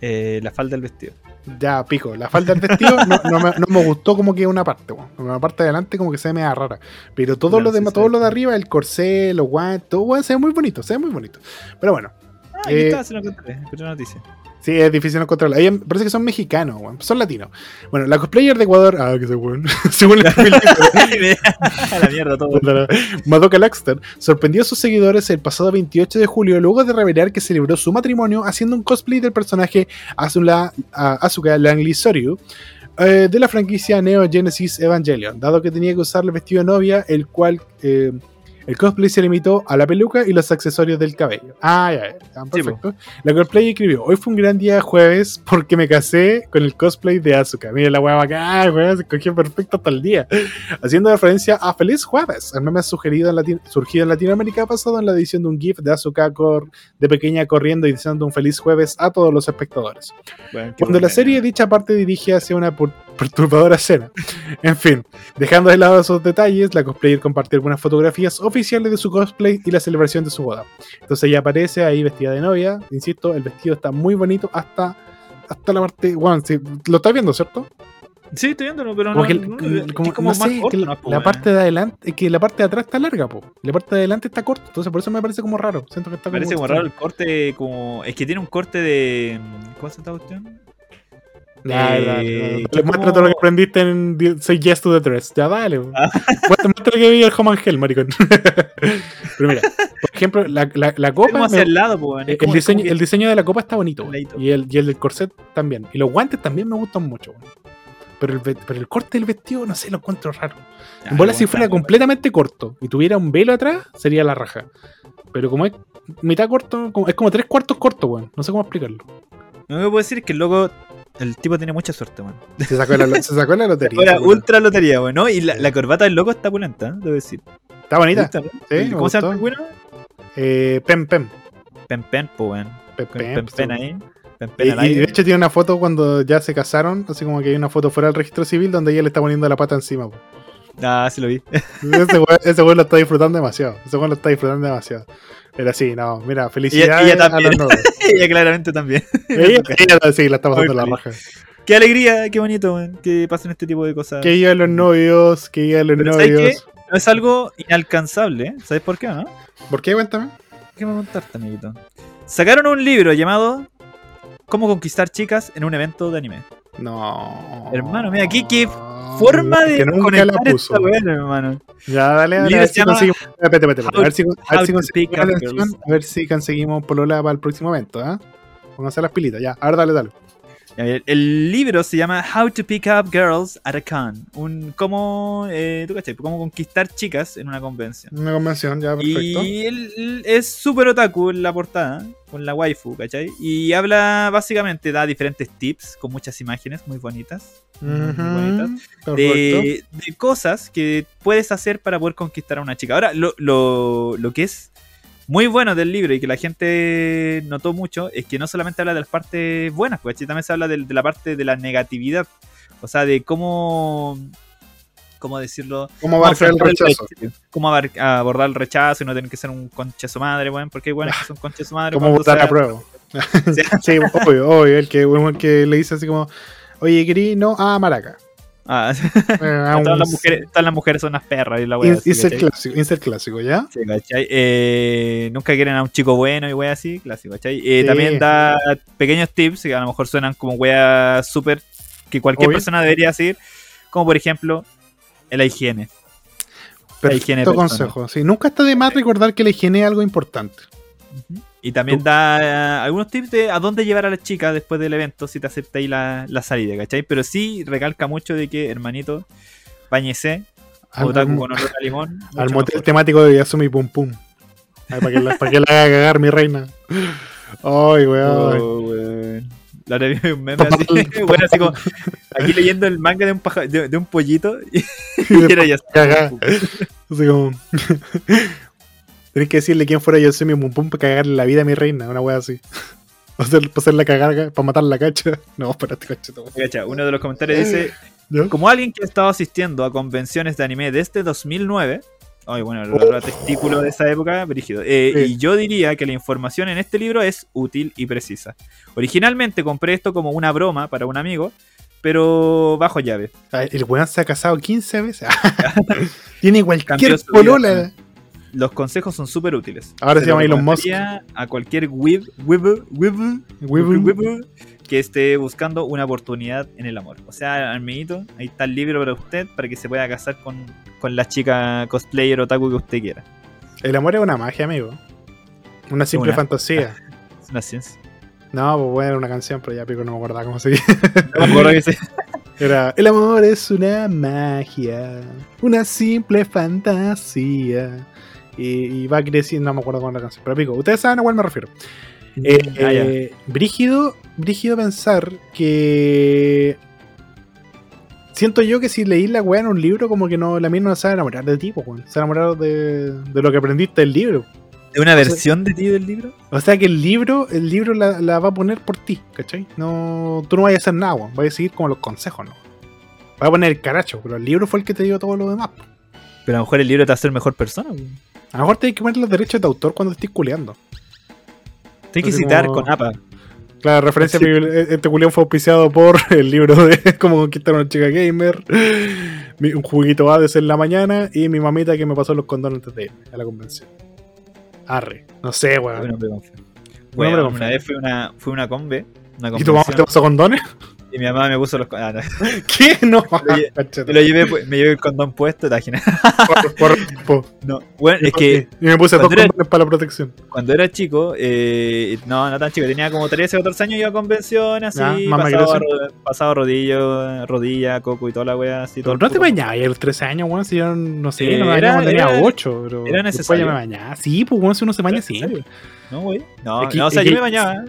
S1: Eh, la falda del vestido.
S2: Ya, pico. La falda del vestido no, no me, no me gustó como que una parte, weón. Una parte de adelante como que se ve media rara. Pero todo lo
S1: sí,
S2: todo
S1: ve.
S2: lo de arriba, el corsé, los guantes, todo, se ve muy bonito, se ve muy bonito. Pero bueno,
S1: Ah,
S2: Eh,
S1: está, se lo encontré. Escuché una noticia.
S2: Sí, es difícil encontrarla. Ahí em- parece que son mexicanos, weón. Son latinos. Bueno, la cosplayer de Ecuador, ah, que se. Según el
S1: A la mierda todo.
S2: Madoka Laxter sorprendió a sus seguidores el pasado 28 de julio luego de revelar que celebró su matrimonio haciendo un cosplay del personaje Azula, a- Asuka Langley Soryu eh, de la franquicia Neo Genesis Evangelion, dado que tenía que usar el vestido de novia, el cual eh, el cosplay se limitó a la peluca y los accesorios del cabello. Ah, ya, ya, perfecto. La cosplay escribió, hoy fue un gran día jueves porque me casé con el cosplay de Asuka. Mira la hueá bacán, weón, se cogió perfecto hasta el día haciendo referencia a Feliz Jueves, el meme sugerido en Lati- surgido en Latinoamérica basado en la edición de un GIF de Asuka Cor- de pequeña corriendo y diciendo un feliz jueves a todos los espectadores.
S1: Bueno,
S2: Cuando la serie dicha parte dirige hacia una perturbadora escena. En fin, dejando de lado esos detalles, la cosplayer compartió algunas fotografías oficiales de su cosplay y la celebración de su boda. Entonces ella aparece ahí vestida de novia, insisto, el vestido está muy bonito hasta hasta la parte, bueno, sí, lo estás viendo, ¿cierto?
S1: Sí, estoy viéndolo, pero
S2: Como
S1: no.
S2: que el-
S1: no- es
S2: como-
S1: como
S2: no
S1: más
S2: sé,
S1: corto,
S2: que la, parte de adelante, es que la parte de atrás está larga, po. La parte de adelante está corta, entonces por eso me parece como raro. Siento que está
S1: Parece como raro el corte, como. Es que tiene un corte de. ¿Cómo se esta cuestión?
S2: Ya,
S1: Eh,
S2: Muestra todo lo que aprendiste en Say Yes to the Dress. Ya, dale. po.
S1: Ah.
S2: Muestra, muestra lo que vi el Home and Hell, maricón. Pero mira, por ejemplo, la, la, copa. me-
S1: el lado, po,
S2: el,
S1: como-
S2: diseño, el diseño de la copa está bonito, y, el, y el del corset también. Y los guantes también me gustan mucho. weón. Pero el, pero el corte del vestido, no sé, lo encuentro raro. En bola,
S1: no,
S2: si fuera completamente corto y tuviera un velo atrás, sería la raja. Pero como es mitad corto, como- es como tres cuartos corto, weón. No sé cómo explicarlo.
S1: Lo que puedo decir es que el loco. El tipo tiene mucha suerte, weón.
S2: Se sacó la, se sacó la lotería. Weón.
S1: ultra lotería, weón, ¿no? Y la, la corbata del loco está pulenta, ¿eh? debo decir.
S2: Está bonita.
S1: ¿Cómo se llama el bueno?
S2: Eh, pem, pem.
S1: Pen Pen, po, weón.
S2: Pem, pem.
S1: Pen ahí. Pen
S2: Y, y de hecho tiene una foto cuando ya se casaron, así como que hay una foto fuera del registro civil donde ella le está poniendo la pata encima. po.
S1: Ah, sí lo vi.
S2: Ese weón, ese weón lo está disfrutando demasiado. Ese weón lo está disfrutando demasiado. Pero sí, no, mira, felicidades
S1: ella
S2: a los novios.
S1: Ella claramente también.
S2: ella, ella sí, la está pasando la raja.
S1: Qué alegría, qué bonito, que pasen este tipo de cosas.
S2: Que llegan los novios, que llegan los
S1: Pero ¿sabes
S2: novios.
S1: No es algo inalcanzable, ¿eh? ¿sabes por qué, no?
S2: ¿Por qué? Cuéntame.
S1: ¿Qué me contarte, amiguito? Sacaron un libro llamado Cómo conquistar chicas en un evento de anime.
S2: No.
S1: Hermano, mira, aquí qué Forma de
S2: que nunca
S1: conectar
S2: la puso.
S1: esta weá, hermano.
S2: Ya, dale, A ver si conseguimos. A ver si, a ver
S1: How
S2: si
S1: to
S2: conseguimos. A ver si conseguimos polola para el próximo evento, ¿ah? Pónganse las pilitas, ya. A ver, dale, dale.
S1: El, el libro se llama How to Pick Up Girls at a Con. Un cómo, eh, ¿tú cachai? Cómo conquistar chicas en una convención.
S2: Una convención, ya, perfecto.
S1: Y él, es súper otaku en la portada, con la waifu, ¿cachai? Y habla básicamente, da diferentes tips con muchas imágenes muy bonitas. muy bonitas. De, de cosas que puedes hacer para poder conquistar a una chica. Ahora, lo, lo, lo que es muy bueno del libro y que la gente notó mucho es que no solamente habla de las partes buenas, pues también se habla de, de la parte de la negatividad. O sea, de cómo. ¿Cómo decirlo?
S2: ¿Cómo abarcar el rechazo?
S1: Cómo abordar el rechazo y no tener que ser un conche su madre, weón. Porque buenas que son conche su madre.
S2: ¿Cómo votar a prueba? sí, obvio, obvio. El que, el que le dice así como, oye, querí, no, ah, maraca.
S1: Ah,
S2: Eh,
S1: todas, las mujeres, todas las mujeres son unas perras y la wea. así, ¿cachai?
S2: clásico, ¿ya?
S1: Sí, ¿cachai? Eh, nunca quieren a un chico bueno y wea así, clásico, ¿cachai? Eh,
S2: Sí.
S1: También da pequeños tips que a lo mejor suenan como wea súper que cualquier
S2: Obvio.
S1: persona debería seguir, como por ejemplo la higiene. La higiene
S2: Perfecto consejo. Sí, nunca está de más recordar que la higiene es algo importante.
S1: Y también
S2: Tú-
S1: da eh, algunos tips de a dónde llevar a la chica después del evento si te acepta ahí la, la salida, ¿cachai? Pero sí recalca mucho de que, hermanito, bañese,
S2: Al,
S1: con olor a limón.
S2: al motel
S1: mejor.
S2: temático de Yasumi Pum Pum. Ay, para, que la, para que la haga cagar mi reina. Ay, weón.
S1: Oh, weón. La vi un meme así, bueno, así como aquí leyendo el manga de un, paja- de, de un pollito y,
S2: Y
S1: era ya
S2: cagar. Así como. Tenés que decirle quién fuera Yasumi Pum Pum para cagarle la vida a mi reina. Una wea así. O sea, para hacerla cagar, para matar la cacha. No, espérate, cacha.
S1: Cacha, Uno de los comentarios dice, como alguien que ha estado asistiendo a convenciones de anime desde 2009, ay bueno, el a testículo de esa época, brígido, eh,
S2: Sí.
S1: y yo diría que la información en este libro es útil y precisa. Originalmente compré esto como una broma para un amigo, pero bajo llave.
S2: Ay, El weón se ha casado 15 veces. Tiene cualquier
S1: su vida. Los consejos son súper útiles.
S2: Ahora se
S1: lo
S2: llama Elon Musk.
S1: A cualquier web, web, web,
S2: Webu.
S1: web que esté buscando una oportunidad en el amor. O sea, amiguito, ahí está el libro para usted para que se pueda casar con, con la chica cosplayer otaku que usted quiera.
S2: El amor es una magia, amigo. Una simple
S1: Una.
S2: fantasía.
S1: Es una ciencia.
S2: No, pues bueno, era una canción, pero ya pico no me acordaba cómo se
S1: No me acuerdo que se-
S2: Era El amor es una magia, una simple fantasía. Y, y va creciendo, no me acuerdo cómo era la canción, pero pico, ustedes saben a cuál me refiero. Eh,
S1: Ah,
S2: eh, brígido, brígido pensar que. Siento yo que si leí la weá en un libro, como que no, la mía no se va a enamorar de ti, pues, weón. Se va a enamorar de, de lo que aprendiste del libro.
S1: ¿De una versión de ti del libro?
S2: O sea que el libro, el libro la, la va a poner por ti, ¿cachai? No, tú no vayas a hacer nada, weón. Vas a seguir como los consejos, ¿no? Va a poner el caracho, pero el libro fue el que te dio todo lo demás.
S1: Pero a lo mejor el libro te a hacer mejor persona. güey.
S2: A lo mejor tienes que poner los derechos de autor cuando estés culeando.
S1: Tienes que citar
S2: como-
S1: con APA.
S2: Claro, referencia
S1: Sí.
S2: a mi- este culión fue auspiciado por el libro de Cómo conquistar a una chica gamer, mi- un juguito Hades en la mañana y mi mamita que me pasó los condones antes de irme a la convención. Arre. No sé, weón.
S1: Bueno, una vez fui a una, fui a una combe. Una
S2: ¿Y tu mamá te pasó condones?
S1: Y mi mamá me puso los ah, no.
S2: ¿Qué? No.
S1: Me lo llevé, pues, me llevé el condón puesto,
S2: por-
S1: No, bueno, es que
S2: Y me puse dos
S1: era-
S2: condones para la protección.
S1: cuando era chico, eh, no, no tan chico, tenía como 13 o 14 años, iba a convenciones,
S2: Ya,
S1: así,
S2: más
S1: pasado, rodillo, rodilla, coco y toda la wea, así, todo
S2: Pero
S1: el
S2: no te bañabas a los 13 años, weón. Si yo no sé,
S1: Eh,
S2: no me
S1: era-
S2: bañaba cuando tenía
S1: era-
S2: 8. Pero
S1: era
S2: después
S1: necesario.
S2: ya me bañaba. Sí, pues, weón, si uno se baña
S1: ¿Era
S2: siempre.
S1: No, güey. No, no, o sea, yo me bañaba.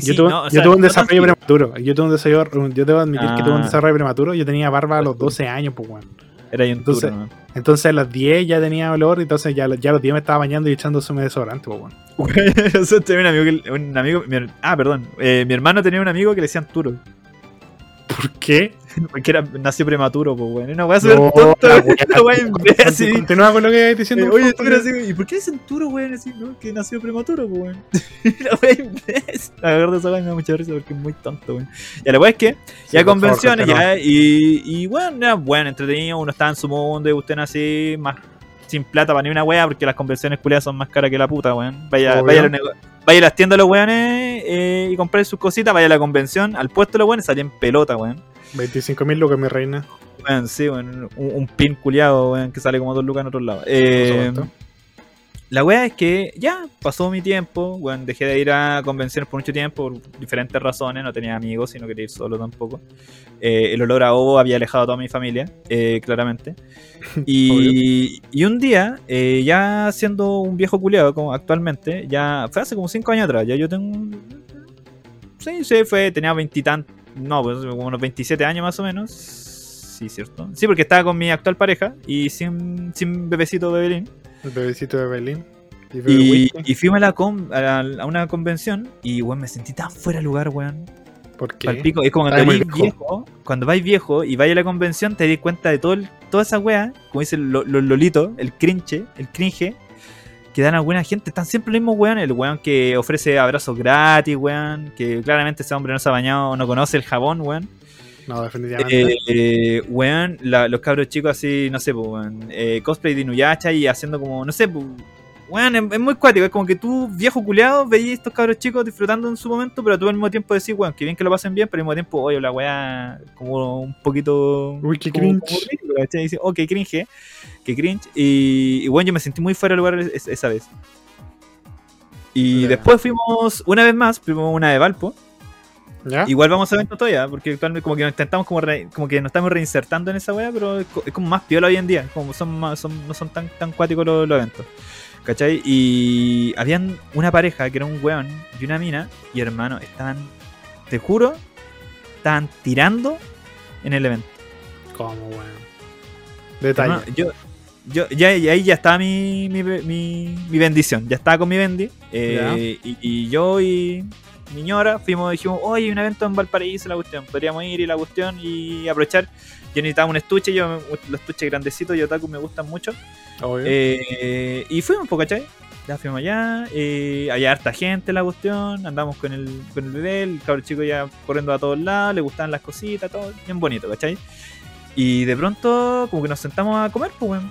S1: Sí,
S2: Yo
S1: sí,
S2: tuve,
S1: no, o
S2: yo
S1: sea,
S2: tuve un
S1: no
S2: desarrollo prematuro. Yo tuve un desarrollo. Yo debo admitir que tuve un
S1: Ah.
S2: desarrollo prematuro. Yo tenía barba a los 12 años, pues, weón.
S1: Era
S2: Entonces-
S1: turno.
S2: Entonces a las 10 ya tenía olor. Entonces ya, ya a los 10 me estaba bañando y echándose un desodorante, pues, weón.
S1: O sea, tenía un amigo, que, un amigo mi her- ah, perdón, eh, mi hermano tenía un amigo que le decían Turo,
S2: ¿Por qué?
S1: porque era, nació prematuro, pues, bueno, una weá súper
S2: No,
S1: tonta, weón, una weá imbécil.
S2: Continúa con lo que diciendo.
S1: Eh, oye,
S2: favor,
S1: tú eras así, ¿y por qué dicen Turo, weón? Así, ¿no? Que nació prematuro, pues, weón. la weá imbécil. La verdad, esa weá me da mucha risa porque es muy tonto, weón. Y la weá es que,
S2: Sí,
S1: ya
S2: favor,
S1: convenciones,
S2: continúa.
S1: ya, y, y bueno, era bueno, entretenido, uno estaba en su mundo y usted así, más sin plata para ni una wea, porque las convenciones culiadas son más caras que la puta, weón. Vaya, vaya, vaya a las tiendas los weones eh, y comprar sus cositas, vaya a la convención, al puesto los weones, salían pelota, weón.
S2: 25 mil lucas, mi reina.
S1: Weón, sí, weón, un, un pin culiado, weón, que sale como dos lucas en otro lado.
S2: Por
S1: Eh. La wea es que ya pasó mi tiempo, dejé de ir a convenciones por mucho tiempo por diferentes razones, no tenía amigos y no quería ir solo tampoco. Eh, el olor a ovo había alejado a toda mi familia, eh, claramente. Y, y un día, eh, ya siendo un viejo culiado como actualmente, ya fue hace como 5 años atrás, ya yo tengo... Sí, sí, fue, tenía veintitantos, no, pues como unos 27 años más o menos. Sí, cierto. Sí, porque estaba con mi actual pareja y sin, sin bebecito bebelín.
S2: El bebecito de Berlín. Y,
S1: Y, fuimos a, la con- a, la- a una convención y, weón, me sentí tan fuera de lugar, weón.
S2: ¿Por qué?
S1: Palpico. Es como cuando eres viejo, cuando vais viejo y vais a la convención, te das cuenta de todo el- toda esa weá, como dicen los lolitos, el cringe, el cringe, que dan a buena gente. Están siempre los mismos weón, el weón que ofrece abrazos gratis, weón, que claramente ese hombre no se ha bañado, no conoce el jabón, weón.
S2: No, definitivamente.
S1: Eh, weón, la- los cabros chicos así, no sé, pues, weón, eh, cosplay de Inuyasha y haciendo como, no sé, pues, weón, es, es muy cuático. Es como que tú, viejo culeado, veías estos cabros chicos disfrutando en su momento, pero tú al mismo tiempo decís, weón, que bien que lo pasen bien, pero al mismo tiempo, oye, la weá, como un poquito.
S2: Uy, qué
S1: como-
S2: cringe.
S1: como oh, qué cringe, qué cringe. Y, y bueno, yo me sentí muy fuera de lugar es- esa vez. Y después fuimos, una vez más, fuimos una de Valpo.
S2: ¿Ya?
S1: Igual vamos a eventos todavía, porque actualmente como que nos intentamos como, re- como que nos estamos reinsertando en esa wea, pero es, co- es como más piola hoy en día, como son más, son, no son tan, tan cuáticos los, los eventos. ¿Cachai? Y habían una pareja que era un weón y una mina, y hermano, estaban, te juro, estaban tirando en el evento.
S2: ¿Cómo, weón? Detalle.
S1: Hermano, yo, yo, ya, ahí ya estaba mi, mi, mi, mi bendición, ya estaba con mi bendi. eh, y, y yo y mi ñora fuimos, dijimos, oye, hay un evento en Valparaíso, la cuestión, podríamos ir y la cuestión y aprovechar. Yo necesitaba un estuche, yo los estuches grandecitos y otaku me gustan mucho. Eh, y fuimos, po, ¿cachai? Ya fuimos allá, eh, había harta gente la cuestión, andamos con el, con el bebé, el cabrón chico ya corriendo a todos lados, le gustaban las cositas, todo bien bonito, ¿cachai? Y de pronto, como que nos sentamos a comer, pues, weón.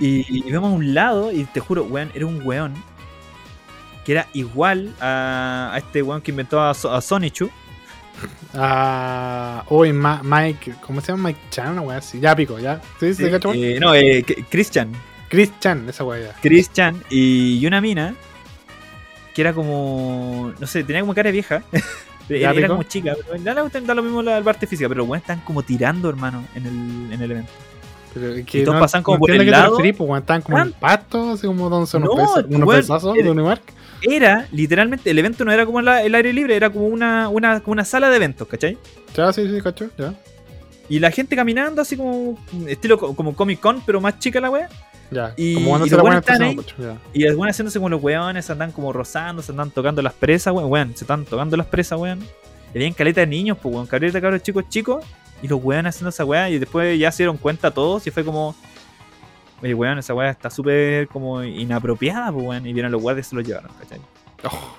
S1: Y, y vemos a un lado, y te juro, weón, era un weón que era igual a, a este weón que inventó a, a Sonichu.
S2: Ah, Ma- Mike, ¿cómo se llama? Mike Chan, una así. Ya pico, ya. Sí, sí, weón?
S1: Eh, no, eh, Christian.
S2: Chris Chan, esa wea ya.
S1: Chris Chan y, una mina que era como. No sé, tenía como cara vieja. era, era como chica. pero Da, lo- da lo mismo la, la parte física, pero los weones están como tirando, hermano, en el, en el evento.
S2: Pero es
S1: Y todos pasan como por
S2: entiendo
S1: el
S2: te referís, pues, estaban como en pasto, así como donde son unos,
S1: No,
S2: pesos, unos pesazos
S1: era-
S2: de Unimark.
S1: Era literalmente, el evento no era como la- el aire libre, era como una, una, como una sala de eventos, ¿cachai?
S2: Ya, sí, sí, cacho, ya.
S1: Y la gente caminando así como estilo co- como Comic Con, pero más chica la wea.
S2: Ya,
S1: Y-
S2: como
S1: y los buenos están
S2: ya.
S1: Y algunas haciéndose como los weones, se andan como rozando, se andan tocando las presas, weón, weón, se están tocando las presas, weón. Y habían caleta de niños, pues, weón, caleta de cabros chicos chicos, y los weones haciendo esa weá, y después ya se dieron cuenta todos, y fue como, oye, weón, esa weá está súper como inapropiada, pues, weón, y vieron los guardias y se los llevaron, ¿cachai?
S2: Oh,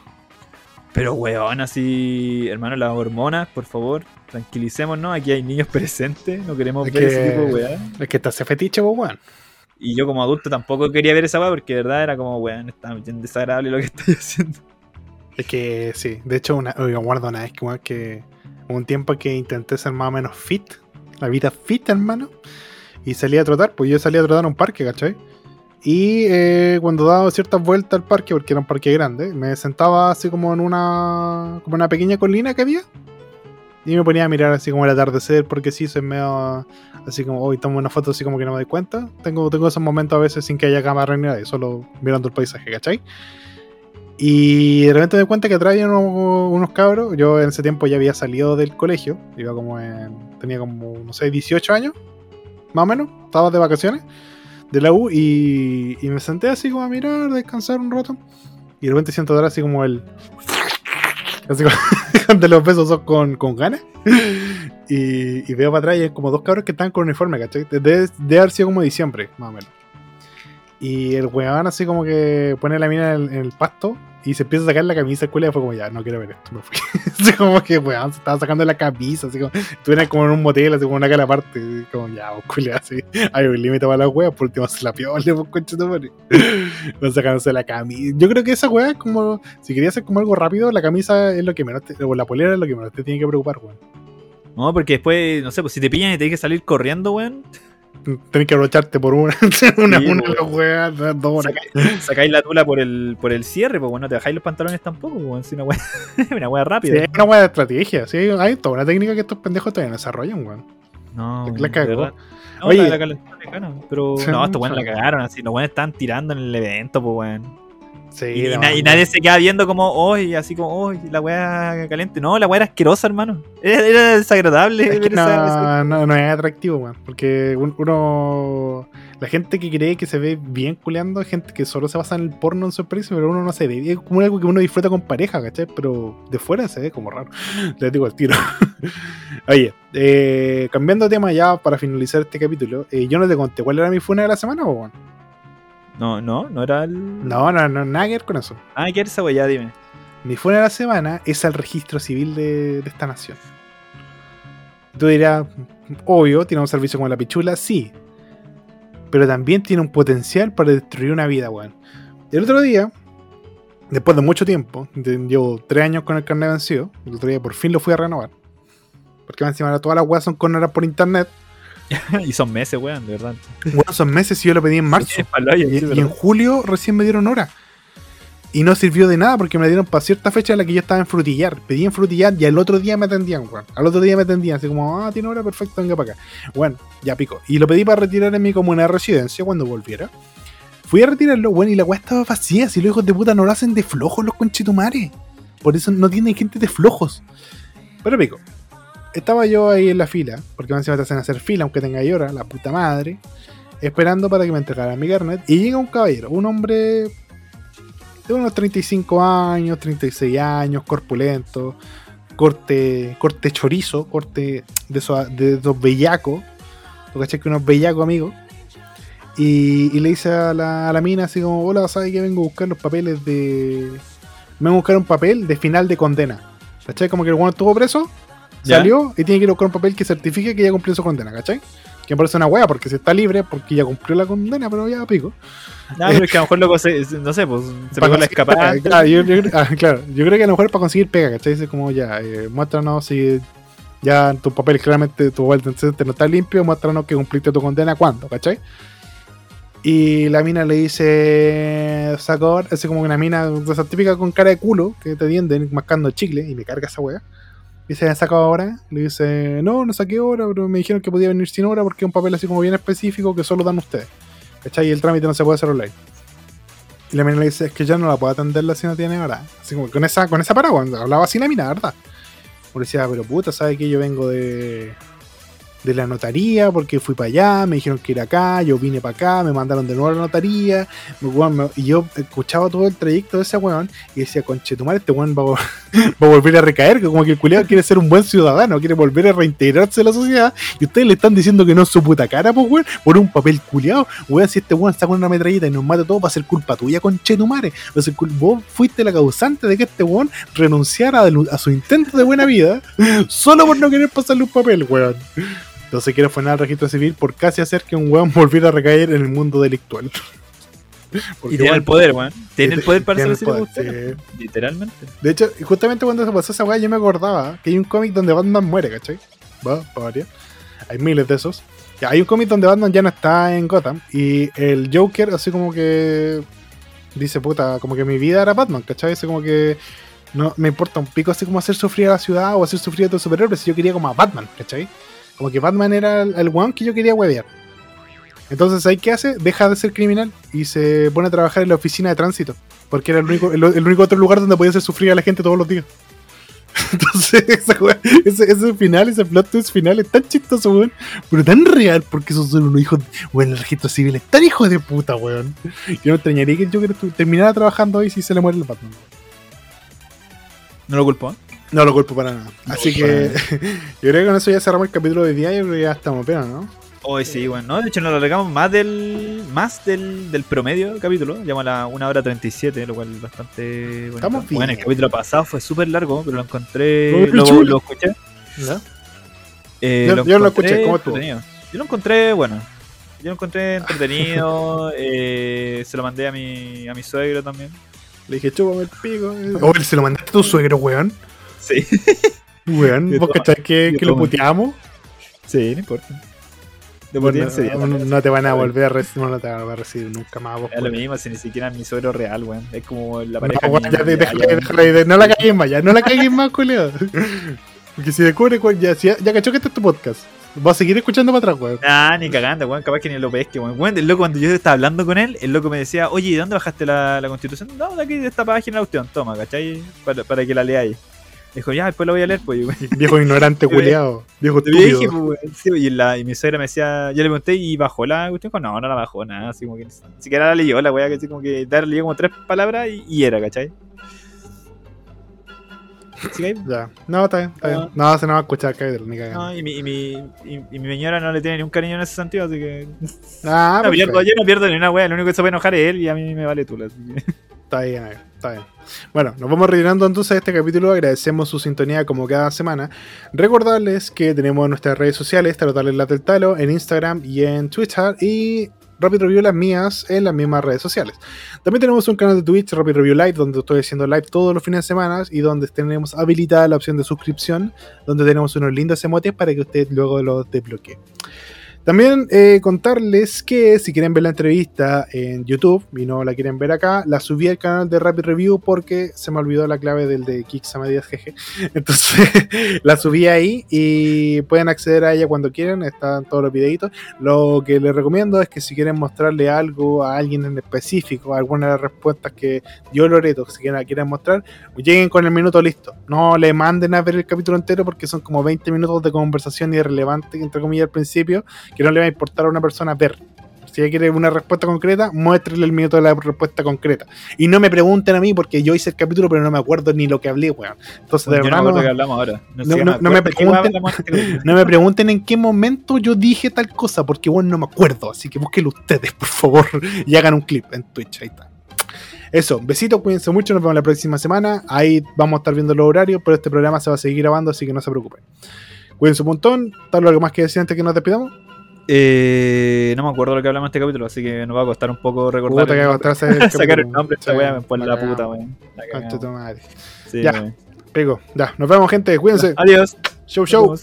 S1: Pero, weón, así, hermano, las hormonas, por favor, tranquilicémonos, aquí hay niños presentes, no queremos
S2: Es
S1: ver
S2: que-
S1: ese tipo de weá.
S2: es que está ese fetiche, pues, weón.
S1: Y yo como adulto tampoco quería ver esa weá, porque de verdad era como, weón, está bien desagradable lo que estoy haciendo.
S2: Es que sí, de hecho, una, oiga, guardo una vez que, weón, que un tiempo que intenté ser más o menos fit, la vida fit, hermano, y salí a trotar, pues yo salí a trotar a un parque, ¿cachai? Y eh, cuando daba ciertas vueltas al parque, porque era un parque grande, me sentaba así como en una, como una pequeña colina que había, y me ponía a mirar así como el atardecer, porque sí, soy medio así como, hoy tomo una foto así como que no me doy cuenta. Tengo, tengo esos momentos a veces sin que haya cámara ni nada, solo mirando el paisaje, ¿cachai? Y de repente me doy cuenta que atrás unos, unos cabros. Yo en ese tiempo ya había salido del colegio. Iba como en. Tenía como, no sé, 18 años. Más o menos. Estaba de vacaciones. De la U. Y, me senté así como a mirar, descansar un rato. Y de repente siento atrás así como el. Así como de los besos con, con ganas. Y, veo para atrás y hay como dos cabros que están con uniforme, ¿cachai? Debe haber sido como diciembre, más o menos. Y el weón así como que pone la mina en el, en el pasto y se empieza a sacar la camisa y fue como ya, no quiero ver esto, me fui. como que weón se estaba sacando la camisa, así como, eras como en un motel, así como una cara aparte, como ya, vos así, hay un límite para las weas, por último se la piola, pues concha. No sacándose la camisa. Yo creo que esa wea como, si querías hacer como algo rápido, la camisa es lo que menos te, o la polera es lo que menos te tiene que preocupar, weón.
S1: No, porque después, no sé, pues si te pillan y tenés que salir corriendo, weón,
S2: Tenés que abrocharte por una, una,
S1: Sí,
S2: una de las weas, dos horas.
S1: sacáis, sacáis la tula por el, por el cierre, pues bueno, no te bajáis los pantalones tampoco, pues si una weá, una weá
S2: Sí,
S1: rápida.
S2: es una wea de estrategia, sí, hay toda una técnica que estos pendejos todavía no desarrollan, weón.
S1: No,
S2: La cagó.
S1: No,
S2: Oye.
S1: la, la cana, pero
S2: Sí,
S1: no, estos weones la cagaron así, los weones estaban tirando en el evento, pues weón.
S2: Sí,
S1: Y, na- nadie se queda viendo como, hoy, así como, hoy, la weá caliente. No, la weá era asquerosa, hermano. Era, era desagradable
S2: Es que
S1: ver esa- esa-
S2: no, no, no es atractivo, weón. Porque un- uno. La gente que cree que se ve bien culeando gente que solo se basa en el porno en su experiencia, pero uno no se ve. Es como algo que uno disfruta con pareja, ¿cachai? Pero de fuera se ve como raro. Les digo al tiro. Oye, eh, cambiando de tema ya para finalizar este capítulo, eh, yo no te conté cuál era mi funa de la semana, weón.
S1: No, no, no era el.
S2: No, no, no, nada que ver con eso.
S1: Ah, ¿qué era esa weá? Dime.
S2: Mi funa de la semana es al registro civil de, de esta nación. Tú dirás, obvio, tiene un servicio como la pichula, sí. Pero también tiene un potencial para destruir una vida, weón. El otro día, después de mucho tiempo, llevo tres años con el carnet vencido, el otro día por fin lo fui a renovar. Porque más encima ahora todas las weas son con por internet.
S1: y son meses, weón, de verdad.
S2: Bueno, son meses y yo lo pedí en marzo. Y,
S1: sí,
S2: y en julio recién me dieron hora. Y no sirvió de nada porque me dieron para cierta fecha en la que yo estaba en frutillar. Pedí en frutillar y al otro día me atendían, weón. Al otro día me atendían, así como, ah, tiene hora, perfecto, venga para acá. Bueno, ya pico. Y lo pedí para retirar en mi comuna de residencia cuando volviera. Fui a retirarlo, weón, y la weá estaba vacía. Si los hijos de puta no lo hacen de flojos los conchetumares. Por eso no tienen gente de flojos. Pero pico. Estaba yo ahí en la fila, porque encima te hacen hacer fila, aunque tenga hora, la puta madre esperando para que me entregaran mi carnet. Y llega un caballero, un hombre de unos 35 años, 36 años, corpulento, corte, corte chorizo, corte de esos, de esos bellacos. ¿Tú cachai que unos bellacos, amigos? Y, y le dice a la, a la mina así como, hola, ¿sabes que vengo a buscar los papeles de... Vengo a buscar un papel de final de condena. ¿Cachai? Como que el bueno estuvo preso,
S1: ¿Ya?
S2: salió y tiene que ir a buscar un papel que certifique que ya cumplió su condena, ¿cachai? Que me parece una wea, porque si está libre, porque ya cumplió la condena, pero ya pico.
S1: No, pero es que a lo mejor loco se, no sé, pues se pegó la escapada.
S2: pega, Claro yo, yo creo- ah, claro, yo creo que a lo mejor es para conseguir pega, ¿cachai? Dice como ya, eh, muéstranos si ya tu papel claramente, tu de antecedente no está limpio, muéstranos que cumpliste tu condena, ¿cuándo? ¿cachai? Y la mina le dice, sacó, así como una mina esa típica con cara de culo, que te tienden mascando chicle, y me carga esa wea. Dice, ¿sacado ahora? Le dice, no, no saqué hora, pero me dijeron que podía venir sin hora porque es un papel así como bien específico que solo dan ustedes. ¿Cachai? Y el trámite no se puede hacer online. Y la mina le dice, es que yo no la puedo atenderla si no tiene hora. Así como con esa, con esa paraguas, hablaba así la mina, ¿verdad? Porque decía, pero puta, ¿sabe que yo vengo de, de la notaría? Porque fui para allá, me dijeron que ir acá, yo vine para acá, me mandaron de nuevo a la notaría. y yo escuchaba todo el trayecto de ese weón y decía, conchetumar, este weón va, a volver a recaer, que como que el culiado quiere ser un buen ciudadano, quiere volver a reintegrarse a la sociedad. Y ustedes le están diciendo que no es su puta cara, pues weón, por un papel culiado. Weón, si este weón saca una metralleta y nos mata a todos, va a ser culpa tuya, conchetumare. Va a Vos fuiste la causante de que este weón renunciara a su intento de buena vida solo por no querer pasarle un papel, weón. Entonces quiero frenar al registro civil por casi hacer que un weón volviera a recaer en el mundo delictual. Porque,
S1: Y tiene el poder, weón. Tiene el poder para ese
S2: poder, sí.
S1: Literalmente.
S2: De hecho, justamente cuando se pasó esa weá, yo me acordaba que hay un cómic donde Batman muere, ¿cachai? Va, para variar. Hay miles de esos. Ya, hay un cómic donde Batman ya no está en Gotham y el Joker, así como que dice, puta, como que mi vida era Batman, ¿cachai? Así como que no me importa un pico así como hacer sufrir a la ciudad o hacer sufrir a otros superhéroes si yo quería como a Batman, ¿cachai? Como que Batman era el, weón que yo quería huevear. Entonces, ¿ahí qué hace? Deja de ser criminal y se pone a trabajar en la oficina de tránsito. Porque era el único, el, único otro lugar donde podía hacer sufrir a la gente todos los días. Entonces, ese, final, ese plot twist final es tan chistoso, weón. Pero tan real, porque esos son unos hijos. Weón, el registro civil es tan hijo de puta, weón. Yo no extrañaría que estu- terminara trabajando ahí si se le muere el Batman.
S1: No lo culpo. ¿Eh?
S2: No lo culpo para nada. Así que yo creo que con eso ya cerramos el capítulo de día. Que ya estamos pena, ¿no?
S1: Hoy sí, bueno, no, de hecho nos lo alargamos más del más del, del promedio del capítulo, llegamos a la 1 hora 37, lo cual es bastante bueno.
S2: Estamos bien.
S1: Bueno, el capítulo pasado fue súper largo, pero lo encontré, lo,
S2: chulo.
S1: lo escuché.
S2: ¿Ya?
S1: eh,
S2: Yo- yo lo escuché, ¿cómo estuvo?
S1: entretenido. Yo lo encontré, bueno, yo lo encontré entretenido, eh, se lo mandé a mi, a mi suegro también.
S2: Le dije, chúpame el pico. O se lo mandaste a tu suegro, weón.
S1: Sí,
S2: Weón, vos cachás que, lo puteamos.
S1: sí, no importa. De por
S2: No,
S1: sería,
S2: no, no te van a volver a recibir, no te van a recibir nunca más vos.
S1: Es lo mismo, si ni siquiera es mi suegro real, weón. Es como la
S2: No,
S1: pareja.
S2: weón,
S1: mi-
S2: ya, de-
S1: ya-
S2: de- no la cagues más, ya, no la cagues más, culeo. Porque si descubre, ya, si ya, cachó que este es tu podcast. Vas a seguir escuchando para atrás, weón.
S1: Nah, ni cagando, weón. Capaz que ni lo pesque, weón. Weón, el loco, cuando yo estaba hablando con él, el loco me decía, oye, ¿de dónde bajaste la, la constitución? No, de aquí, de esta página de la cuestión. Toma, ¿cachai? Para, para que la leáis. Dijo, ya, después la voy a leer, pues.
S2: Viejo ignorante, culeado. Viejo
S1: Le dije,
S2: estúpido.
S1: pues. Sí, y, la, y mi suegra me decía, yo le pregunté, ¿y bajó la cuestión? Dijo, no, no la bajó, nada. Así como que ni siquiera la leyó, la weá, que así como que dar- leyó como tres palabras y, y era, ¿cachai? ¿Sí,
S2: Ya. No, está bien, está bien. No, se no va a escuchar, cállate, ni cagando.
S1: No, y mi, y, mi, y, y mi señora no le tiene ni un cariño en ese sentido, así que.
S2: Ah,
S1: no, pierdo, yo no pierdo ni una wea, lo único que se puede enojar es él y a mí me vale tú. Así que...
S2: Está bien, ahí, está bien. Bueno, nos vamos retirando entonces de este capítulo. Agradecemos su sintonía como cada semana. Recordarles que tenemos nuestras redes sociales, Tarotales La del Talo, en Instagram y en Twitter. Y Rapid Review las mías en las mismas redes sociales. También tenemos un canal de Twitch, Rapid Review Live, donde estoy haciendo live todos los fines de semana y donde tenemos habilitada la opción de suscripción, donde tenemos unos lindos emotes para que usted luego los desbloquee. También eh, contarles que si quieren ver la entrevista en YouTube y no la quieren ver acá, la subí al canal de Rapid Review porque se me olvidó la clave del de Kixamadias GG. Entonces la subí ahí y pueden acceder a ella cuando quieran, están todos los videitos. Lo que les recomiendo es que si quieren mostrarle algo a alguien en específico, alguna de las respuestas que yo Loreto, si quieren, quieren mostrar, lleguen con el minuto listo. No le manden a ver el capítulo entero porque son como 20 minutos de conversación irrelevante, entre comillas, al principio que no le va a importar a una persona ver. Si ella quiere una respuesta concreta, muéstrele el minuto de la respuesta concreta. Y no me pregunten a mí porque yo hice el capítulo, pero no me acuerdo ni lo que hablé, weón. Entonces, de
S1: Yo no
S2: verdad,
S1: me
S2: no,
S1: que hablamos ahora.
S2: no- me pregunten- no me pregunten en qué momento yo dije tal cosa, porque bueno, no me acuerdo. Así que búsquenlo ustedes, por favor, y hagan un clip en Twitch. Ahí está. Eso, besitos, cuídense mucho, nos vemos la próxima semana. Ahí vamos a estar viendo los horarios, pero este programa se va a seguir grabando, así que no se preocupen. Cuídense un montón. ¿Tal algo más que decir antes que nos despidamos?
S1: Eh, no me acuerdo lo que hablamos en este capítulo, así que nos va a costar un poco recordar.
S2: Puta que
S1: el nombre. Sacar el nombre esta
S2: Sí,
S1: weá, me pone la
S2: la
S1: puta, weón. La
S2: Concha
S1: cagamos.
S2: tu madre.
S1: Sí,
S2: Ya.
S1: weón.
S2: Pico, ya, nos vemos, gente. Cuídense.
S1: Adiós.
S2: Show, show.